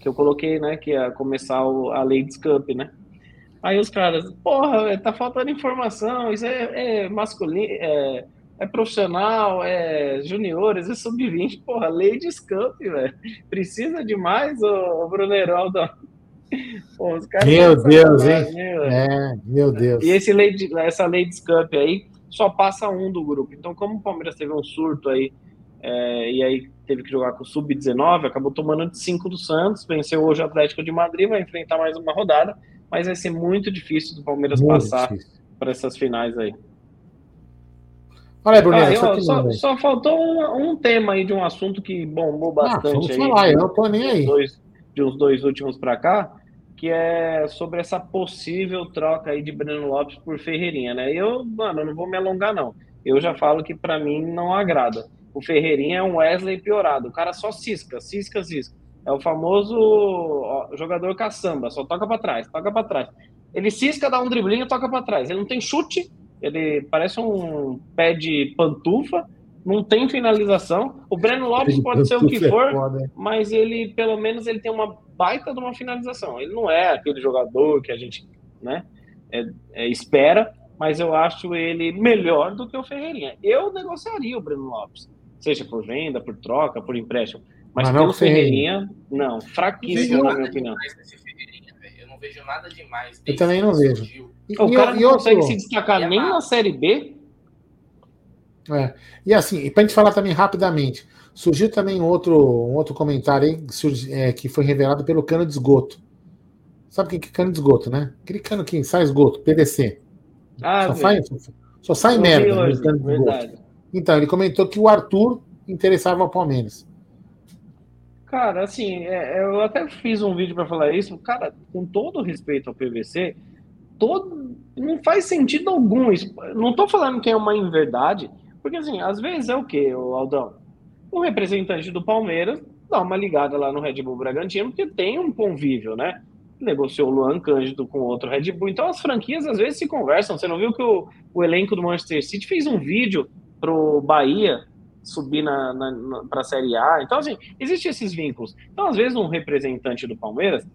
que eu coloquei, né, que ia começar o, a Ladies Cup, né? Aí os caras, porra, tá faltando informação, isso é, é masculino, é, é, profissional, é juniores, é sub-20, porra, Ladies Cup, velho. Precisa demais, o, o Bruno Heraldo. Pô, meu Deus, hein? É, meu Deus. E esse lady, essa Ladies Cup aí só passa um do grupo. Então, como o Palmeiras teve um surto aí, é, e aí teve que jogar com o Sub-19, acabou tomando de 5 do Santos, venceu hoje o Atlético de Madrid, vai enfrentar mais uma rodada, mas vai ser muito difícil do Palmeiras muito passar para essas finais aí. Olha aí, Bruno, ah, só, só, só, faltou um, um, tema aí de um assunto que bombou ah, bastante. Ah, vamos aí, falar, eu não tô nem aí. Dois, de uns dois últimos para cá, que é sobre essa possível troca aí de Breno Lopes por Ferreirinha, né? Eu, mano, eu não vou me alongar não. Eu já falo que para mim não agrada. O Ferreirinha é um Wesley piorado. O cara só cisca, cisca, cisca. É o famoso ó, jogador caçamba, só toca para trás, toca para trás. Ele cisca, dá um driblinho, toca para trás. Ele não tem chute, ele parece um pé de pantufa, não tem finalização. O Breno Lopes pode ser o que for, mas ele, pelo menos, ele tem uma baita de uma finalização. Ele não é aquele jogador que a gente né, é, é, espera, mas eu acho ele melhor do que o Ferreirinha. Eu negociaria o Breno Lopes, seja por venda, por troca, por empréstimo. Mas, mas pelo Ferreirinha, não, fraquíssimo, na minha opinião. Eu não vejo nada demais. Eu também não vejo. E, o cara não consegue se destacar nem na Série B é. E assim, para a gente falar também rapidamente, surgiu também outro, um outro comentário aí surgi, é, que foi revelado pelo cano de esgoto. Sabe o que é cano de esgoto, né? Aquele cano que sai esgoto, PVC. Ah, só, sai, só, só sai merda de esgoto. Então, ele comentou que o Arthur interessava ao Palmeiras. Cara, assim, é, eu até fiz um vídeo para falar isso. Cara, com todo respeito ao PVC, todo não faz sentido algum. Não estou falando que é uma inverdade, porque assim, às vezes é o quê, Aldão? Um representante do Palmeiras dá uma ligada lá no Red Bull Bragantino, porque tem um convívio, né? Negociou o Luan Cândido com outro Red Bull. Então as franquias às vezes se conversam. Você não viu que o, o elenco do Manchester City fez um vídeo pro Bahia subir na, na, na para a Série A. Então, assim, existem esses vínculos. Então, às vezes, um representante do Palmeiras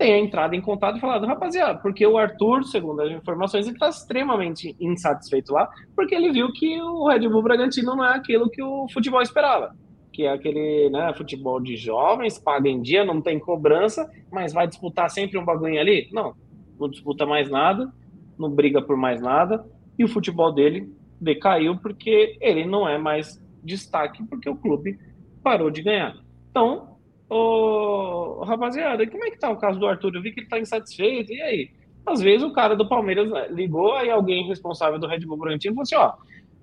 tem entrado em contato e falado, rapaziada, porque o Arthur, segundo as informações, ele está extremamente insatisfeito lá, porque ele viu que o Red Bull Bragantino não é aquilo que o futebol esperava. Que é aquele né, futebol de jovens, paga em dia, não tem cobrança, mas vai disputar sempre um bagulho ali? Não, não disputa mais nada, não briga por mais nada, e o futebol dele decaiu porque ele não é mais destaque porque o clube parou de ganhar. Então, ô, rapaziada, como é que tá o caso do Arthur? Eu vi que ele tá insatisfeito, e aí? Às vezes o cara do Palmeiras ligou, aí alguém responsável do Red Bull Bragantino falou assim, ó,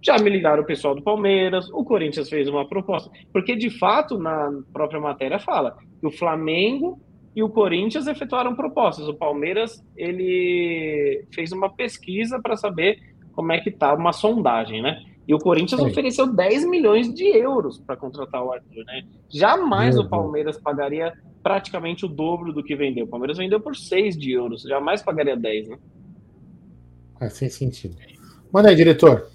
já me ligaram o pessoal do Palmeiras, o Corinthians fez uma proposta, porque de fato, na própria matéria fala que o Flamengo e o Corinthians efetuaram propostas. O Palmeiras, ele fez uma pesquisa para saber como é que tá, uma sondagem, né? E o Corinthians Sim. ofereceu 10 milhões de euros para contratar o Arthur, né? Jamais Meu o Palmeiras Deus. pagaria praticamente o dobro do que vendeu. O Palmeiras vendeu por 6 de euros, jamais pagaria 10, né? É, sem sentido. Manda aí, diretor.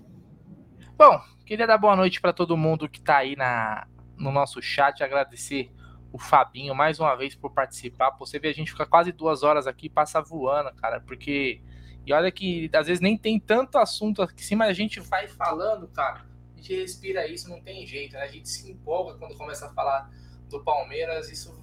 Bom, queria dar boa noite para todo mundo que está aí na, no nosso chat, agradecer o Fabinho mais uma vez por participar. Você vê, a gente fica quase duas horas aqui, passa voando, cara, porque e olha que às vezes nem tem tanto assunto em cima, a gente vai falando, cara. A gente respira isso, não tem jeito, né? A gente se empolga quando começa a falar do Palmeiras. Isso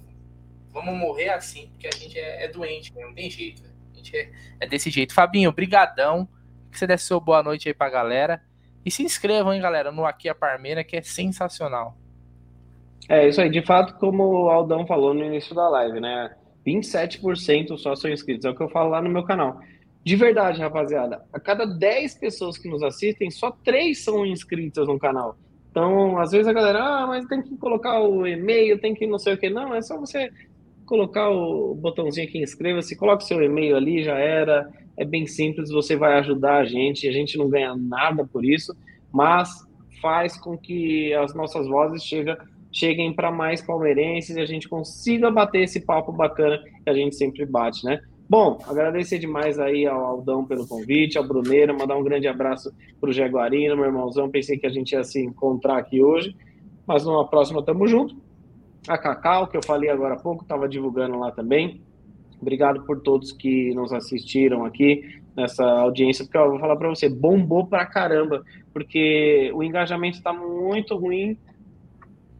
vamos morrer assim, porque a gente é, é doente, né? não tem jeito. Né? A gente é, é, desse jeito. Fabinho, brigadão. Que você desse seu boa noite aí pra galera. E se inscrevam, hein, galera, no Aqui a Parmeira, que é sensacional. É isso aí, de fato, como o Aldão falou no início da live, né? 27% só são inscritos, é o que eu falo lá no meu canal. De verdade, rapaziada, a cada 10 pessoas que nos assistem, só 3 são inscritas no canal. Então, às vezes a galera, ah, mas tem que colocar o e-mail, tem que não sei o que. Não, é só você colocar o botãozinho aqui, inscreva-se, coloque seu e-mail ali, já era. É bem simples, você vai ajudar a gente. A gente não ganha nada por isso, mas faz com que as nossas vozes chega, cheguem para mais palmeirenses e a gente consiga bater esse papo bacana que a gente sempre bate, né? Bom, agradecer demais aí ao Aldão pelo convite, ao Bruneiro, mandar um grande abraço para o Jaguarino, meu irmãozão. Pensei que a gente ia se encontrar aqui hoje, mas numa próxima tamo junto. A Cacau, que eu falei agora há pouco, estava divulgando lá também. Obrigado por todos que nos assistiram aqui nessa audiência, porque eu vou falar para você, bombou pra caramba, porque o engajamento está muito ruim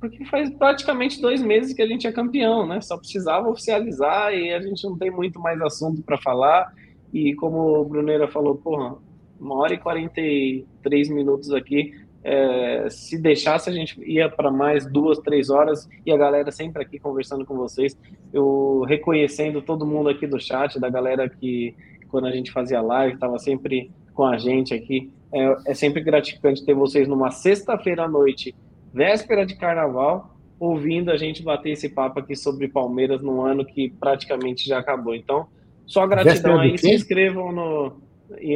porque faz praticamente dois meses que a gente é campeão, né? Só precisava oficializar e a gente não tem muito mais assunto para falar. E como o Bruneira falou, porra, uma hora e 43 minutos aqui. É, se deixasse, a gente ia para mais duas, três horas e a galera sempre aqui conversando com vocês. Eu reconhecendo todo mundo aqui do chat, da galera que quando a gente fazia live estava sempre com a gente aqui. É, é sempre gratificante ter vocês numa sexta-feira à noite véspera de carnaval, ouvindo a gente bater esse papo aqui sobre Palmeiras num ano que praticamente já acabou. Então, só gratidão aí, se inscrevam no.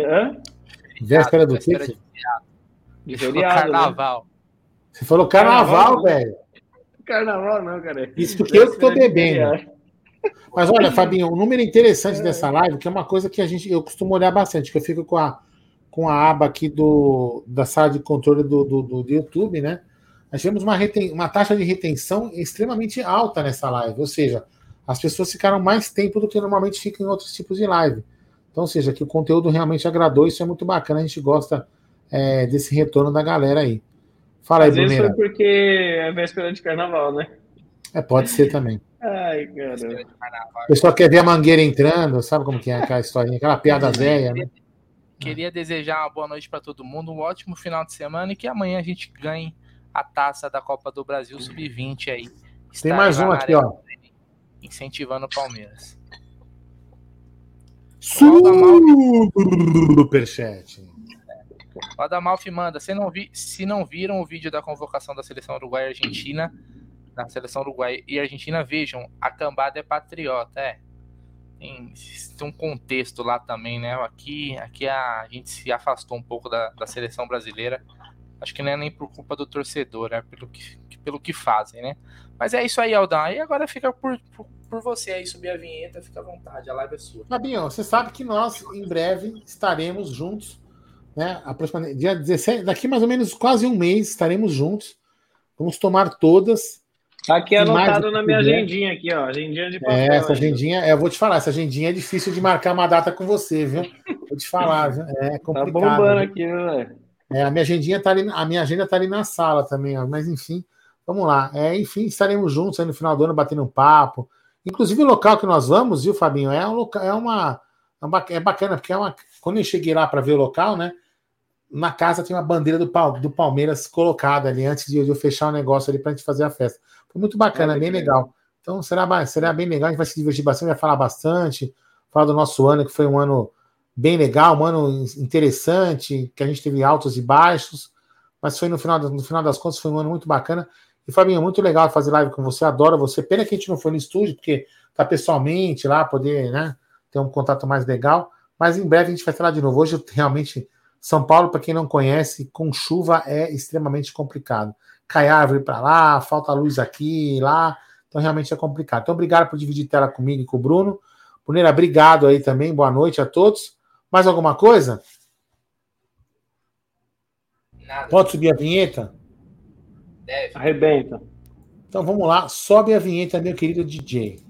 Hã? Véspera do quê? De feriado. Né? Carnaval. Né? Você falou carnaval, velho. Carnaval não, cara. Isso porque eu que tô bebendo. Mas olha, Fabinho, um número interessante é. dessa live, que é uma coisa que a gente, eu costumo olhar bastante, que eu fico com a, com a aba aqui do, da sala de controle do, do, do YouTube, né? Nós tivemos uma, reten... uma taxa de retenção extremamente alta nessa live, ou seja, as pessoas ficaram mais tempo do que normalmente ficam em outros tipos de live. Então, ou seja, que o conteúdo realmente agradou, isso é muito bacana, a gente gosta é, desse retorno da galera aí. Fala aí, Às vezes foi porque é véspera de carnaval, né? É, pode ser também. Ai, cara. O pessoal quer ver a mangueira entrando, sabe como que é aquela historinha, aquela piada velha, né? Queria desejar uma boa noite para todo mundo, um ótimo final de semana e que amanhã a gente ganhe a taça da Copa do Brasil Sub-20 aí. Tem mais um aqui, ó. Incentivando o Palmeiras. Superchat. O Adamalfi manda, se não, vi, se não viram o vídeo da convocação da seleção uruguaia e argentina, da seleção uruguaia e argentina, vejam, a cambada é patriota, é. Tem, tem um contexto lá também, né? Aqui, aqui a, a gente se afastou um pouco da, da seleção brasileira. Acho que não é nem por culpa do torcedor, é pelo que, pelo que fazem, né? Mas é isso aí, Aldão. E agora fica por, por, por, você aí subir a vinheta, fica à vontade, a live é sua. Fabinho, você sabe que nós em breve estaremos juntos né? Aproximadamente dia 17, daqui mais ou menos quase um mês estaremos juntos. Vamos tomar todas. Tá aqui anotado na minha agendinha aqui, ó. Agendinha de papel. É, essa agendinha, é, eu vou te falar, essa agendinha é difícil de marcar uma data com você, viu? Vou te falar, viu? É tá complicado. Tá bombando viu? aqui, velho. É, a minha agendinha tá ali, a minha agenda tá ali na sala também, ó, mas enfim, vamos lá. É, enfim, estaremos juntos aí no final do ano batendo um papo. Inclusive o local que nós vamos, viu, Fabinho? É um local, é uma é bacana porque é uma quando eu cheguei lá para ver o local, né? na casa tem uma bandeira do, do Palmeiras colocada ali antes de eu fechar o negócio ali para a gente fazer a festa. Foi muito bacana, é, bem legal. Então será, será bem legal, a gente vai se divertir bastante, vai falar bastante, falar do nosso ano, que foi um ano bem legal, um ano interessante, que a gente teve altos e baixos, mas foi no final, no final das contas, foi um ano muito bacana. E Fabinho, muito legal fazer live com você, adoro você. Pena que a gente não foi no estúdio, porque tá pessoalmente lá, poder né, ter um contato mais legal. Mas em breve a gente vai falar de novo. Hoje realmente são Paulo, para quem não conhece, com chuva é extremamente complicado. Cai árvore para lá, falta luz aqui lá, então realmente é complicado. Então, obrigado por dividir tela comigo e com o Bruno. Bruneira, obrigado aí também, boa noite a todos. Mais alguma coisa? Nada. Pode subir a vinheta? Deve. Arrebenta. Então vamos lá, sobe a vinheta, meu querido DJ.